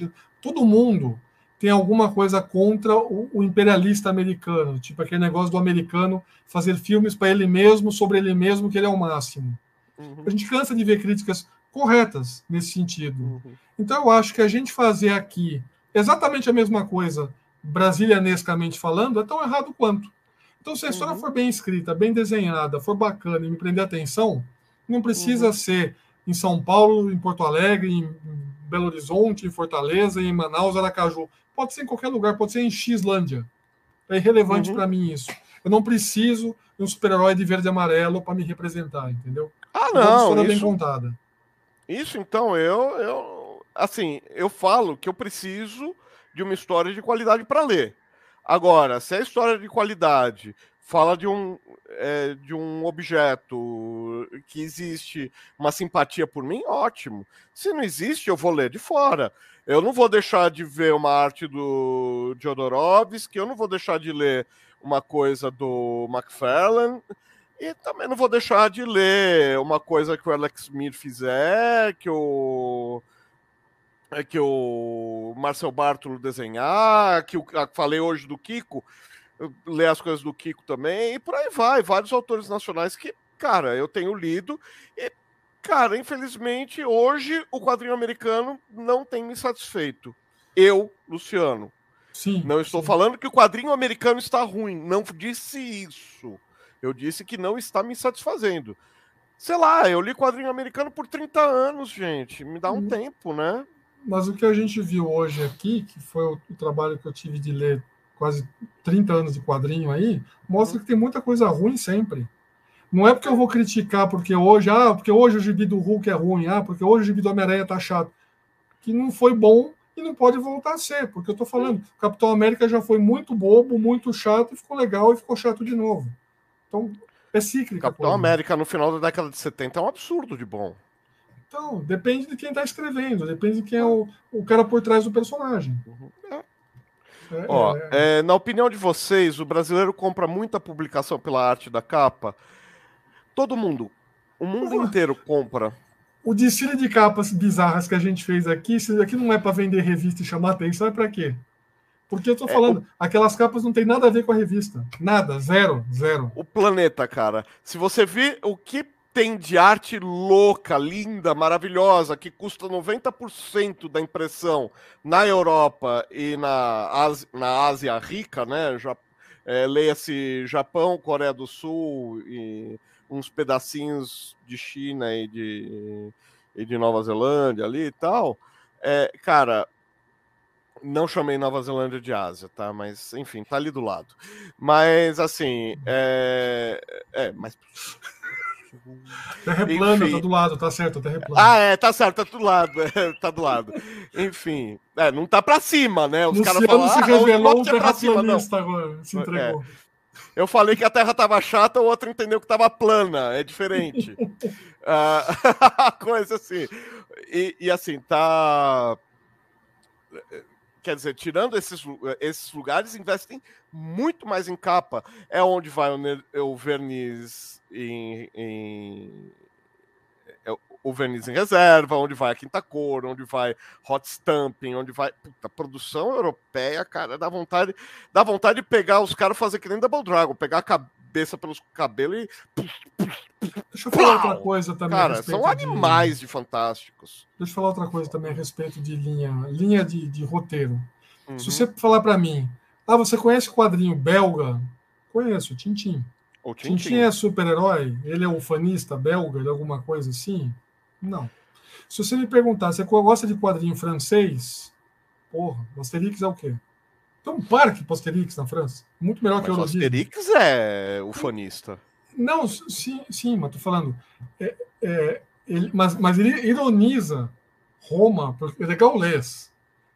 todo mundo tem alguma coisa contra o, o, imperialista americano, tipo aquele negócio do americano fazer filmes para ele mesmo, sobre ele mesmo, que ele é o máximo. Uhum. A gente cansa de ver críticas corretas nesse sentido. Uhum. Então eu acho que a gente fazer aqui exatamente a mesma coisa, brasilianescamente falando, é tão errado quanto. Então, se a história uhum. for bem escrita, bem desenhada, for bacana e me prender atenção, não precisa uhum. ser em São Paulo, em Porto Alegre, em Belo Horizonte, em Fortaleza, em Manaus, Aracaju. Pode ser em qualquer lugar, pode ser em Xlândia. É irrelevante uhum. para mim isso. Eu não preciso de um super-herói de verde e amarelo para me representar, entendeu? Ah, não. Uma história isso, bem contada. Isso, então, eu, eu. Assim, eu falo que eu preciso de uma história de qualidade para ler. Agora, se a história de qualidade fala de um, é, de um objeto que existe uma simpatia por mim, ótimo. Se não existe, eu vou ler de fora. Eu não vou deixar de ver uma arte do Jodorowsky, eu não vou deixar de ler uma coisa do McFarlane, e também não vou deixar de ler uma coisa que o Alex Smith fizer, que o que o Marcel Bartolo desenhar, que eu falei hoje do Kiko, ler as coisas do Kiko também, e por aí vai. Vários autores nacionais que, cara, eu tenho lido e, cara, infelizmente, hoje o quadrinho americano não tem me satisfeito. Eu, Luciano. Sim, não estou sim. falando que o quadrinho americano está ruim. Não disse isso. Eu disse que não está me satisfazendo. Sei lá, eu li quadrinho americano por 30 anos, gente. Me dá um hum. tempo, né? Mas o que a gente viu hoje aqui, que foi o, o trabalho que eu tive de ler quase 30 anos de quadrinho aí, mostra que tem muita coisa ruim sempre. Não é porque eu vou criticar porque hoje, ah, porque hoje o gibi do Hulk é ruim, ah, porque hoje o gibi do Homem-Aranha tá chato. que não foi bom e não pode voltar a ser, porque eu estou falando, Capitão América já foi muito bobo, muito chato, e ficou legal e ficou chato de novo. Então, é cíclico. Capitão América no final da década de 70 é um absurdo de bom. Então, depende de quem está escrevendo, depende de quem é o, o cara por trás do personagem. Uhum. É. É, Ó, é. é... na opinião de vocês, o brasileiro compra muita publicação pela arte da capa? Todo mundo, o mundo inteiro compra o desfile de capas bizarras que a gente fez aqui, se aqui não é para vender revista e chamar atenção, é para quê? Porque eu tô é, falando, é, o... aquelas capas não tem nada a ver com a revista. Nada, zero, zero. O planeta, cara. Se você vê o que tem de arte louca, linda, maravilhosa, que custa 90% da impressão na Europa e na Ásia, na Ásia rica, né? Já, é, Leia-se Japão, Coreia do Sul e uns pedacinhos de China e de, e de Nova Zelândia ali e tal. É, cara, não chamei Nova Zelândia de Ásia, tá? Mas, enfim, tá ali do lado. Mas, assim, é. É, mas. Terra plana, tá do lado, tá certo, terra plana. Ah, é, tá certo, tá do lado, é, tá do lado. Enfim, é, não tá pra cima, né? Os caras falam, se ah, revelou um terraplanista agora, se entregou. É. Eu falei que a Terra tava chata, o outro entendeu que tava plana. É diferente. uh, coisa assim. E, e, assim, tá. Quer dizer, tirando esses, esses lugares, investem muito mais em capa. É onde vai o, o verniz em, em o verniz em reserva, onde vai a quinta cor, onde vai hot stamping, onde vai. Puta, produção europeia, cara, dá vontade, dá vontade de pegar os caras fazer que nem Double Dragon, pegar a cabeça pelos cabelos e. Deixa eu falar outra coisa também. Cara, são animais de... de... fantásticos. Deixa eu falar outra coisa também a respeito de linha, linha de, de roteiro. Uhum. Se você falar para mim, ah, você conhece o quadrinho belga? Conheço, Tintim. O Tintin. Tintin é super-herói? Ele é ufanista belga, de alguma coisa assim? Não. Se você me perguntar, você gosta de quadrinho francês? Porra, Asterix é o quê? Tem um parque para Asterix na França. Muito melhor mas que o Asterix é ufanista. Não, sim, sim, mas tô falando. É, é, ele, mas, mas ele ironiza Roma, porque ele é gaulês.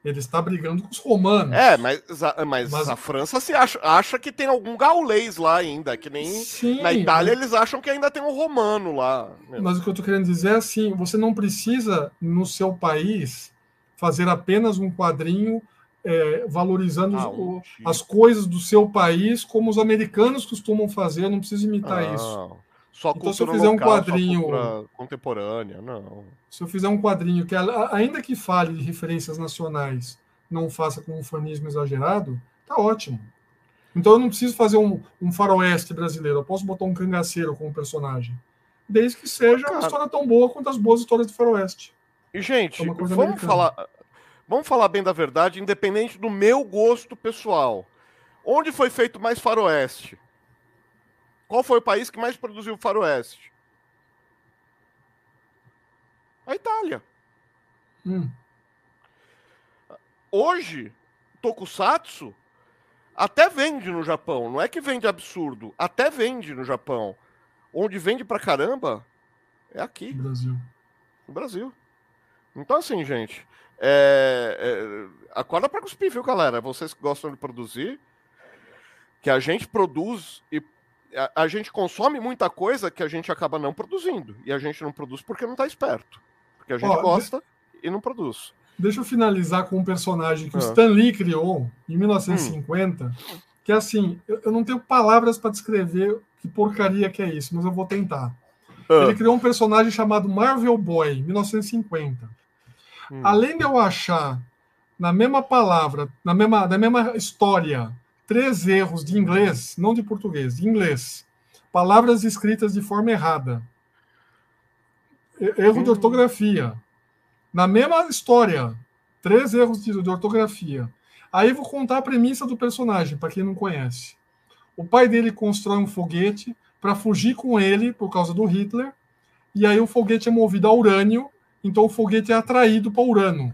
Ele está brigando com os romanos. É, mas, mas, mas... a França se acha, acha que tem algum gaulês lá ainda, que nem Sim, na Itália mas... eles acham que ainda tem um romano lá. Mas o que eu estou querendo dizer é assim: você não precisa, no seu país, fazer apenas um quadrinho é, valorizando ah, o, as coisas do seu país como os americanos costumam fazer, eu não preciso imitar ah. isso. Só então, se eu fizer local, um quadrinho contemporânea, não. Se eu fizer um quadrinho que, ainda que fale de referências nacionais, não faça com um fanismo exagerado, tá ótimo. Então eu não preciso fazer um, um faroeste brasileiro, eu posso botar um cangaceiro como personagem. Desde que seja uma história tão boa quanto as boas histórias do faroeste. E, gente, é vamos americana. falar, vamos falar bem da verdade, independente do meu gosto pessoal. Onde foi feito mais faroeste? Qual foi o país que mais produziu faroeste? A Itália. Hum. Hoje, Tokusatsu até vende no Japão. Não é que vende absurdo. Até vende no Japão. Onde vende pra caramba é aqui. No Brasil. No Brasil. Então, assim, gente. É, é, acorda pra cuspir, viu, galera? Vocês que gostam de produzir. Que a gente produz e a, a, gente consome muita coisa que a gente acaba não produzindo. E a gente não produz porque não está esperto. Porque a gente Ó, gosta de... e não produz. Deixa eu finalizar com um personagem que ah. o Stan Lee criou em 1950, hum. que é assim, eu, eu não tenho palavras para descrever que porcaria que é isso, mas eu vou tentar. Ah. Ele criou um personagem chamado Marvel Boy, 1950. Hum. Além de eu achar na mesma palavra, na mesma, na mesma história, três erros de inglês, não de português, de inglês. Palavras escritas de forma errada. Erro de hum. ortografia. Na mesma história, três erros de, de ortografia. Aí vou contar a premissa do personagem, para quem não conhece. O pai dele constrói um foguete para fugir com ele por causa do Hitler, e aí o foguete é movido a urânio, então o foguete é atraído para Urano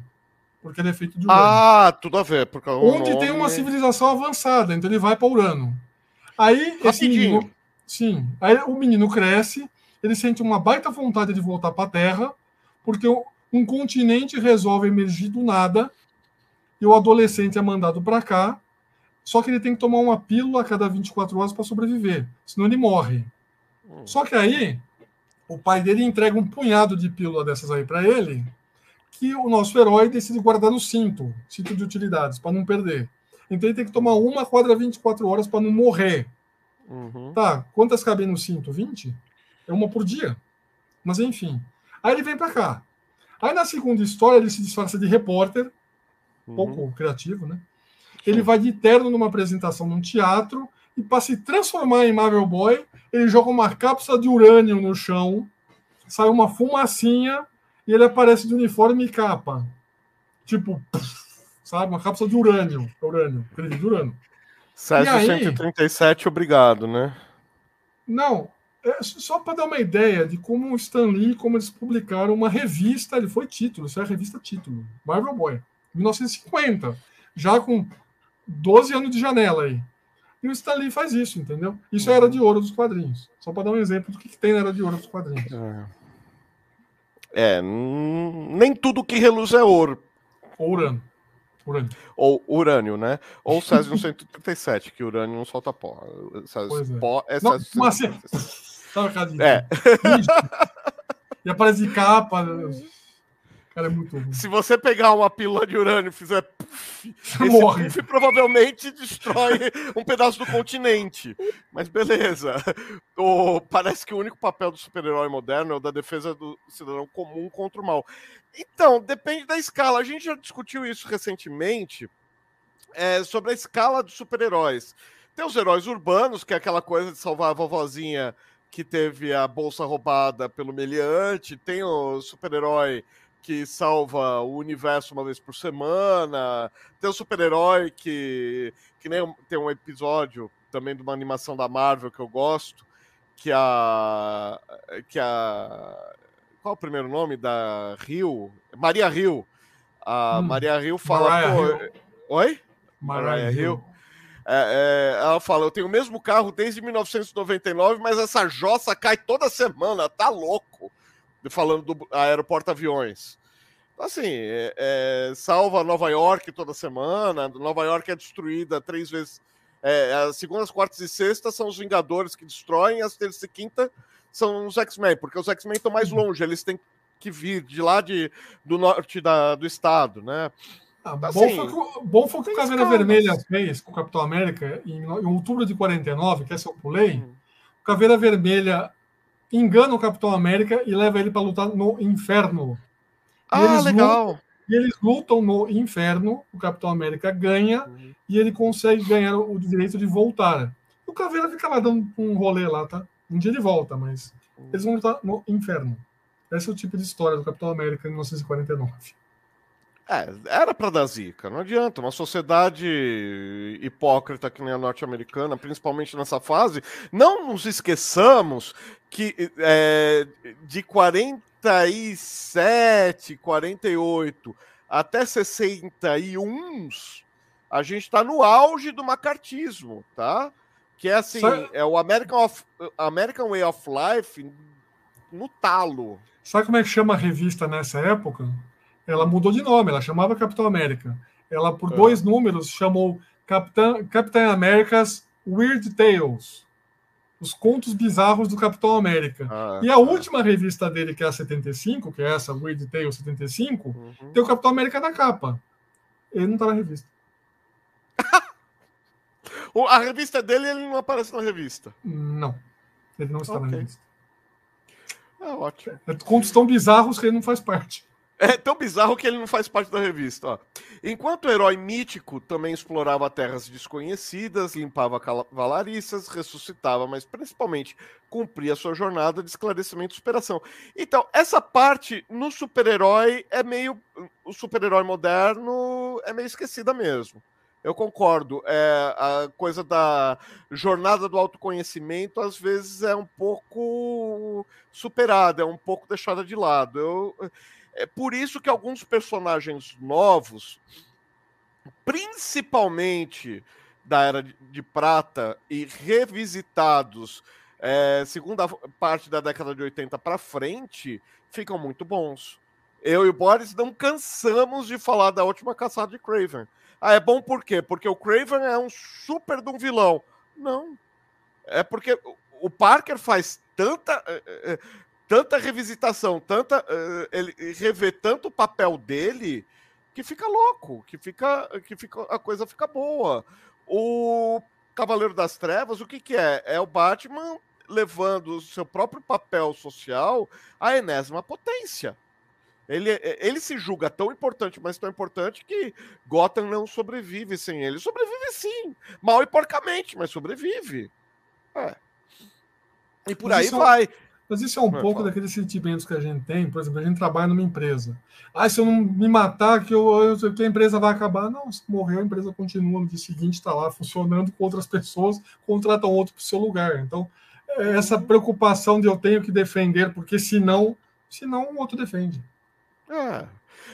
porque ele é feito de urânio. Ah, tudo a ver. Porque Onde nome... tem uma civilização avançada, então ele vai para Urano. Aí esse menino, sim, aí o menino cresce, ele sente uma baita vontade de voltar para a Terra, porque um continente resolve emergir do nada e o adolescente é mandado para cá, só que ele tem que tomar uma pílula a cada 24 horas para sobreviver, senão ele morre. Hum. Só que aí o pai dele entrega um punhado de pílula dessas aí para ele, que o nosso herói decide guardar no cinto, cinto de utilidades, para não perder. Então ele tem que tomar uma quadra 24 horas para não morrer. Uhum. Tá, quantas cabem no cinto? 20? É uma por dia. Mas enfim. Aí ele vem para cá. Aí na segunda história ele se disfarça de repórter, uhum. pouco criativo, né? Ele vai de terno numa apresentação num teatro e para se transformar em Marvel Boy, ele joga uma cápsula de urânio no chão, sai uma fumacinha e ele aparece de uniforme e capa. Tipo, sabe? Uma cápsula de urânio. Urânio, acredito, de urânio. Césio aí, 137, obrigado, né? Não, é só para dar uma ideia de como o Stan Lee, como eles publicaram uma revista, ele foi título, isso é a revista título, Marvel Boy, 1950, já com 12 anos de janela aí. E o Stan Lee faz isso, entendeu? Isso é era de ouro dos quadrinhos. Só para dar um exemplo do que, que tem na era de ouro dos quadrinhos. É, é nem tudo que reluz é ouro. Urânio. Urânio. Ou urânio, né? Ou Césio 137, que urânio não solta pó. Césio é. pó é Césio não, 137. Assim? É. E aparece de capa. Cara, é muito ruim. Se você pegar uma pílula de urânio e fizer puff, morre. puff provavelmente destrói um pedaço do continente. Mas beleza. O, parece que o único papel do super-herói moderno é o da defesa do cidadão comum contra o mal. Então, depende da escala. A gente já discutiu isso recentemente é, sobre a escala dos super-heróis. Tem os heróis urbanos, que é aquela coisa de salvar a vovozinha que teve a bolsa roubada pelo meliante. Tem o super-herói que salva o universo uma vez por semana. Tem o super-herói que, que nem tem um episódio também de uma animação da Marvel que eu gosto, que a que a qual é o primeiro nome da Rio? Maria Rio. A hum, Maria Rio fala, Rio. oi? Maria Rio. É, é, ela fala: Eu tenho o mesmo carro desde 1999, mas essa jossa cai toda semana, tá louco falando do aeroporto aviões. Então, assim, é, é, salva Nova York toda semana. Nova York é destruída três vezes. É, as segundas, quartas e sextas são os Vingadores que destroem, as terças e quinta são os X-Men, porque os X-Men estão mais uhum. longe, eles têm que vir de lá de, do norte da, do estado, né? Ah, então, bom, assim, foi que, bom foi que o Caveira Vermelha fez com o Capitão América em, em, outubro de 49, que essa eu pulei. Hum. O Caveira Vermelha engana o Capitão América e leva ele para lutar no inferno. Ah, legal. Lutam, e eles lutam no inferno, o Capitão América ganha uhum. e ele consegue ganhar o direito de voltar. O Caveira fica lá dando um rolê lá, tá? Um dia de volta, mas eles vão lutar no inferno. Esse é o tipo de história do Capitão América em 1949. É, era para dar zica, não adianta. Uma sociedade hipócrita que nem a norte-americana, principalmente nessa fase. Não nos esqueçamos que é, de 47, 48 até 61, a gente está no auge do macartismo, tá? Que é assim, Sabe... é o American, of, American Way of Life no talo. Sabe como é que chama a revista nessa época? Ela mudou de nome, ela chamava Capitão América. Ela, por é. dois números, chamou Capitã, Capitã Américas Weird Tales. Os contos bizarros do Capitão América. Ah, e a tá. última revista dele, que é a 75, que é essa, Weird Tales 75, uhum. tem o Capitão América na capa. Ele não tá na revista. a revista dele, ele não aparece na revista. Não. Ele não está okay. na revista. É ótimo. É contos tão bizarros que ele não faz parte. É tão bizarro que ele não faz parte da revista. Ó. Enquanto o herói mítico também explorava terras desconhecidas, limpava cavalariças, ressuscitava, mas principalmente cumpria sua jornada de esclarecimento e superação. Então, essa parte no super-herói é meio. O super-herói moderno é meio esquecida mesmo. Eu concordo. É, a coisa da jornada do autoconhecimento às vezes é um pouco superada, é um pouco deixada de lado. Eu é por isso que alguns personagens novos, principalmente da Era de Prata e revisitados é, segunda parte da década de 80 para frente, ficam muito bons. eu e o Boris não cansamos de falar da última caçada de Craven. Ah, é bom por quê? Porque o Craven é um super de um vilão. Não. É porque o Parker faz tanta eh, eh, tanta revisitação, tanta ele revê tanto o papel dele que fica louco, que fica que fica a coisa fica boa. O Cavaleiro das Trevas, o que que é? É o Batman levando o seu próprio papel social à enésima potência. Ele, ele se julga tão importante, mas tão importante que Gotham não sobrevive sem ele. Sobrevive sim, mal e porcamente, mas sobrevive. É. E por mas aí vai. Mas isso é um pouco daqueles sentimentos que a gente tem. Por exemplo, a gente trabalha numa empresa. Ah, se eu não me matar, que, eu, eu, que a empresa vai acabar. Não, se morreu, a empresa continua no dia seguinte, está lá funcionando com outras pessoas, contratam outro para o seu lugar. Então, é essa preocupação de eu tenho que defender, porque senão, senão o outro defende. É.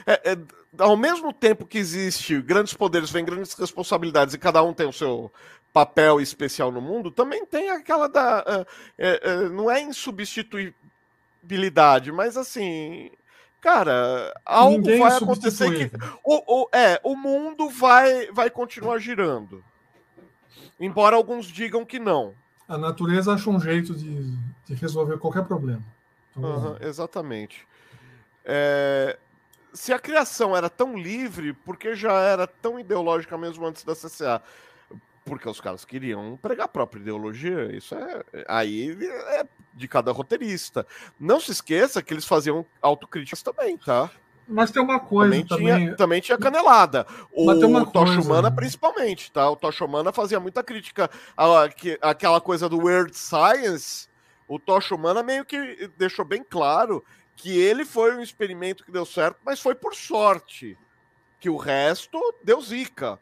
É, é, ao mesmo tempo que existe grandes poderes, vem grandes responsabilidades e cada um tem o seu papel especial no mundo, também tem aquela da. É, é, não é insubstituibilidade, mas assim. Cara, algo Ninguém vai acontecer que. O, o, é, o mundo vai, vai continuar girando. Embora alguns digam que não. A natureza acha um jeito de, de resolver qualquer problema. Uhum, exatamente. É, se a criação era tão livre, porque já era tão ideológica mesmo antes da CCA? Porque os caras queriam pregar a própria ideologia. Isso é. Aí é de cada roteirista. Não se esqueça que eles faziam autocríticas também, tá? Mas tem uma coisa também. Também tinha, também tinha canelada. O Tocha Humana, principalmente, tá? O Tocha Humana fazia muita crítica à, àquela coisa do Weird Science. O Tocha Humana meio que deixou bem claro que ele foi um experimento que deu certo, mas foi por sorte. Que o resto deu zica.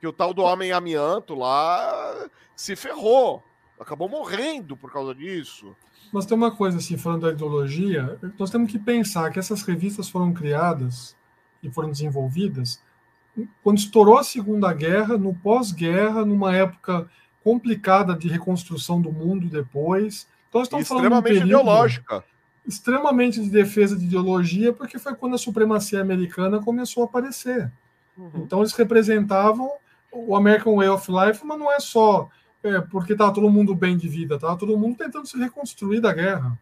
Que o tal do homem amianto lá se ferrou. Acabou morrendo por causa disso. Mas tem uma coisa assim, falando da ideologia, nós temos que pensar que essas revistas foram criadas e foram desenvolvidas quando estourou a Segunda Guerra, no pós-guerra, numa época complicada de reconstrução do mundo depois. Então, estamos extremamente falando de um ideológica extremamente de defesa de ideologia, porque foi quando a supremacia americana começou a aparecer. Uhum. Então eles representavam o American Way of Life, mas não é só é, porque estava todo mundo bem de vida, estava todo mundo tentando se reconstruir da guerra.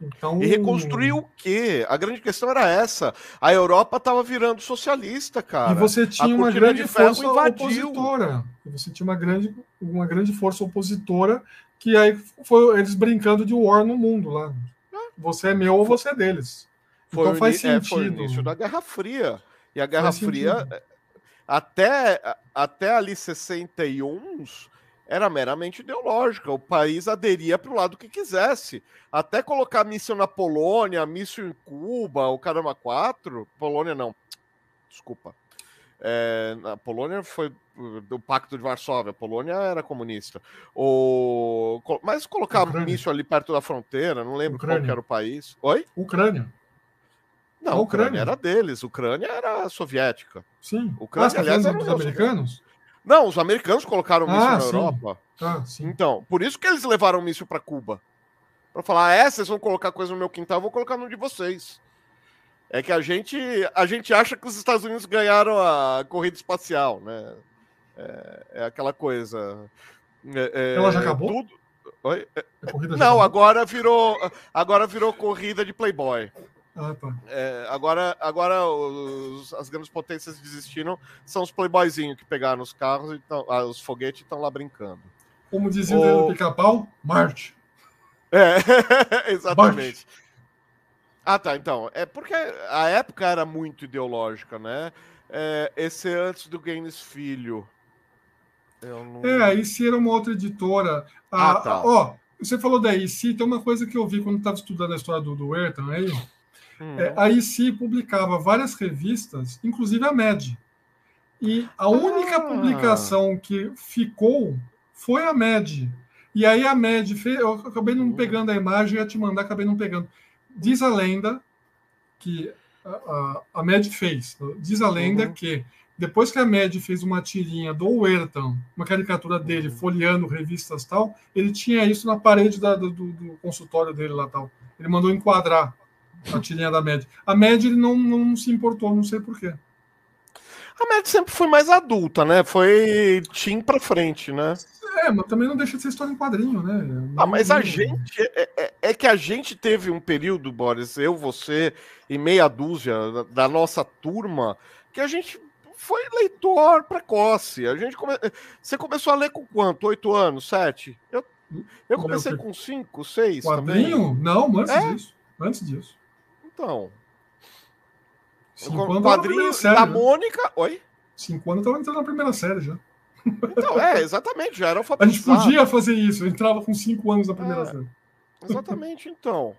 Então... E reconstruir o quê? A grande questão era essa. A Europa estava virando socialista, cara. E você tinha uma grande força invadiu. opositora. E você tinha uma grande, uma grande força opositora que aí foi eles brincando de war no mundo lá. Você é meu ou você é deles. Foi então faz sentido. É, foi o início da Guerra Fria. E a Guerra faz Fria, sentido. Até, até ali 61, era meramente ideológica. O país aderia para o lado que quisesse. Até colocar míssil na Polônia, míssil em Cuba, o Caramba 4. Polônia não. Desculpa. É, na Polônia foi do Pacto de Varsóvia, a Polônia era comunista. O, mas colocar míssil ali perto da fronteira, não lembro Ucrânia. qual era o país. Oi? Ucrânia. Não, a Ucrânia. Era deles, Ucrânia era soviética. Sim. Ucrânia, ah, tá aliás, era os americanos? Não, os americanos colocaram míssil ah, na sim. Europa. Ah, então, por isso que eles levaram míssil para Cuba. Para falar, é, vocês vão colocar coisa no meu quintal, eu vou colocar no de vocês. É que a gente, a gente acha que os Estados Unidos ganharam a corrida espacial, né? É, é aquela coisa. É, é Ela já acabou? Tudo... Oi? Não, agora virou, agora virou corrida de Playboy. Ah, tá. É, agora, agora os, as grandes potências desistiram. São os playboyzinhos que pegaram os carros, e tão, ah, os foguetes estão lá brincando. Como dizia o pica-pau, Marte. É, exatamente. Marte. Ah, tá. Então, é porque a época era muito ideológica, né? É, esse é antes do Gaines Filho. Não... É, a IC era uma outra editora. Ah, ah tá. Ó, você falou da IC, tem uma coisa que eu vi quando estava estudando a história do, do Ayrton aí. É, a IC publicava várias revistas, inclusive a MED. E a única ah. publicação que ficou foi a MED. E aí a MED fez. Eu acabei não hum. pegando a imagem, ia te mandar, acabei não pegando. Diz a lenda que a, a, a MED fez. Diz a lenda uhum. que depois que a Med fez uma tirinha do Werton, uma caricatura dele, uhum. folheando revistas tal, ele tinha isso na parede da, do, do, consultório dele lá tal. Ele mandou enquadrar. A tirinha da Mad. A Mad ele não, não se importou, não sei porquê. A Mad sempre foi mais adulta, né? Foi Tim pra frente, né? É, mas também não deixa de ser história em quadrinho, né? Não, ah, mas a gente. É, é, é, que a gente teve um período, Boris, eu, você e meia dúzia da, da nossa turma, que a gente foi leitor precoce. A gente come... Você começou a ler com quanto? Oito anos? Sete? Eu, eu comecei com cinco, seis. Quadrinho? Também. Não, antes é? disso. Antes disso. Então. Cinco anos quadrinho série, da né? Mônica. Oi? Cinco anos eu tava entrando na primeira série já. Então, é, exatamente, já era A gente podia fazer isso, eu entrava com cinco anos na primeira é, série. Exatamente, então.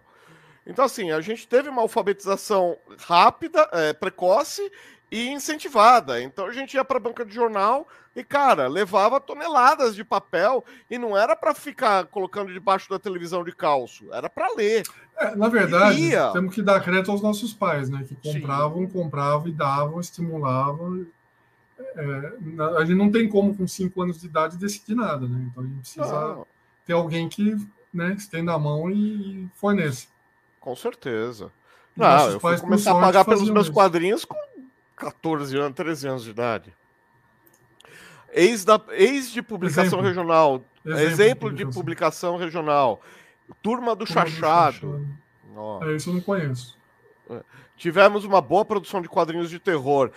Então, assim, a gente teve uma alfabetização rápida, é, precoce e incentivada. Então a gente ia para a banca de jornal e, cara, levava toneladas de papel e não era para ficar colocando debaixo da televisão de calço, era para ler. É, na verdade, temos que dar crédito aos nossos pais, né? Que compravam, Sim. compravam e davam, estimulavam. É, a gente não tem como, com cinco anos de idade, decidir nada, né? Então a gente precisa não. ter alguém que né, estenda a mão e forneça. Com certeza. Não, eu fui começar a pagar pelos meus quadrinhos com 14 anos, 13 anos de idade. Ex, da, ex de publicação exemplo. regional. Exemplo, exemplo de publicação regional. Turma do Turma Chachado. Do é, isso eu não conheço. É. Tivemos uma boa produção de quadrinhos de terror.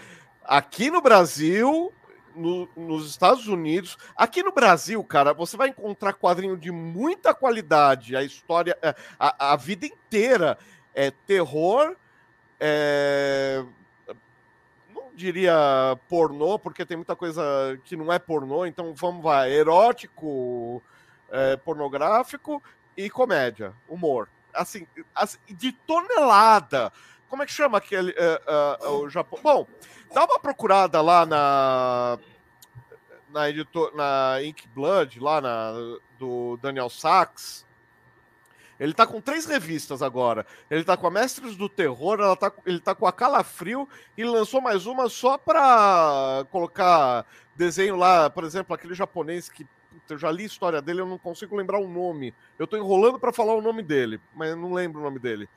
Aqui no Brasil, no, nos Estados Unidos. Aqui no Brasil, cara, você vai encontrar quadrinho de muita qualidade. A história, é, a, a vida inteira é terror, é, diria pornô, porque tem muita coisa que não é pornô, então vamos lá, erótico, é, pornográfico e comédia, humor. Assim, assim, de tonelada. Como é que chama aquele uh, uh, o Japão? Bom, dá uma procurada lá na na editor, na Ink Blood, lá na, do Daniel Sachs, ele tá com três revistas agora. Ele tá com a Mestres do Terror, ela tá, ele tá com a Calafrio e lançou mais uma só para colocar desenho lá, por exemplo, aquele japonês que eu já li a história dele, eu não consigo lembrar o nome. Eu tô enrolando para falar o nome dele, mas não lembro o nome dele.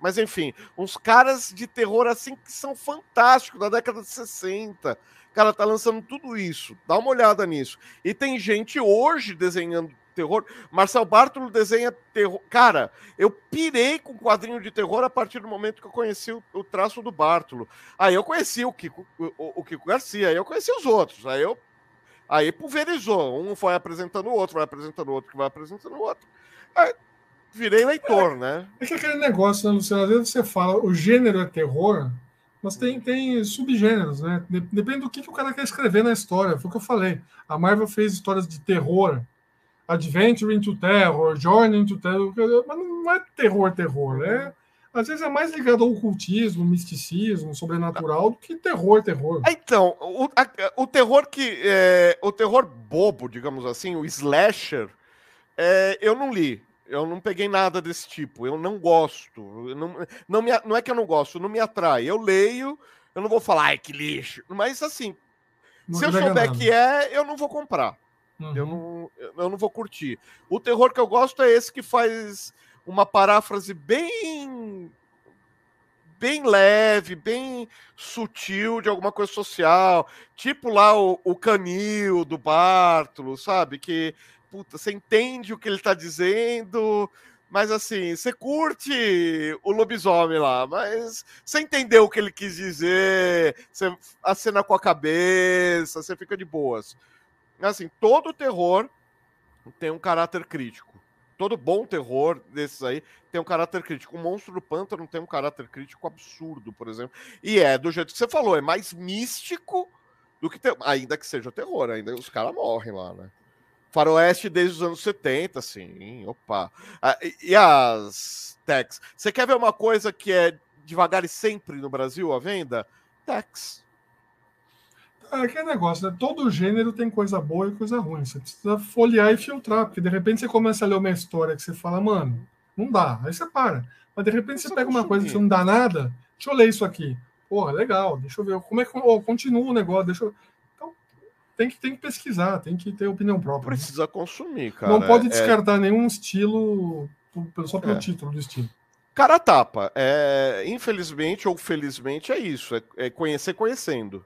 Mas enfim, uns caras de terror assim que são fantásticos da década de 60. Cara, tá lançando tudo isso. Dá uma olhada nisso. E tem gente hoje desenhando terror. Marcel Bartolo desenha terror. Cara, eu pirei com quadrinho de terror a partir do momento que eu conheci o, o traço do Bartolo. Aí eu conheci o Kiko, o, o Kiko Garcia, aí eu conheci os outros. Aí eu. Aí pulverizou. Um foi apresentando o outro, vai apresentando o outro, que vai apresentando o outro. Aí, virei leitor, é, né? É que aquele negócio, né, Luciano? Às vezes você fala, o gênero é terror, mas tem, tem subgêneros, né? Depende do que, que o cara quer escrever na história. Foi o que eu falei. A Marvel fez histórias de terror Adventure into Terror, Journey into Terror, mas não é terror, terror. É, às vezes é mais ligado ao ocultismo, misticismo, sobrenatural, do que terror, terror. Então, o, a, o terror que. É, o terror bobo, digamos assim, o slasher, é, eu não li. Eu não peguei nada desse tipo. Eu não gosto. Eu não, não, me, não é que eu não gosto, não me atrai. Eu leio, eu não vou falar, ai, que lixo. Mas assim, não se eu souber nada. que é, eu não vou comprar. Uhum. Eu, não, eu não vou curtir. O terror que eu gosto é esse que faz uma paráfrase bem bem leve, bem sutil de alguma coisa social, tipo lá o, o canil do Bartolo, sabe? Que puta, você entende o que ele está dizendo, mas assim, você curte o lobisomem lá, mas você entendeu o que ele quis dizer, você acena com a cabeça, você fica de boas. Assim, todo terror tem um caráter crítico. Todo bom terror desses aí tem um caráter crítico. O Monstro do Pântano tem um caráter crítico absurdo, por exemplo. E é do jeito que você falou, é mais místico do que ter... ainda que seja terror, ainda os caras morrem lá, né? Faroeste desde os anos 70, assim, opa. Ah, e, as Tex? Você quer ver uma coisa que é devagar e sempre no Brasil à venda? Tex. É aquele negócio, né? Todo gênero tem coisa boa e coisa ruim. Você precisa folhear e filtrar, porque de repente você começa a ler uma história que você fala, mano, não dá. Aí você para. Mas de repente você pega uma coisa que você não dá nada, deixa eu ler isso aqui. Porra, legal, deixa eu ver como é que oh, continua o negócio, deixa eu... Então, tem que, tem que pesquisar, tem que ter opinião própria. Né? Precisa né? consumir, cara. Não pode é, descartar é... nenhum estilo só pelo é. título do estilo. cara tapa. É, infelizmente ou felizmente é isso. É, é conhecer conhecendo.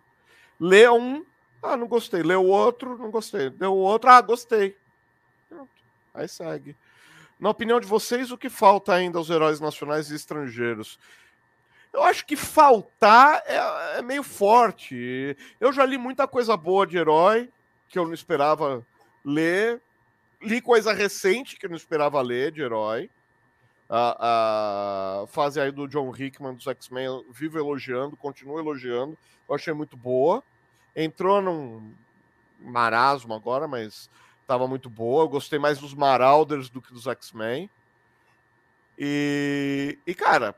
Lê um, ah, não gostei. Lê o outro, não gostei. Leu o outro, ah, gostei. Pronto. Aí segue. Na opinião de vocês, o que falta ainda aos heróis nacionais e estrangeiros? Eu acho que faltar é, é meio forte. Eu já li muita coisa boa de herói que eu não esperava ler. Li coisa recente que eu não esperava ler de herói. A, a fase aí do John Hickman dos X-Men, vivo elogiando, continuo elogiando. Eu achei muito boa. Entrou num marasmo agora, mas estava muito boa. Eu gostei mais dos Marauders do que dos X-Men. E, e, cara,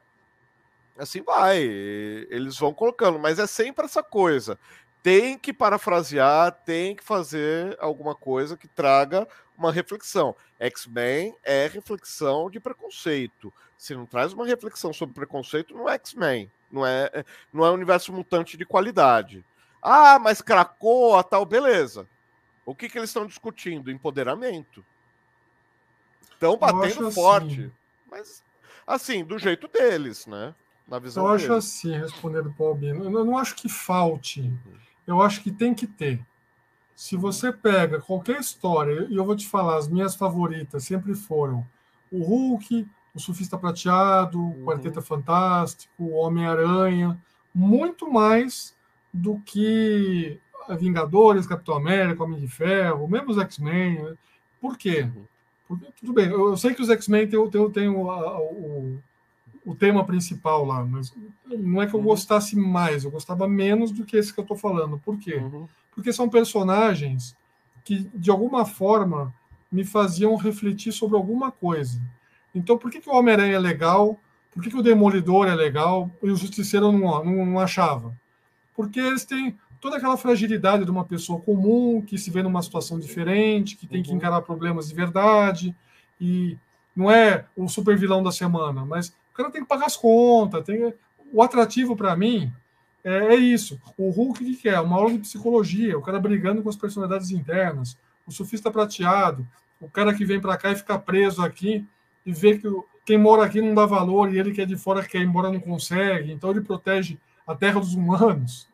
assim vai. Eles vão colocando, mas é sempre essa coisa. Tem que parafrasear, tem que fazer alguma coisa que traga uma reflexão. X-Men é reflexão de preconceito. Se não traz uma reflexão sobre preconceito, não é X-Men. Não é, é não é universo mutante de qualidade. Ah, mas Cracoa, tal, beleza. O que, que eles estão discutindo? Empoderamento. Estão batendo forte. Assim. Mas, assim, do jeito deles, né? Na visão Eu acho deles. assim, respondendo para o Albino. Eu não acho que falte. Eu acho que tem que ter. Se você pega qualquer história, e eu vou te falar, as minhas favoritas sempre foram o Hulk, o Surfista Prateado, o uhum. Quarteto Fantástico, o Homem-Aranha, muito mais do que Vingadores, Capitão América, Homem de Ferro, mesmo os X-Men. Por quê? Uhum. Porque, tudo bem, eu sei que os X-Men têm, têm, têm o, o, o, tema principal lá, mas não é que eu uhum. gostasse mais, eu gostava menos do que esse que eu estou falando. Por quê? Uhum. Porque são personagens que, de alguma forma, me faziam refletir sobre alguma coisa. Então, por que, que o Homem-Aranha é legal? Por que, que o Demolidor é legal e o Justiceiro não, não, não achava? Porque eles têm toda aquela fragilidade de uma pessoa comum que se vê numa situação diferente, que tem que uhum. encarar problemas de verdade e não é o super vilão da semana, mas o cara tem que pagar as contas. Tem... O atrativo para mim é, é, isso. O Hulk o que é? Uma aula de psicologia, o cara brigando com as personalidades internas, o surfista prateado, o cara que vem para cá e fica preso aqui e vê que quem mora aqui não dá valor e ele que é de fora quer ir embora não consegue, então ele protege a terra dos humanos.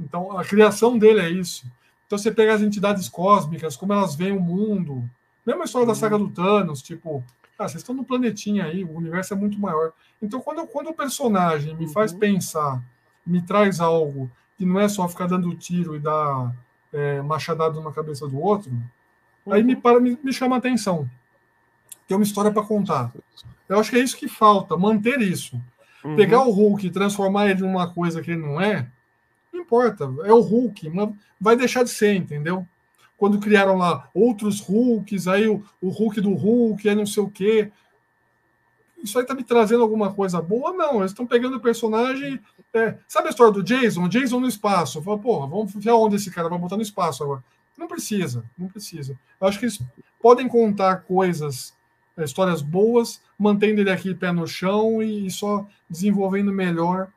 Então, a criação dele é isso. Então, você pega as entidades cósmicas, como elas veem o mundo. Mesma história da saga do Thanos, tipo, ah, vocês estão no planetinha aí, o universo é muito maior. Então, quando, quando o personagem me faz uhum. pensar, me traz algo que não é só ficar dando tiro e dar é, machadado na cabeça do outro, uhum. aí me, para, me, me chama a atenção. Tem uma história para contar. Eu acho que é isso que falta, manter isso. Uhum. Pegar o Hulk e transformar ele numa coisa que ele não é, não importa, é o Hulk, vai deixar de ser, entendeu? Quando criaram lá outros Hulks, aí o, o Hulk do Hulk, aí não sei o quê. Isso aí tá me trazendo alguma coisa boa? Não, eles estão pegando o personagem. É, sabe a história do Jason? Jason no espaço. Fala, porra, vamos ver onde esse cara vai botar no espaço agora. Não precisa, não precisa. Eu acho que eles podem contar coisas, é, histórias boas, mantendo ele aqui pé no chão e, e só desenvolvendo melhor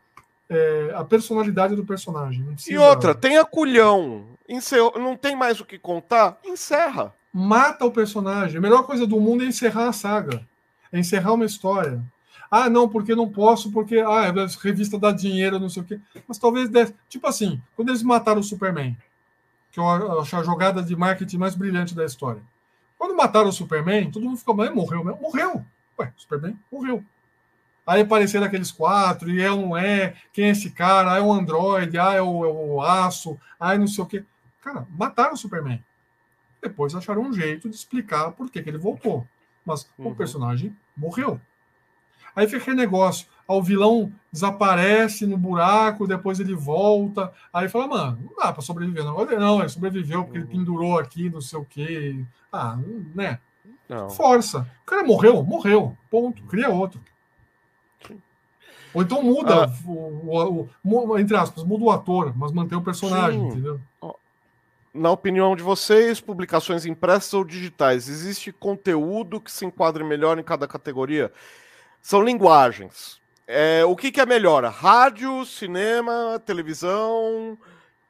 é, a personalidade do personagem. Precisa... E outra, tem a culhão. Encerrou, não tem mais o que contar? Encerra. Mata o personagem. A melhor coisa do mundo é encerrar a saga. É encerrar uma história. Ah, não, porque não posso, porque ah, a revista dá dinheiro, não sei o quê. Mas talvez desse. Tipo assim, quando eles mataram o Superman, que eu acho a jogada de marketing mais brilhante da história. Quando mataram o Superman, todo mundo ficou, mas morreu mesmo? Morreu. Ué, o Superman morreu. Aí apareceram aqueles quatro, e é ou não é, quem é esse cara? Ah, é um Android, ah, é o, é o aço, ah, não sei o quê. Cara, mataram o Superman. Depois acharam um jeito de explicar por que, que ele voltou. Mas uhum. o personagem morreu. Aí fica aquele negócio. Ah, o vilão desaparece no buraco, depois ele volta. Aí fala, mano, não dá para sobreviver. Não, não, ele sobreviveu porque uhum. ele pendurou aqui, não sei o quê. Ah, né? Não. Força. O cara morreu, morreu. Ponto. Cria outro. Ou então muda, ah. o, o, o, entre aspas, muda o ator, mas mantém o personagem, Sim. entendeu? Na opinião de vocês, publicações impressas ou digitais, existe conteúdo que se enquadre melhor em cada categoria? São linguagens. É, o que, que é melhor? Rádio, cinema, televisão,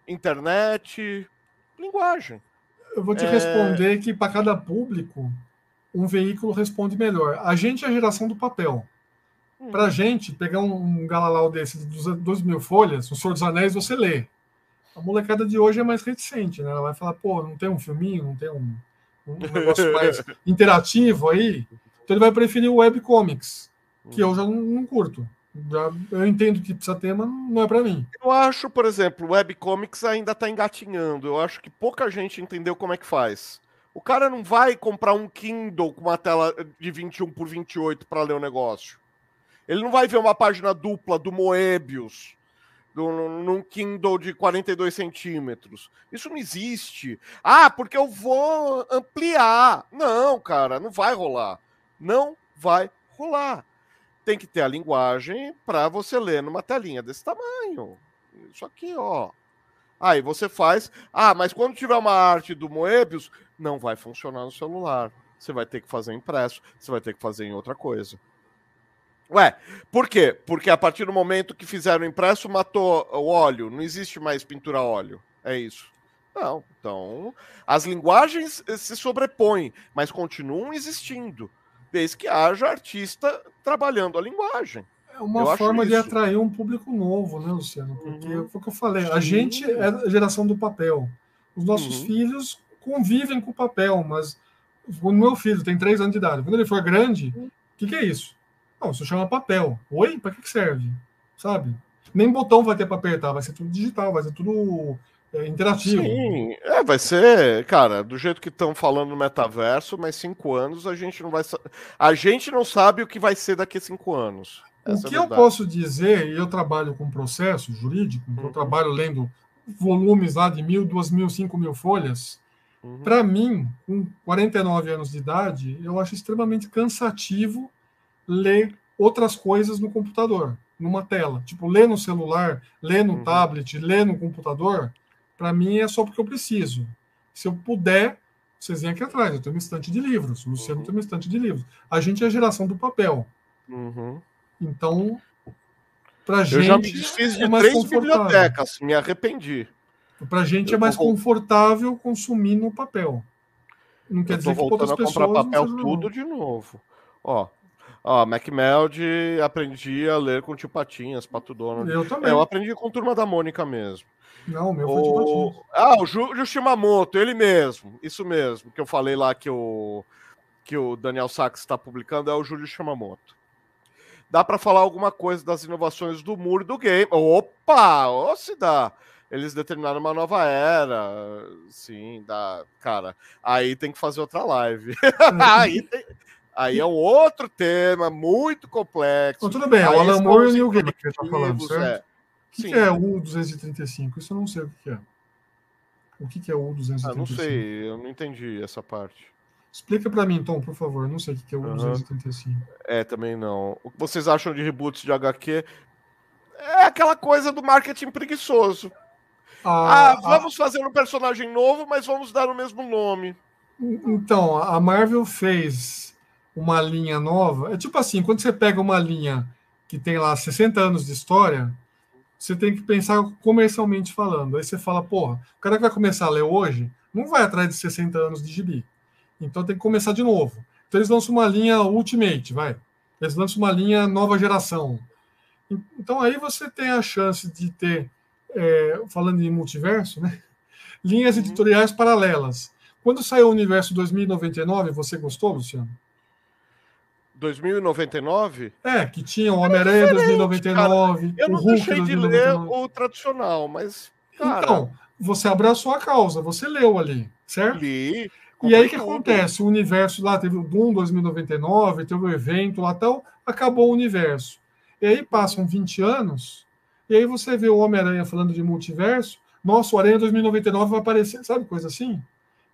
internet? Linguagem. Eu vou te é... responder que para cada público, um veículo responde melhor. A gente é a geração do papel. Hum. Pra gente, pegar um, um galalau desse de 2 mil folhas, O Senhor dos Anéis, você lê. A molecada de hoje é mais reticente, né? Ela vai falar, pô, não tem um filminho, não tem um, um negócio mais interativo aí. Então ele vai preferir o webcomics, que eu já não, não curto. Já, eu entendo que precisa ter, mas não é para mim. Eu acho, por exemplo, o webcomics ainda está engatinhando. Eu acho que pouca gente entendeu como é que faz. O cara não vai comprar um Kindle com uma tela de 21 por 28 para ler o negócio. Ele não vai ver uma página dupla do Moebius num Kindle de 42 centímetros. Isso não existe. Ah, porque eu vou ampliar. Não, cara, não vai rolar. Não vai rolar. Tem que ter a linguagem para você ler numa telinha desse tamanho. Isso aqui, ó. Aí você faz. Ah, mas quando tiver uma arte do Moebius, não vai funcionar no celular. Você vai ter que fazer impresso, você vai ter que fazer em outra coisa. Ué, por quê? Porque a partir do momento que fizeram impresso, matou o óleo. Não existe mais pintura a óleo. É isso. Não, então as linguagens eh, se sobrepõem, mas continuam existindo, desde que haja artista trabalhando a linguagem. É uma eu forma de atrair um público novo, né, Luciano? Porque uhum. foi o que eu falei, a gente é a geração do papel. Os nossos uhum. filhos convivem com o papel, mas o meu filho tem três anos de idade, quando ele for grande, o que, que é isso? Não, isso chama papel. Oi? Para que, que serve? Sabe? Nem botão vai ter para apertar, vai ser tudo digital, vai ser tudo é, interativo. Sim, é, vai ser, cara, do jeito que estão falando no metaverso, mas cinco anos a gente não vai. A gente não sabe o que vai ser daqui a cinco anos. Essa o que é eu posso dizer, e eu trabalho com processo jurídico, uhum. eu trabalho lendo volumes lá de mil, duas mil, cinco mil folhas. Uhum. Para mim, com 49 anos de idade, eu acho extremamente cansativo ler outras coisas no computador, numa tela. Tipo, ler no celular, ler no uhum. tablet, ler no computador, para mim é só porque eu preciso. Se eu puder, vocês vêm aqui atrás, eu tenho uma estante de livros, o Luciano uhum. tem uma estante de livros. A gente é a geração do papel. Uhum. Então, pra gente. Eu já me desfiz de é três bibliotecas, me arrependi. Pra gente eu é mais vou... confortável consumir no papel. Não quer dizer que outras pessoas. comprar papel tudo de novo. Ó, Ó, MacMeld aprendi a ler com tio Patinhas, Pato Dono. Eu também. É, eu aprendi com Turma da Mônica mesmo. Não, o meu foi o... Ah, o Júlio Shimamoto, ele mesmo. Isso mesmo, que eu falei lá que o, que o Daniel Sachs está publicando, é o Júlio Shimamoto. Dá para falar alguma coisa das inovações do muro do game. Opa! Ô, se dá! Eles determinaram uma nova era. Sim, dá. Cara, aí tem que fazer outra live. aí tem Aí é um outro tema muito complexo. Então, tudo bem, é o Alan Moore e o Neil Gaiman que está falando, certo? É. O que, que, é o U235? Isso eu não sei o que é. O que, é o U235? Ah, não sei, eu não entendi essa parte. Explica para mim, Tom, por favor. Não sei o que é o U235. Uhum. É, também não. O que vocês acham de reboots de HQ? É aquela coisa do marketing preguiçoso. Ah, ah vamos ah, fazer um personagem novo, mas vamos dar o mesmo nome. Então, a Marvel fez uma linha nova. É tipo assim, quando você pega uma linha que tem lá 60 anos de história, você tem que pensar comercialmente falando. Aí você fala, porra, o cara que vai começar a ler hoje não vai atrás de 60 anos de gibi. Então tem que começar de novo. Então eles lançam uma linha Ultimate, vai. Eles lançam uma linha nova geração. Então aí você tem a chance de ter, é, falando em multiverso, né? Linhas uhum. editoriais paralelas. Quando saiu o Universo 2099, você gostou, Luciano? 2099? É, que tinha o Homem-Aranha é 2099. Cara. Eu não Hulk deixei de ler o tradicional, mas. Cara... Então, você abraçou a causa, você leu ali, certo? Li. E aí o que acontece? O universo lá teve o Doom 2099, teve o evento lá tal, acabou o universo. E aí passam 20 anos, e aí você vê o Homem-Aranha falando de multiverso, nossa, o Aranha 2099 vai aparecer, sabe, coisa assim?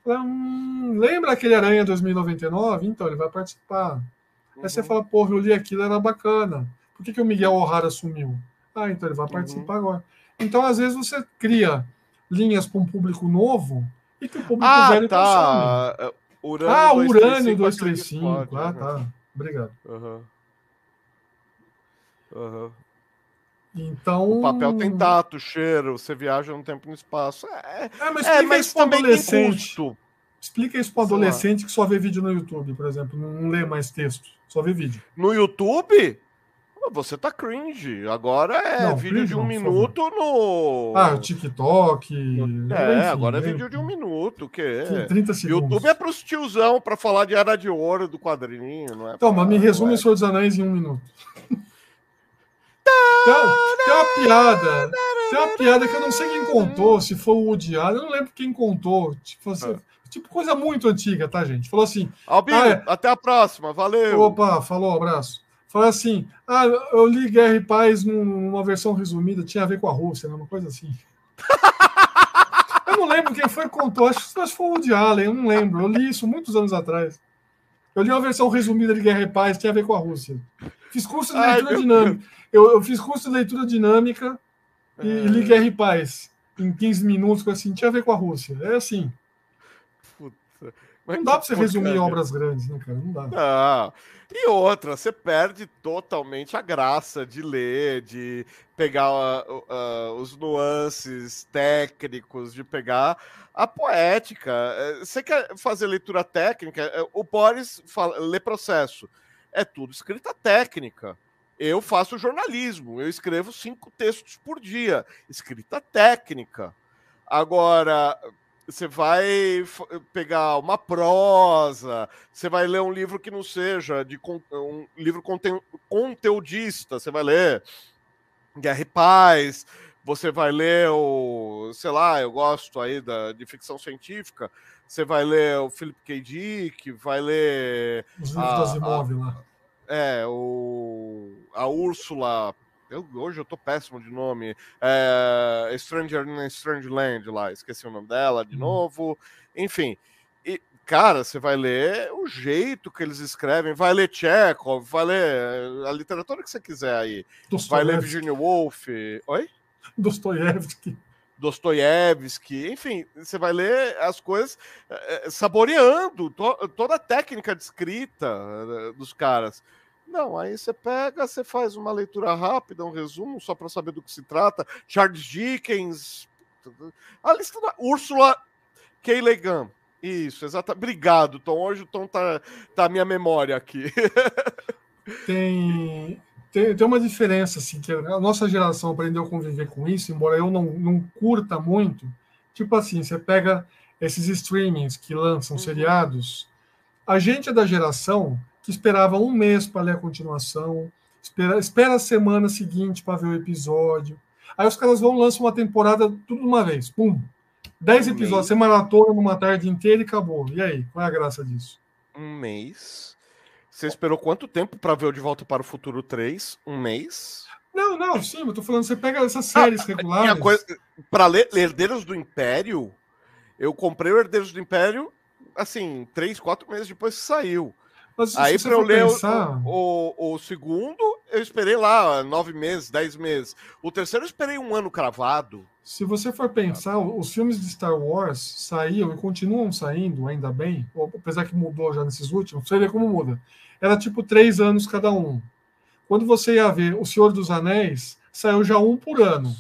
Hum, lembra aquele Aranha 2099? Então, ele vai participar. Uhum. Aí você fala, porra, eu li aquilo, era bacana. Por que, que o Miguel O'Hara sumiu? Ah, então ele vai participar uhum. agora. Então, às vezes, você cria linhas para um público novo e que o público ah, velho tá. consome. Urânio ah, Urânio 235. 235. Ah, tá. Obrigado. Uhum. Uhum. Então. O papel tem tato, cheiro, você viaja no tempo e no espaço. É, é mas, é, mas também adolescente. tem custo. Explica isso para adolescente que só vê vídeo no YouTube, por exemplo, não lê mais texto, só vê vídeo. No YouTube? Você tá cringe. Agora é não, vídeo de um não, minuto no. Ah, o TikTok. É, enfim, agora é vídeo de um minuto. Que 30 segundos. YouTube é pros tiozão pra falar de Era de Ouro do quadrinho, não é? Então, mas me resume o Senhor dos Anéis em um minuto. Tem, tem, uma piada. Tem uma piada que eu não sei quem contou, se foi o Allen, eu não lembro quem contou. Tipo, assim, ah. Tipo coisa muito antiga, tá, gente? Falou assim. Albino, ah, é... até a próxima, valeu. Opa, falou, abraço. Falou assim: ah, eu li Guerra e Paz numa versão resumida, tinha a ver com a Rússia, né? uma coisa assim. eu não lembro quem foi que contou, acho, acho que foi o Woody Allen, eu não lembro. Eu li isso muitos anos atrás. Eu li uma versão resumida de Guerra e Paz, tinha a ver com a Rússia. Fiz curso de leitura Ai, dinâmica. Eu, eu, fiz curso de leitura dinâmica e, é... li Guerra e Paz. Em 15 minutos, assim, tinha a ver com a Rússia. É assim. Puta. Não dá para você resumir em obras grandes, né, cara? Não dá. Não. E outra, você perde totalmente a graça de ler, de pegar uh, uh, os nuances técnicos, de pegar a poética. Eh, você quer fazer leitura técnica? Eh, o Boris fala, lê processo. É tudo escrita técnica. Eu faço jornalismo, eu escrevo cinco textos por dia, escrita técnica. Agora, você vai pegar uma prosa, você vai ler um livro que não seja de um livro conteudista, você vai ler Guerra e Paz, você vai ler o, sei lá, eu gosto aí da, de ficção científica, você vai ler o Philip K. Dick, vai ler os livros a, das imóveis lá. É, o a Úrsula eu, hoje eu tô péssimo de nome. É, Stranger in Strange Land lá, esqueci o nome dela de hum. novo. Enfim, e, cara, você vai ler o jeito que eles escrevem, vai ler Chekhov, vai ler a literatura que você quiser aí. Vai ler Virginia Woolf. Oi? Dostoiévski. Dostoiévski, enfim, você vai ler as coisas é, saboreando to toda a técnica de escrita dos caras. Não, aí você pega, você faz uma leitura rápida, um resumo, só para saber do que se trata. Charles Dickens, a lista da Úrsula K. Le Guin. Isso, exato. Obrigado, Tom. Hoje o Tom tá, tá a minha memória aqui. tem, tem, tem uma diferença, assim, que a nossa geração aprendeu a conviver com isso, embora eu não, não curta muito. Tipo assim, você pega esses streamings que lançam uhum. seriados. A gente é da geração que esperava um mês para ler a continuação, espera, espera a semana seguinte para ver o episódio. Aí os caras vão lançar uma temporada tudo de uma vez. Pum! Dez um episódios, mês. você maratona numa tarde inteira e acabou. E aí, qual é a graça disso? Um mês. Você esperou quanto tempo para ver o De Volta para o Futuro 3? Um mês? Não, não, sim, eu tô falando, você pega essas séries ah, regulares. Coisa, para ler Herdeiros do Império, eu comprei o Herdeiros do Império, assim, três, quatro meses depois que saiu. Mas, Aí para eu ler pensar... o, o, o, segundo, eu esperei lá nove meses, dez meses. O terceiro eu esperei um ano cravado. Se você for pensar, os filmes de Star Wars saíam e continuam saindo, ainda bem, apesar que mudou já nesses últimos, você vê como muda. Era tipo três anos cada um. Quando você ia ver O Senhor dos Anéis, saiu já um por ano.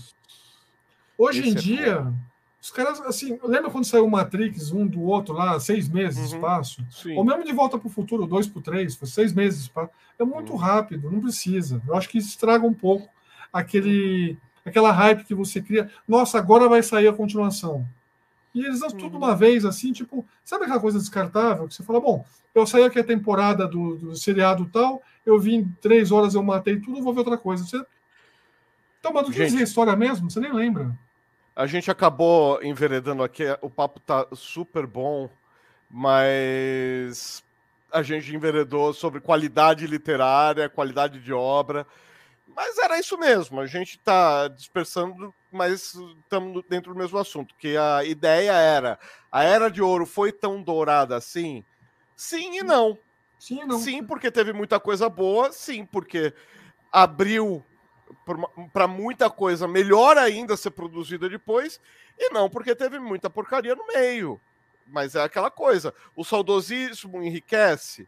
Hoje Esse em é dia, bom. Os caras, assim, lembra quando saiu o Matrix, um do outro lá, seis meses uhum, espaço? Sim. Ou mesmo de volta para o futuro, dois por três, foi seis meses espaço. É muito uhum. rápido, não precisa. Eu acho que isso estraga um pouco aquele, aquela hype que você cria. Nossa, agora vai sair a continuação. E eles dão tudo uma uhum. vez, assim, tipo, sabe aquela coisa descartável que você fala, bom, eu saí aqui a temporada do, do seriado tal, eu vim três horas, eu matei tudo, vou ver outra coisa. Você... Então, mas do que dizia a história mesmo? Você nem lembra. A gente acabou enveredando aqui, o papo tá super bom, mas a gente enveredou sobre qualidade literária, qualidade de obra. Mas era isso mesmo, a gente está dispersando, mas estamos dentro do mesmo assunto, que a ideia era, a Era de Ouro foi tão dourada assim? Sim e não. Sim, não. sim porque teve muita coisa boa, sim, porque abriu para muita coisa melhor ainda ser produzida depois, e não porque teve muita porcaria no meio. Mas é aquela coisa, o saudosismo enriquece,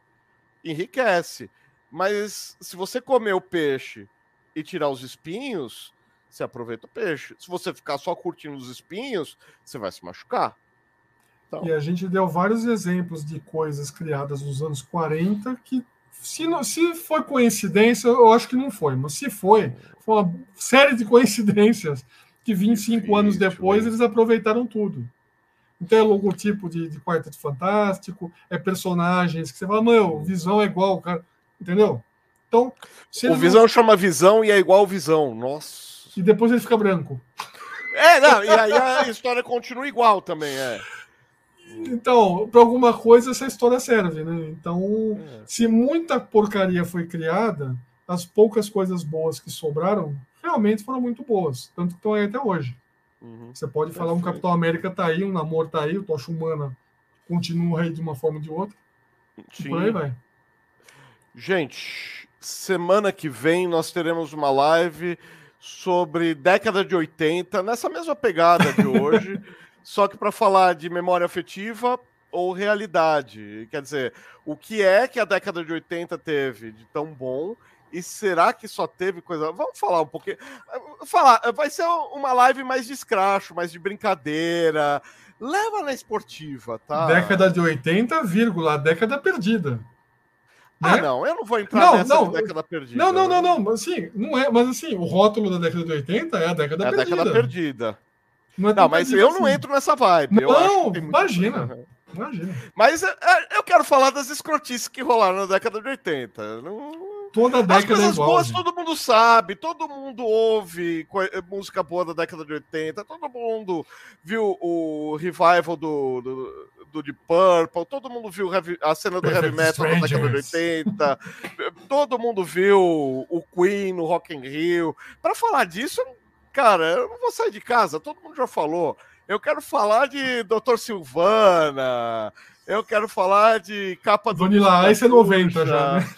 enriquece. Mas se você comer o peixe e tirar os espinhos, você aproveita o peixe. Se você ficar só curtindo os espinhos, você vai se machucar. Então... E a gente deu vários exemplos de coisas criadas nos anos 40 que se, não, se foi coincidência, eu acho que não foi, mas se foi, foi uma série de coincidências que 25 anos depois eles aproveitaram tudo. Então é logotipo de, de Quarteto Fantástico, é personagens que você fala, meu, visão é igual, cara. Entendeu? Então. o Visão não... chama Visão e é igual Visão. Nossa. E depois ele fica branco. É, não, e aí a história continua igual também, é. Então, para alguma coisa essa história serve, né? Então, é. se muita porcaria foi criada, as poucas coisas boas que sobraram realmente foram muito boas, tanto que estão aí até hoje. Uhum. Você pode falar um Capitão América tá aí, um Namor tá aí, o Tocha Humana continua aí de uma forma ou de outra. Sim. por aí vai. Gente, semana que vem nós teremos uma live sobre década de 80, nessa mesma pegada de hoje, só que para falar de memória afetiva ou realidade. Quer dizer, o que é que a década de 80 teve de tão bom e será que só teve coisa. Vamos falar um pouquinho. Falar, vai ser uma live mais de escracho, mais de brincadeira. Leva na esportiva, tá? Década de 80, vírgula, década perdida. Ah, né? não, eu não vou entrar não, nessa não, década perdida. Não, não, não, não, assim, não é, mas assim, o rótulo da década de 80 é a década é perdida. É a década perdida. Não, é não mas eu assim. não entro nessa vibe. Não, imagina. Muito... Imagina. Mas é, é, eu quero falar das escrotices que rolaram na década de 80. Não... Toda década As coisas é boas todo mundo sabe, todo mundo ouve música boa da década de 80, todo mundo viu o revival do, do, do Deep Purple, todo mundo viu a cena do heavy metal da década de 80, todo mundo viu o Queen no Rock in Rio. Para falar disso, cara, eu não vou sair de casa, todo mundo já falou. Eu quero falar de Dr. Silvana, eu quero falar de capa do. Vanilla Ice é 90 já, né?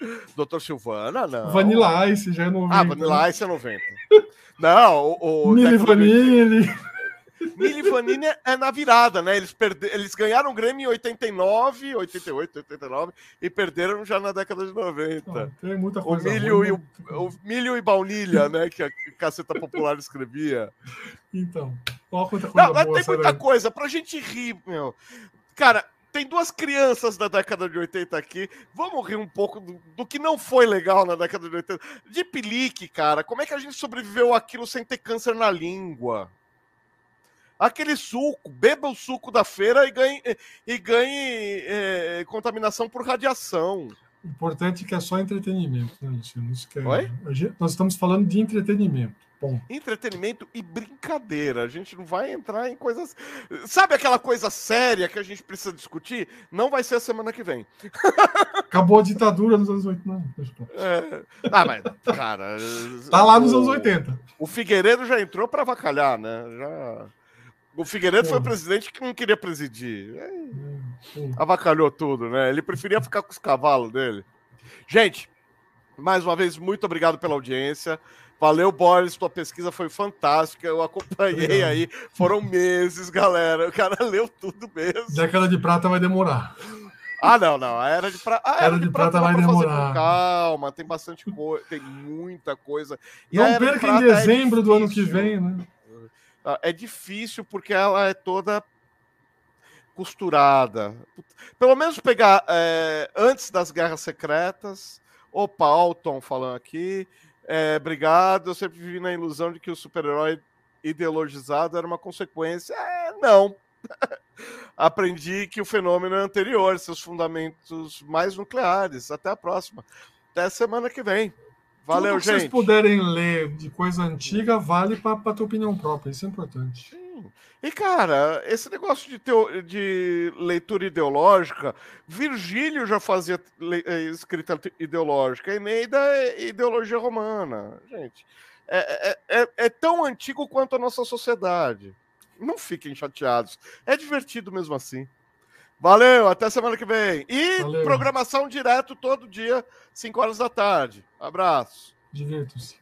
Doutor Silvana, não. Vanilla Ice já é 90. Ah, Vanilla Ice é 90. não, o. o Mili Vanille. Mili Vanille é na virada, né? Eles, perde... Eles ganharam o Grêmio em 89, 88, 89 e perderam já na década de 90. tem muita coisa. O milho, e, o, o milho e baunilha, né? Que a Caceta Popular escrevia. Então, olha quanta coisa Não, boa, tem muita coisa pra gente rir, meu. Cara, tem duas crianças da década de 80 aqui. Vamos rir um pouco do, do, que não foi legal na década de 80. De pelique, cara. Como é que a gente sobreviveu aquilo sem ter câncer na língua? Aquele suco, beba o suco da feira e ganhe, e ganhe é, contaminação por radiação. O importante é que é só entretenimento, né, Luciano? Isso é... Oi? Nós estamos falando de entretenimento. Bom. Entretenimento e brincadeira. A gente não vai entrar em coisas. Sabe aquela coisa séria que a gente precisa discutir? Não vai ser a semana que vem. Acabou a ditadura nos anos 80. Não, é... Ah, mas, cara. tá lá nos o... anos 80. O Figueiredo já entrou para avacalhar, né? Já. O Figueiredo foi o presidente que não queria presidir. É... Avacalhou tudo, né? Ele preferia ficar com os cavalos dele. Gente, mais uma vez, muito obrigado pela audiência. Valeu, Boris, tua pesquisa foi fantástica. Eu acompanhei aí. Foram meses, galera. O cara leu tudo mesmo. Década de prata vai demorar. Ah, não, não. A era de, pra... a era, era de, de prata, prata vai demorar. calma, tem bastante coisa, tem muita coisa. E não perca em é dezembro é do ano que vem, né? Ah, é difícil porque ela é toda costurada. Pelo menos pegar é, antes das guerras secretas. Opa, Alton falando aqui. É, obrigado. Eu sempre vivi na ilusão de que o super-herói ideologizado era uma consequência. É, não. Aprendi que o fenômeno é anterior, seus fundamentos mais nucleares. Até a próxima. Até semana que vem. Valeu, Tudo que gente. Se vocês puderem ler de coisa antiga, vale para a tua opinião própria. Isso é importante. E, cara, esse negócio de, teo... de leitura ideológica, Virgílio já fazia le... Eh, escrita ideológica, Eneida é ideologia romana. Gente, é, é, é, é, tão antigo quanto a nossa sociedade. Não fiquem chateados. É divertido mesmo assim. Valeu, até semana que vem. E Valeu. programação direto todo dia, 5 horas da tarde. Abraço. Divirtam-se.